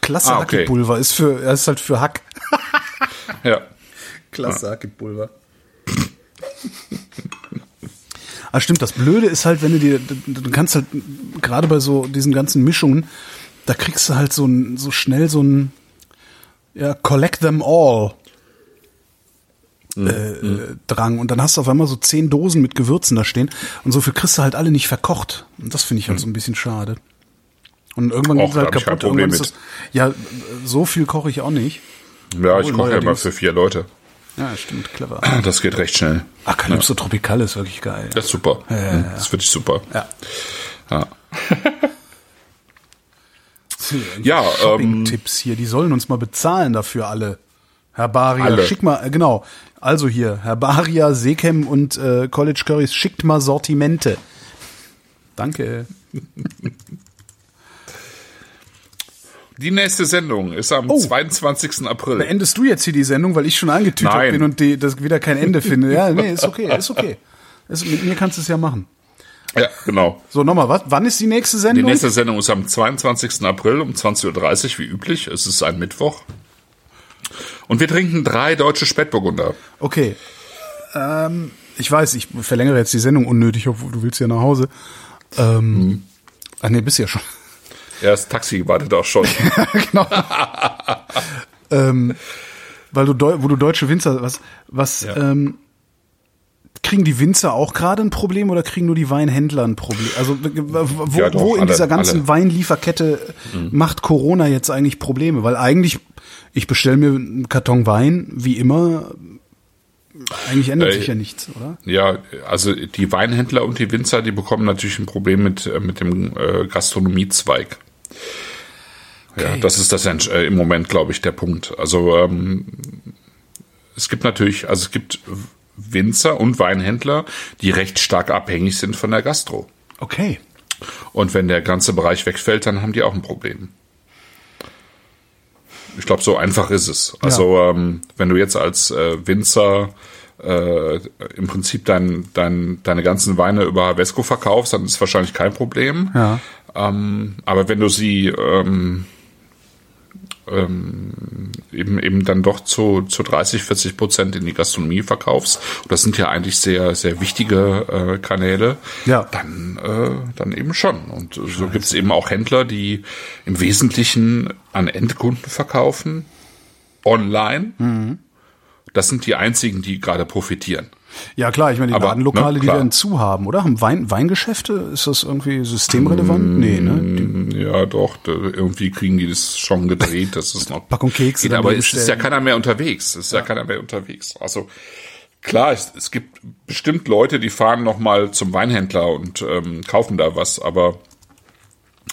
Klasse Ah, okay. Hackipulver ist für, das ist halt für Hack. Ja. [laughs] Klasse Hackipulver. [laughs] Ah, stimmt, das Blöde ist halt, wenn du dir, du du kannst halt, gerade bei so diesen ganzen Mischungen, da kriegst du halt so, ein, so schnell so ein, ja, collect them all. Äh, äh, Drang und dann hast du auf einmal so zehn Dosen mit Gewürzen da stehen und so viel kriegst du halt alle nicht verkocht und das finde ich halt so ein bisschen schade und irgendwann geht es halt ich kaputt irgendwann Problem ist das, ja so viel koche ich auch nicht Ja, ich koche ja immer neuerdings. für vier Leute. ja stimmt clever Das geht recht schnell. Ah, Calypso Tropical ist wirklich geil. Das ist super. ja, ja. Das ist wirklich super. Ja. Ja. [laughs] Ja, ähm, Shopping-Tipps hier, die sollen uns mal bezahlen dafür alle. Herbaria, Alle. schick mal, äh, genau. Also hier, Herbaria, Sekem und äh, College Currys, schickt mal Sortimente. Danke. Die nächste Sendung ist am Oh. 22. April. Beendest du jetzt hier die Sendung, weil ich schon angetütet Nein. bin und die, das wieder kein Ende finde? Ja, nee, ist okay, ist okay. [laughs] Ist, mit mir kannst du es ja machen. Ja, genau. So, nochmal, was? Wann ist die nächste Die Sendung? nächste Sendung ist am 22. April um 20.30 Uhr, wie üblich. Es ist ein Mittwoch. Und wir trinken drei deutsche Spätburgunder. Okay. Ähm, ich weiß, ich verlängere jetzt die Sendung unnötig, obwohl du willst ja nach Hause. Ähm, Ah, nee, bist ja schon. Ja, das Taxi wartet auch schon. [laughs] genau. [laughs] ähm, weil du, wo du deutsche Winzer, was, was, Ja. ähm, kriegen die Winzer auch gerade ein Problem oder kriegen nur die Weinhändler ein Problem? Also wo, Ja, doch, wo in alle, dieser ganzen alle. Mhm. Weinlieferkette macht Corona jetzt eigentlich Probleme? Weil eigentlich, ich bestelle mir einen Karton Wein, wie immer, eigentlich ändert Äh, sich ja nichts, oder? Ja, also die Weinhändler und die Winzer, die bekommen natürlich ein Problem mit, äh, mit dem äh, Gastronomiezweig. Ja, Okay. das ist das äh, im Moment, glaube ich, der Punkt. Also ähm, es gibt natürlich, also es gibt Winzer und Weinhändler, die recht stark abhängig sind von der Gastro. Okay. Und wenn der ganze Bereich wegfällt, dann haben die auch ein Problem. Ich glaube, so einfach ist es. Also ähm, wenn du jetzt als äh, Winzer äh, im Prinzip dein, dein, deine ganzen Weine über Havesco verkaufst, dann ist wahrscheinlich kein Problem. Ja. Ähm, aber wenn du sie ähm, ähm, eben eben dann doch zu, zu 30, 40 Prozent in die Gastronomie verkaufst, und das sind ja eigentlich sehr, sehr wichtige äh, Kanäle, Ja. dann, äh, dann eben schon. Und so gibt es eben auch Händler, die im Wesentlichen an Endkunden verkaufen, online. Mhm. Das sind die einzigen, die gerade profitieren. Ja klar, ich meine, die Aber, Ladenlokale, ne, die werden zu haben, oder? Haben Wein, Weingeschäfte? Ist das irgendwie systemrelevant? nee, ne? Die, Ja, doch, da, irgendwie kriegen die das schon gedreht, das ist noch. [laughs] Packung Kekse Geht, aber es ist ja keiner mehr unterwegs. Es ist ja, keiner mehr unterwegs. Also klar, es, es gibt bestimmt Leute, die fahren noch mal zum Weinhändler und ähm, kaufen da was, aber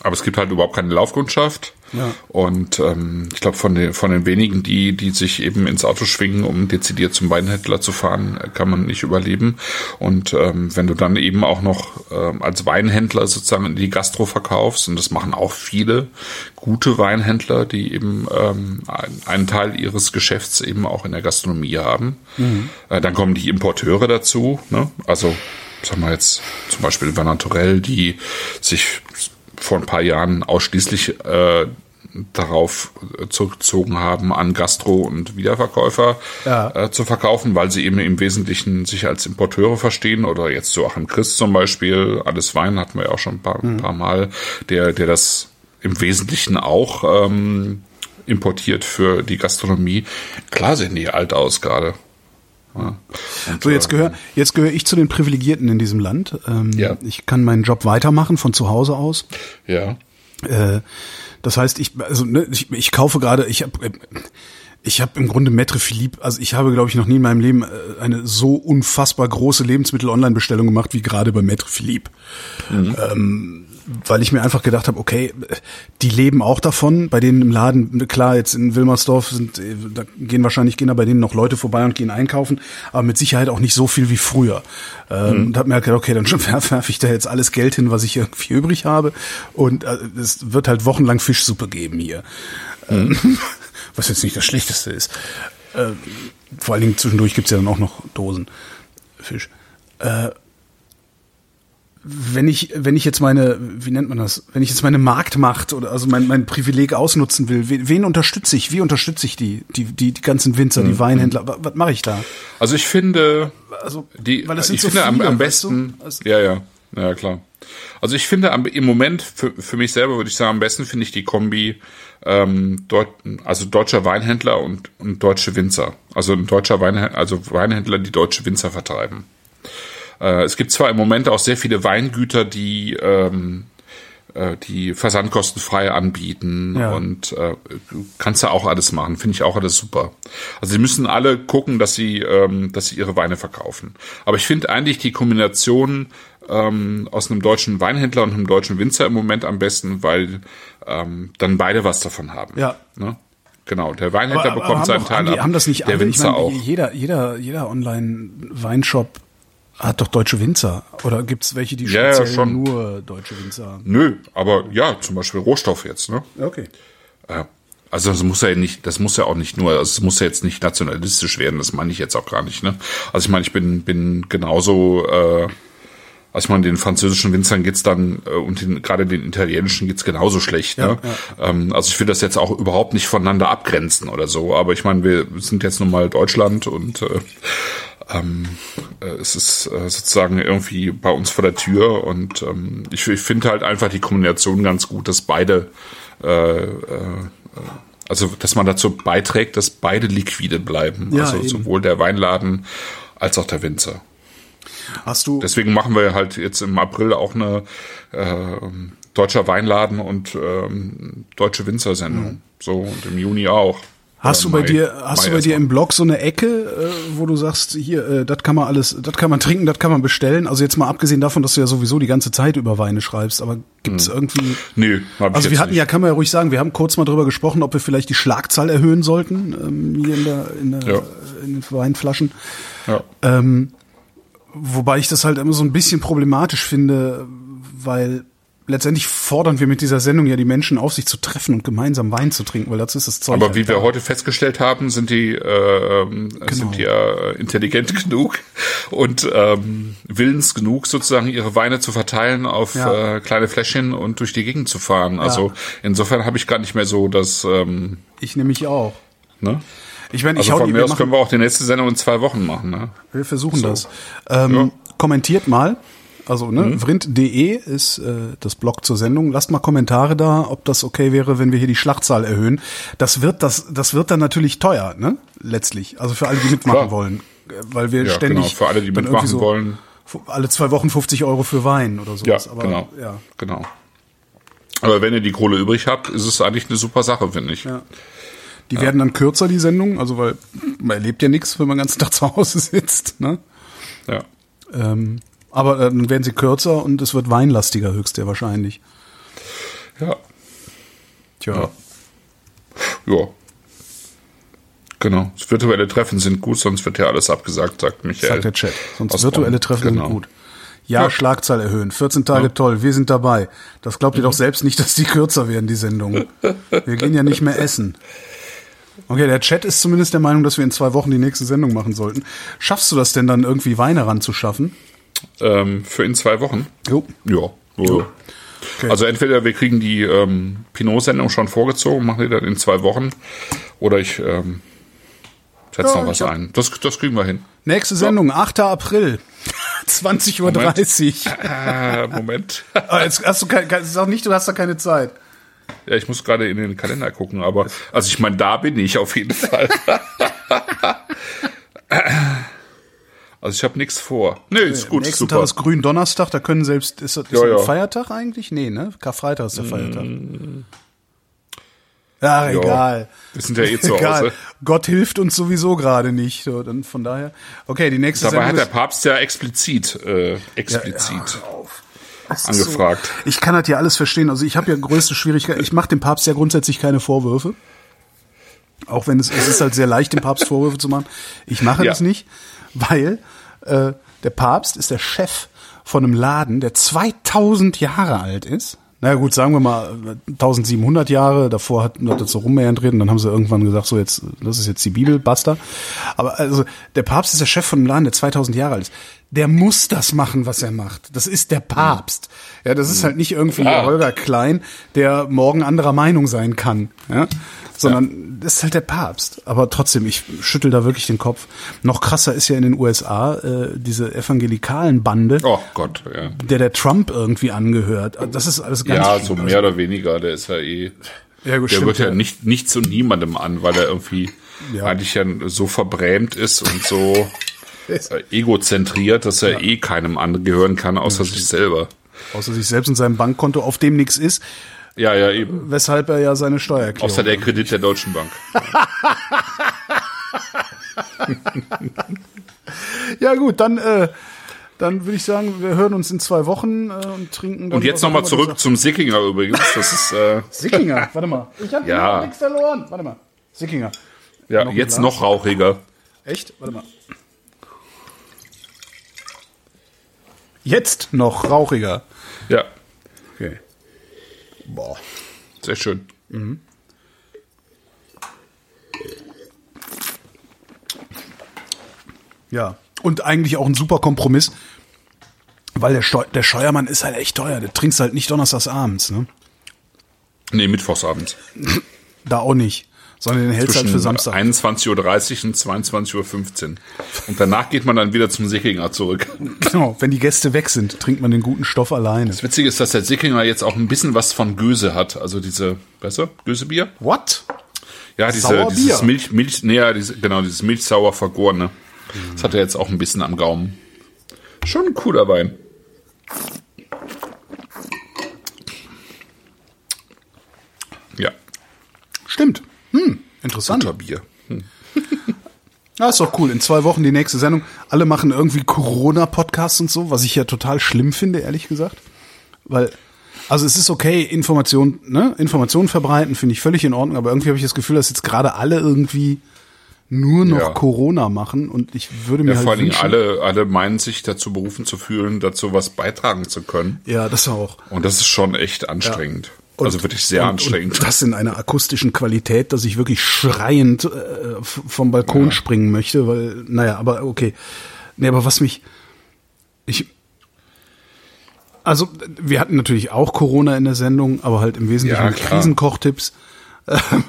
aber es gibt halt überhaupt keine Laufkundschaft. Ja. Und ähm, ich glaube, von den, von den wenigen, die, die sich eben ins Auto schwingen, um dezidiert zum Weinhändler zu fahren, kann man nicht überleben. Und ähm, wenn du dann eben auch noch ähm, als Weinhändler sozusagen in die Gastro verkaufst, und das machen auch viele gute Weinhändler, die eben ähm, ein- einen Teil ihres Geschäfts eben auch in der Gastronomie haben, äh, dann kommen die Importeure dazu. Ne? Also sagen wir jetzt zum Beispiel Vanatorell, die sich vor ein paar Jahren ausschließlich äh, darauf zurückgezogen haben, an Gastro- und Wiederverkäufer Ja. äh, zu verkaufen, weil sie eben im Wesentlichen sich als Importeure verstehen oder jetzt Joachim Christ zum Beispiel, alles Wein hatten wir ja auch schon ein paar, ein paar Mal, der, der das im Wesentlichen auch ähm, importiert für die Gastronomie. Klar sehen die alt aus gerade. Ja. So, jetzt äh, gehöre jetzt gehör ich zu den Privilegierten in diesem Land. Ähm, Ja. Ich kann meinen Job weitermachen von zu Hause aus. Ja. Äh, das heißt, ich, also, ne, ich, ich kaufe gerade, ich habe ich habe im Grunde Maître Philippe, also ich habe, glaube ich, noch nie in meinem Leben äh, eine so unfassbar große Lebensmittel-Online-Bestellung gemacht wie gerade bei Maître Philippe. Ähm, weil ich mir einfach gedacht habe, okay, die leben auch davon. Bei denen im Laden, klar, jetzt in Wilmersdorf sind, äh, da gehen wahrscheinlich gehen da bei denen noch Leute vorbei und gehen einkaufen, aber mit Sicherheit auch nicht so viel wie früher. Ähm, Mhm. Und habe mir halt gedacht, okay, dann [laughs] werfe werf ich da jetzt alles Geld hin, was ich irgendwie übrig habe. Und äh, es wird halt wochenlang Fischsuppe geben hier. Mhm. Ähm, [laughs] was jetzt nicht das Schlechteste ist. Ähm, vor allen Dingen zwischendurch gibt's ja dann auch noch Dosen Fisch. Äh, wenn ich, wenn ich jetzt meine, wie nennt man das, wenn ich jetzt meine Marktmacht oder also mein, mein Privileg ausnutzen will, wen, wen unterstütze ich? Wie unterstütze ich die, die, die, die ganzen Winzer, Mhm. die Weinhändler? Was, was mache ich da? Also ich finde, Also, die, weil es sind ich so finde am, viele, am weißt du? besten, Also- ja, ja, ja, klar. Also ich finde am, im Moment für, für mich selber würde ich sagen, am besten finde ich die Kombi ähm, Deut, also deutscher Weinhändler und, und deutsche Winzer. Also ein deutscher Weinhändler, also Weinhändler, die deutsche Winzer vertreiben. Äh, es gibt zwar im Moment auch sehr viele Weingüter, die ähm, äh, die versandkostenfrei anbieten Ja. und äh, kannst du auch alles machen, finde ich auch alles super. Also sie müssen alle gucken, dass sie ähm, dass sie ihre Weine verkaufen. Aber ich finde eigentlich die Kombination ähm, aus einem deutschen Weinhändler und einem deutschen Winzer im Moment am besten, weil ähm, dann beide was davon haben. Ja. Ne? Genau, der Weinhändler Aber- aber bekommt seinen doch- Teil haben die, ab, haben das nicht der alle? Ich Winzer meine, auch. Jeder, jeder, jeder Online-Weinshop hat doch deutsche Winzer. Oder gibt's welche, die Ja, ja, speziell schon. nur deutsche Winzer haben? Nö, aber ja, zum Beispiel Rohstoff jetzt, ne? Okay. Ja. Also das muss ja nicht, das muss ja auch nicht nur, also es muss ja jetzt nicht nationalistisch werden, das meine ich jetzt auch gar nicht. Ne? Also ich meine, ich bin bin genauso, äh, also ich meine, den französischen Winzern geht's dann äh, und den, gerade den italienischen geht's genauso schlecht. ne? Ähm, also ich will das jetzt auch überhaupt nicht voneinander abgrenzen oder so, aber ich meine, wir sind jetzt nun mal Deutschland und äh, ähm, äh, es ist äh, sozusagen irgendwie bei uns vor der Tür und ähm, ich, ich finde halt einfach die Kombination ganz gut, dass beide äh, äh, also dass man dazu beiträgt, dass beide liquide bleiben. Ja, also eben. sowohl der Weinladen als auch der Winzer. Hast du, Deswegen machen wir halt jetzt im April auch eine äh, deutscher Weinladen und ähm, deutsche Winzersendung. So und im Juni auch. Hast du bei Mai- dir, hast Mai du bei dir im Blog so eine Ecke, äh, wo du sagst, hier, äh, das kann man alles, das kann man trinken, das kann man bestellen. Also jetzt mal abgesehen davon, dass du ja sowieso die ganze Zeit über Weine schreibst, aber gibt's irgendwie, Nö, hab ich also jetzt wir hatten nicht. ja, kann man ja ruhig sagen, wir haben kurz mal drüber gesprochen, ob wir vielleicht die Schlagzahl erhöhen sollten ähm, hier in der, in der, Ja. in den Weinflaschen. Ja. Ähm, wobei ich das halt immer so ein bisschen problematisch finde, weil letztendlich fordern wir mit dieser Sendung ja die Menschen auf, sich zu treffen und gemeinsam Wein zu trinken, weil dazu ist das Zeug. Aber halt wie wir da. heute festgestellt haben, sind die äh, ähm, sind die ja intelligent [laughs] genug und ähm, willens genug, sozusagen ihre Weine zu verteilen auf Ja. äh, kleine Fläschchen und durch die Gegend zu fahren. Also insofern habe ich gar nicht mehr so das. Ähm, Ich nämlich auch. ne? Ich meine, ich Also von mir wir, aus machen, können wir auch die nächste Sendung in zwei Wochen machen. Ne? wir versuchen So. das. Ähm, Ja. Kommentiert mal. Also, ne, Mhm. vrind.de ist äh, das Blog zur Sendung. Lasst mal Kommentare da, ob das okay wäre, wenn wir hier die Schlachtzahl erhöhen. Das wird das das wird dann natürlich teuer, ne? Letztlich. Also für alle, die mitmachen Klar. wollen, weil wir Ja, ständig genau. Für alle, die mitmachen so wollen. alle zwei Wochen 50 Euro für Wein oder Ja, sowas. Aber, genau. Ja. Genau. Aber wenn ihr die Kohle übrig habt, ist es eigentlich eine super Sache, finde ich. Ja. Die werden dann kürzer, die Sendungen, also weil man erlebt ja nichts, wenn man den ganzen Tag zu Hause [laughs] sitzt. Ne? Ja. Ähm, aber äh, dann werden sie kürzer und es wird weinlastiger höchst sehr wahrscheinlich. Ja. Tja. Ja. Ja. Genau. Das virtuelle Treffen sind gut, sonst wird ja alles abgesagt, sagt Michael. sagt der Chat. Sonst virtuelle Bonn. Treffen Genau. sind gut. Ja, Ja. Schlagzahl erhöhen. 14 Tage Ja. toll, wir sind dabei. Das glaubt ihr doch selbst nicht, dass die kürzer werden, die Sendungen. Wir gehen ja nicht mehr essen. Okay, der Chat ist zumindest der Meinung, dass wir in zwei Wochen die nächste Sendung machen sollten. Schaffst du das denn dann irgendwie Weine ranzuschaffen? Ähm, für in zwei Wochen? Jo. Ja. ja. Also entweder wir kriegen die ähm, Pinot-Sendung schon vorgezogen, machen die dann in zwei Wochen, oder ich ähm, setze Ja, noch was hab- ein. Das, das kriegen wir hin. Nächste Sendung, 8. April. [laughs] 20.30 Uhr. Äh, Moment. [laughs] Ah, jetzt hast du kein, sag nicht, du hast da keine Zeit. Ja, ich muss gerade in den Kalender gucken, aber also ich meine, da bin ich auf jeden Fall. [laughs] also ich habe nichts vor. Nee, ist gut, Nächsten super. Tag ist Gründonnerstag, da können selbst, ist das, ist Ja, das ein ja. Feiertag eigentlich? Nee, ne? Karfreitag ist der Feiertag. Ja, Ja, egal. Wir sind ja eh zu Egal. Hause. Gott hilft uns sowieso gerade nicht. So, dann von daher. Okay, die nächste Dabei hat Sendung der ist, Papst ja explizit, äh, explizit. ist angefragt. So, ich kann das ja alles verstehen. Also ich habe ja größte Schwierigkeit. Ich mache dem Papst ja grundsätzlich keine Vorwürfe. Auch wenn es, es ist halt sehr leicht, dem Papst Vorwürfe zu machen. Ich mache Ja. das nicht, weil äh, der Papst ist der Chef von einem Laden, der 2000 Jahre alt ist. Na ja, gut, sagen wir mal äh, 1700 Jahre. Davor hat, das so rummeandert und dann haben sie irgendwann gesagt, so jetzt, das ist jetzt die Bibel, basta. Aber also der Papst ist der Chef von einem Laden, der 2000 Jahre alt ist. Der muss das machen, was er macht. Das ist der Papst. Ja, das ist halt nicht irgendwie Klar. Holger Klein, der morgen anderer Meinung sein kann. Ja, sondern das ist halt der Papst. Aber trotzdem, ich schüttel da wirklich den Kopf. Noch krasser ist ja in den USA äh, diese evangelikalen Bande, Oh Gott, ja. der der Trump irgendwie angehört. Das ist alles ganz Ja, so mehr oder weniger, der ist ja eh. Ja, gut, der stimmt, wird ja ja. nicht, nicht zu niemandem an, weil er irgendwie Ja. eigentlich ja so verbrämt ist und so [laughs] egozentriert, dass er eh keinem angehören kann, außer sich selber. Außer sich selbst und seinem Bankkonto, auf dem nichts ist, Ja, ja, eben. weshalb er ja seine Steuererklärung. Außer der Kredit der Deutschen Bank. [laughs] ja gut, dann äh, dann würde ich sagen, wir hören uns in zwei Wochen äh, und trinken. Dann Und jetzt nochmal zurück zum Sickinger übrigens. Das ist, äh. [laughs] Sickinger. Warte mal, ich habe Ja. nichts verloren. Warte mal, Sickinger. ja, Noch jetzt noch rauchiger. Echt? Warte mal. Jetzt noch rauchiger. Ja, Okay. Boah. sehr schön. Ja. Und eigentlich auch ein super Kompromiss, weil der, Steu der Steuermann ist halt echt teuer. Der trinkst halt nicht donnerstags abends, ne? Nee, mittwochsabends. Da auch nicht. Sondern den hältst halt für Samstag. 21.30 Uhr und 22.15 Uhr. Und danach geht man dann wieder zum Sickinger zurück. Genau, wenn die Gäste weg sind, trinkt man den guten Stoff alleine. Das Witzige ist, dass der Sickinger jetzt auch ein bisschen was von Göse hat. Also diese, weißt du, Gösebier? What? Ja, diese, dieses Milch, Milch, nee, ja, diese, genau, dieses milchsauer vergorene. Das hat er jetzt auch ein bisschen am Gaumen. Schon ein cooler Wein. Ja, Stimmt. Hm, interessant. guter Bier. [laughs] Ja, ist doch cool. In zwei Wochen die nächste Sendung. Alle machen irgendwie Corona-Podcasts und so, was ich ja total schlimm finde, ehrlich gesagt. Weil, also es ist okay, Information, ne, Informationen verbreiten, finde ich völlig in Ordnung, aber irgendwie habe ich das Gefühl, dass jetzt gerade alle irgendwie nur noch Ja. Corona machen und ich würde mir Ja, halt vor allen Dingen wünschen, alle, alle meinen sich dazu berufen zu fühlen, dazu was beitragen zu können. Ja, das auch. Und das ist schon echt anstrengend. Und- also wirklich sehr und, anstrengend. Und das in einer akustischen Qualität, dass ich wirklich schreiend äh, vom Balkon springen möchte, weil, naja, aber okay. Nee, aber was mich. Ich. Also, wir hatten natürlich auch Corona in der Sendung, aber halt im Wesentlichen Ja, mit. Krisenkochtipps. Ähm,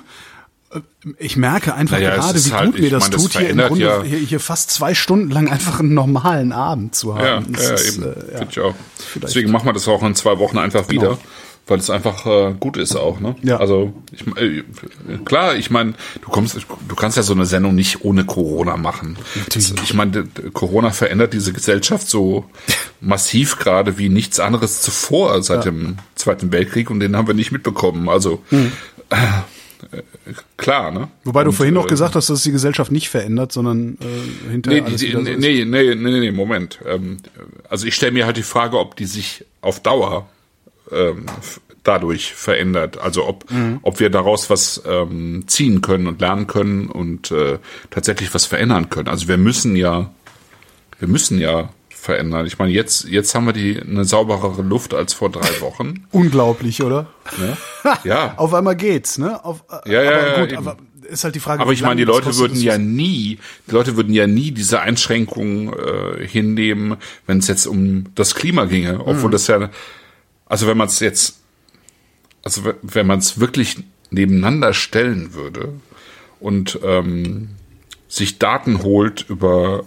Ich merke einfach Naja, gerade, wie halt- gut mir das meine, das tut, hier im Grunde ja- hier, hier fast zwei Stunden lang einfach einen normalen Abend zu Ja, haben. Das ja, ist, eben. äh, ja. Ich auch. Deswegen machen wir das auch in zwei Wochen einfach wieder. Weil es einfach äh, gut ist auch, ne? Ja. Also ich, äh, klar, ich meine, du kommst, du kannst ja so eine Sendung nicht ohne Corona machen. Natürlich. Ich meine, Corona verändert diese Gesellschaft so [laughs] massiv gerade wie nichts anderes zuvor seit dem Zweiten Weltkrieg und den haben wir nicht mitbekommen. Also äh, äh, klar, ne? Wobei du Und, vorhin noch äh, gesagt hast, dass es die Gesellschaft nicht verändert, sondern äh, hinterher Nee, alles die, so nee, nee, nee, nee, Moment. Ähm, also ich stelle mir halt die Frage, ob die sich auf Dauer ähm, dadurch verändert. Also ob, Mhm. ob wir daraus was ähm, ziehen können und lernen können und äh, tatsächlich was verändern können. Also wir müssen ja, wir müssen ja verändern. Ich meine, jetzt, jetzt haben wir die eine sauberere Luft als vor drei [laughs] Wochen. Unglaublich, oder? Ne? [laughs] Ja. Auf einmal geht's, ne? Auf, äh, Ja, ja, aber ja, gut, eben. aber ist halt die Frage. Aber ich meine, die Leute würden ja nie, die Leute würden ja nie diese Einschränkungen äh, hinnehmen, wenn es jetzt um das Klima ginge, obwohl das ja, also wenn man es jetzt, also wenn man es wirklich nebeneinander stellen würde und ähm, sich Daten holt über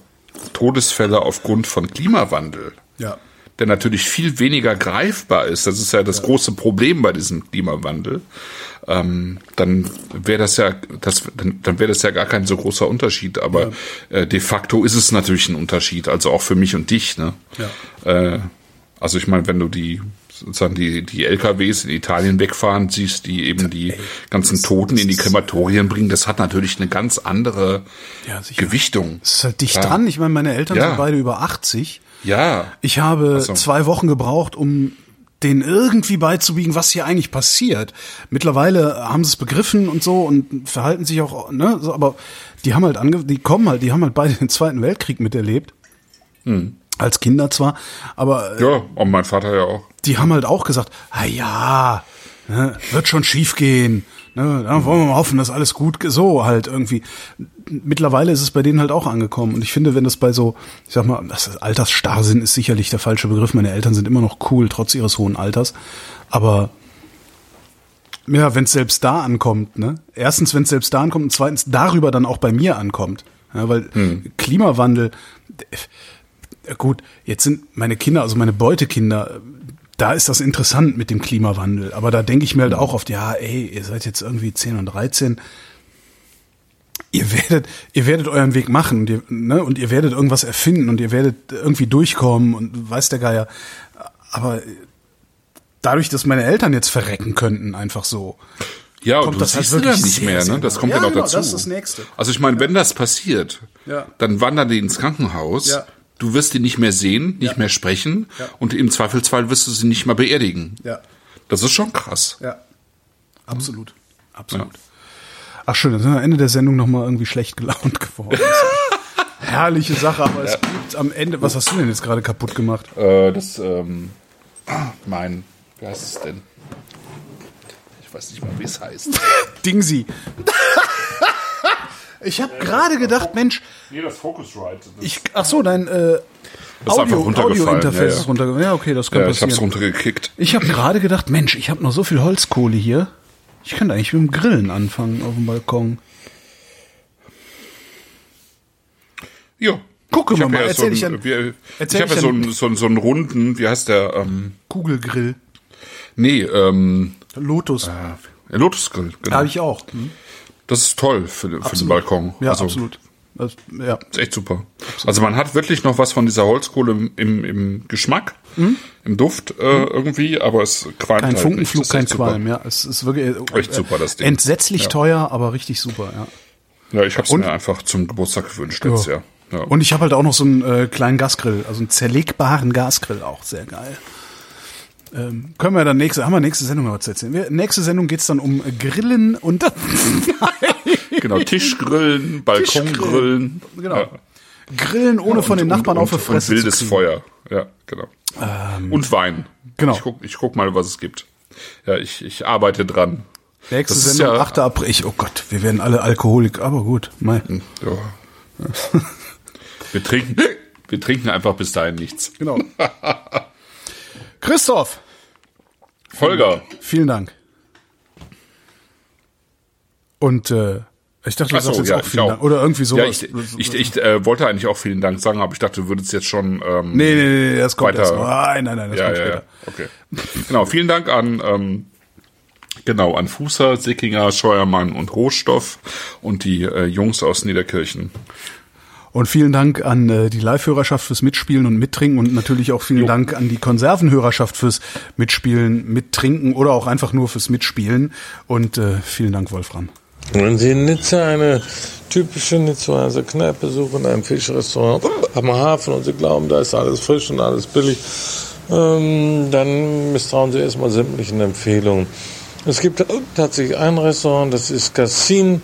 Todesfälle aufgrund von Klimawandel, Ja. der natürlich viel weniger greifbar ist. Das ist ja das große Problem bei diesem Klimawandel. Ähm, dann wäre das ja, das, dann, dann wäre das ja gar kein so großer Unterschied. Aber äh, de facto ist es natürlich ein Unterschied, also auch für mich und dich. Ne? Äh, also ich meine, wenn du die sozusagen die, die LKWs in Italien wegfahren siehst, die eben die ganzen Toten in die Krematorien bringen, das hat natürlich eine ganz andere Ja. Gewichtung. Das ist halt dicht Klar. dran. Ich meine, meine Eltern Ja. sind beide über 80. Ja. Ich habe Ach so. zwei Wochen gebraucht, um denen irgendwie beizubiegen, was hier eigentlich passiert. Mittlerweile haben sie es begriffen und so und verhalten sich auch, ne, so, aber die haben halt ange die kommen halt, die haben halt beide den Zweiten Weltkrieg miterlebt. Als Kinder zwar, aber äh, Ja, und mein Vater ja auch. Die haben halt auch gesagt, ah ja, ne, wird schon schief gehen. Ne, da wollen wir mal hoffen, dass alles gut so halt irgendwie. Mittlerweile ist es bei denen halt auch angekommen. Und ich finde, wenn das bei so, ich sag mal, das ist Altersstarrsinn ist sicherlich der falsche Begriff. Meine Eltern sind immer noch cool, trotz ihres hohen Alters. Aber ja, wenn es selbst da ankommt, ne? Erstens, wenn es selbst da ankommt und zweitens darüber dann auch bei mir ankommt. Ja, weil Klimawandel, äh, gut, jetzt sind meine Kinder, also meine Beutekinder, da ist das interessant mit dem Klimawandel. Aber da denke ich mir halt auch oft, ja, ey, ihr seid jetzt irgendwie 10 und 13. Ihr werdet, ihr werdet euren Weg machen und ihr, ne, und ihr werdet irgendwas erfinden und ihr werdet irgendwie durchkommen und weiß der Geier. Aber dadurch, dass meine Eltern jetzt verrecken könnten, einfach so. Ja, und kommt du das halt siehst du wirklich nicht mehr, ne? Das kommt ja, Ja, noch genau, dazu. das ist das Nächste. Also ich meine, wenn das passiert, Ja. dann wandern die ins Krankenhaus. Ja. Du wirst die nicht mehr sehen, nicht Ja. mehr sprechen Ja. und im Zweifelsfall wirst du sie nicht mal beerdigen. Ja. Das ist schon krass. Ja. Absolut. Absolut. Ach schön, dann sind wir am Ende der Sendung nochmal irgendwie schlecht gelaunt [laughs] geworden. Herrliche Sache, aber es gibt am Ende. Was hast du denn jetzt gerade kaputt gemacht? Äh, das, ähm, mein, wie heißt es denn? Ich weiß nicht mal, wie es heißt. Dingsy. [laughs] ich habe gerade gedacht, Mensch, Nee, das Focusrite. ich. Ach so, dein äh, Das einfach runtergefallen, Audio-Interface ja, ja. ist runtergefallen. Ja, okay, das kann Ja, ich hab's passieren. runtergekickt. Ich habe gerade gedacht, Mensch, ich habe noch so viel Holzkohle hier. Ich könnte eigentlich mit dem Grillen anfangen auf dem Balkon. Ja. Gucke ich mal ja erzähl so ich erzähl ich habe ja so einen, so, einen, so einen runden, wie heißt der? Ähm, Kugelgrill. nee, ähm, Lotus. äh, Lotusgrill, genau. Habe ich auch. Hm? Das ist toll für, für den Balkon. Ja, also, absolut. Das, ja. Ist echt super. Also man hat wirklich noch was von dieser Holzkohle im, im, im Geschmack, im Duft äh, irgendwie, aber es qualmt? Kein halt Funkenflug, nicht. Kein super. Qualm, ja. Es ist wirklich äh, Echt super, das Ding. Entsetzlich Ja. teuer, aber richtig super, ja. Ja, ich habe es mir einfach zum Geburtstag gewünscht jetzt, ja. ja. Und ich habe halt auch noch so einen äh, kleinen Gasgrill, also einen zerlegbaren Gasgrill, auch sehr geil. Ähm, können wir dann nächste, haben wir nächste Sendung noch was zu erzählen? Wir, nächste Sendung geht's dann um Grillen und [laughs] genau, Tischgrillen, Balkongrillen. Genau. Ja. Grillen ohne von den Und- Nachbarn und, auf die und, und wildes. Feuer. Ja, genau. und Wein. genau. Ich guck, ich guck mal, was es gibt. Ja, ich, ich arbeite dran. Nächste Das Sendung, ja- 8. April. Ich, oh Gott, wir werden alle Alkoholik, aber gut. Mei. Ja. [laughs] wir trinken, wir trinken einfach bis dahin nichts. Genau. [laughs] Christoph, Holger. vielen Dank. Und äh, ich dachte, du Ach so, sagst jetzt ja, auch vielen auch. Dank. Oder irgendwie Ja, sowas. ich, ich, ich äh, wollte eigentlich auch vielen Dank sagen, aber ich dachte, du würdest jetzt schon. Ähm, nee, nee, nee, nee, das kommt Weiter. erst. Nein, nein, nein, das ja, kommt ja, später. ja. Okay. Genau, vielen Dank an ähm, genau an Fußer, Sickinger, Scheuermann und Rohstoff und die äh, Jungs aus Niederkirchen. Und vielen Dank an äh, die Live-Hörerschaft fürs Mitspielen und Mittrinken und natürlich auch vielen Dank an die Konservenhörerschaft fürs Mitspielen, Mittrinken oder auch einfach nur fürs Mitspielen. Und äh, vielen Dank, Wolfram. Wenn Sie in Nizza eine typische Nizzaer Kneipe suchen, ein Fischrestaurant am Hafen und Sie glauben, da ist alles frisch und alles billig, ähm, dann misstrauen Sie erstmal sämtlichen Empfehlungen. Es gibt tatsächlich ein Restaurant, das ist Cassin.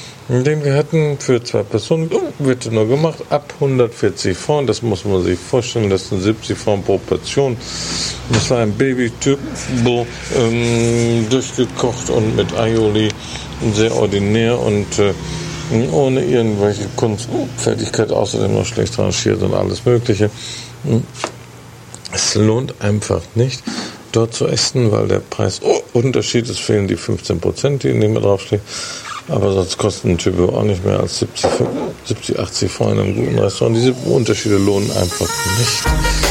den wir hatten für zwei Personen, wird nur gemacht ab 140 Franc. Das muss man sich vorstellen. Das sind 70 Franc pro Portion. Das war ein Baby-Turbo, ähm, durchgekocht und mit Aioli. Sehr ordinär und äh, ohne irgendwelche Kunstfertigkeit, außerdem noch schlecht rangiert und alles Mögliche. Es lohnt einfach nicht, dort zu essen, weil der Preisunterschied ist, fehlen die 15 Prozent, die neben mir draufstehen. Aber sonst kosten ein Typ auch nicht mehr als 70, 70 80 Freunde im guten Restaurant. Diese Unterschiede lohnen einfach nicht.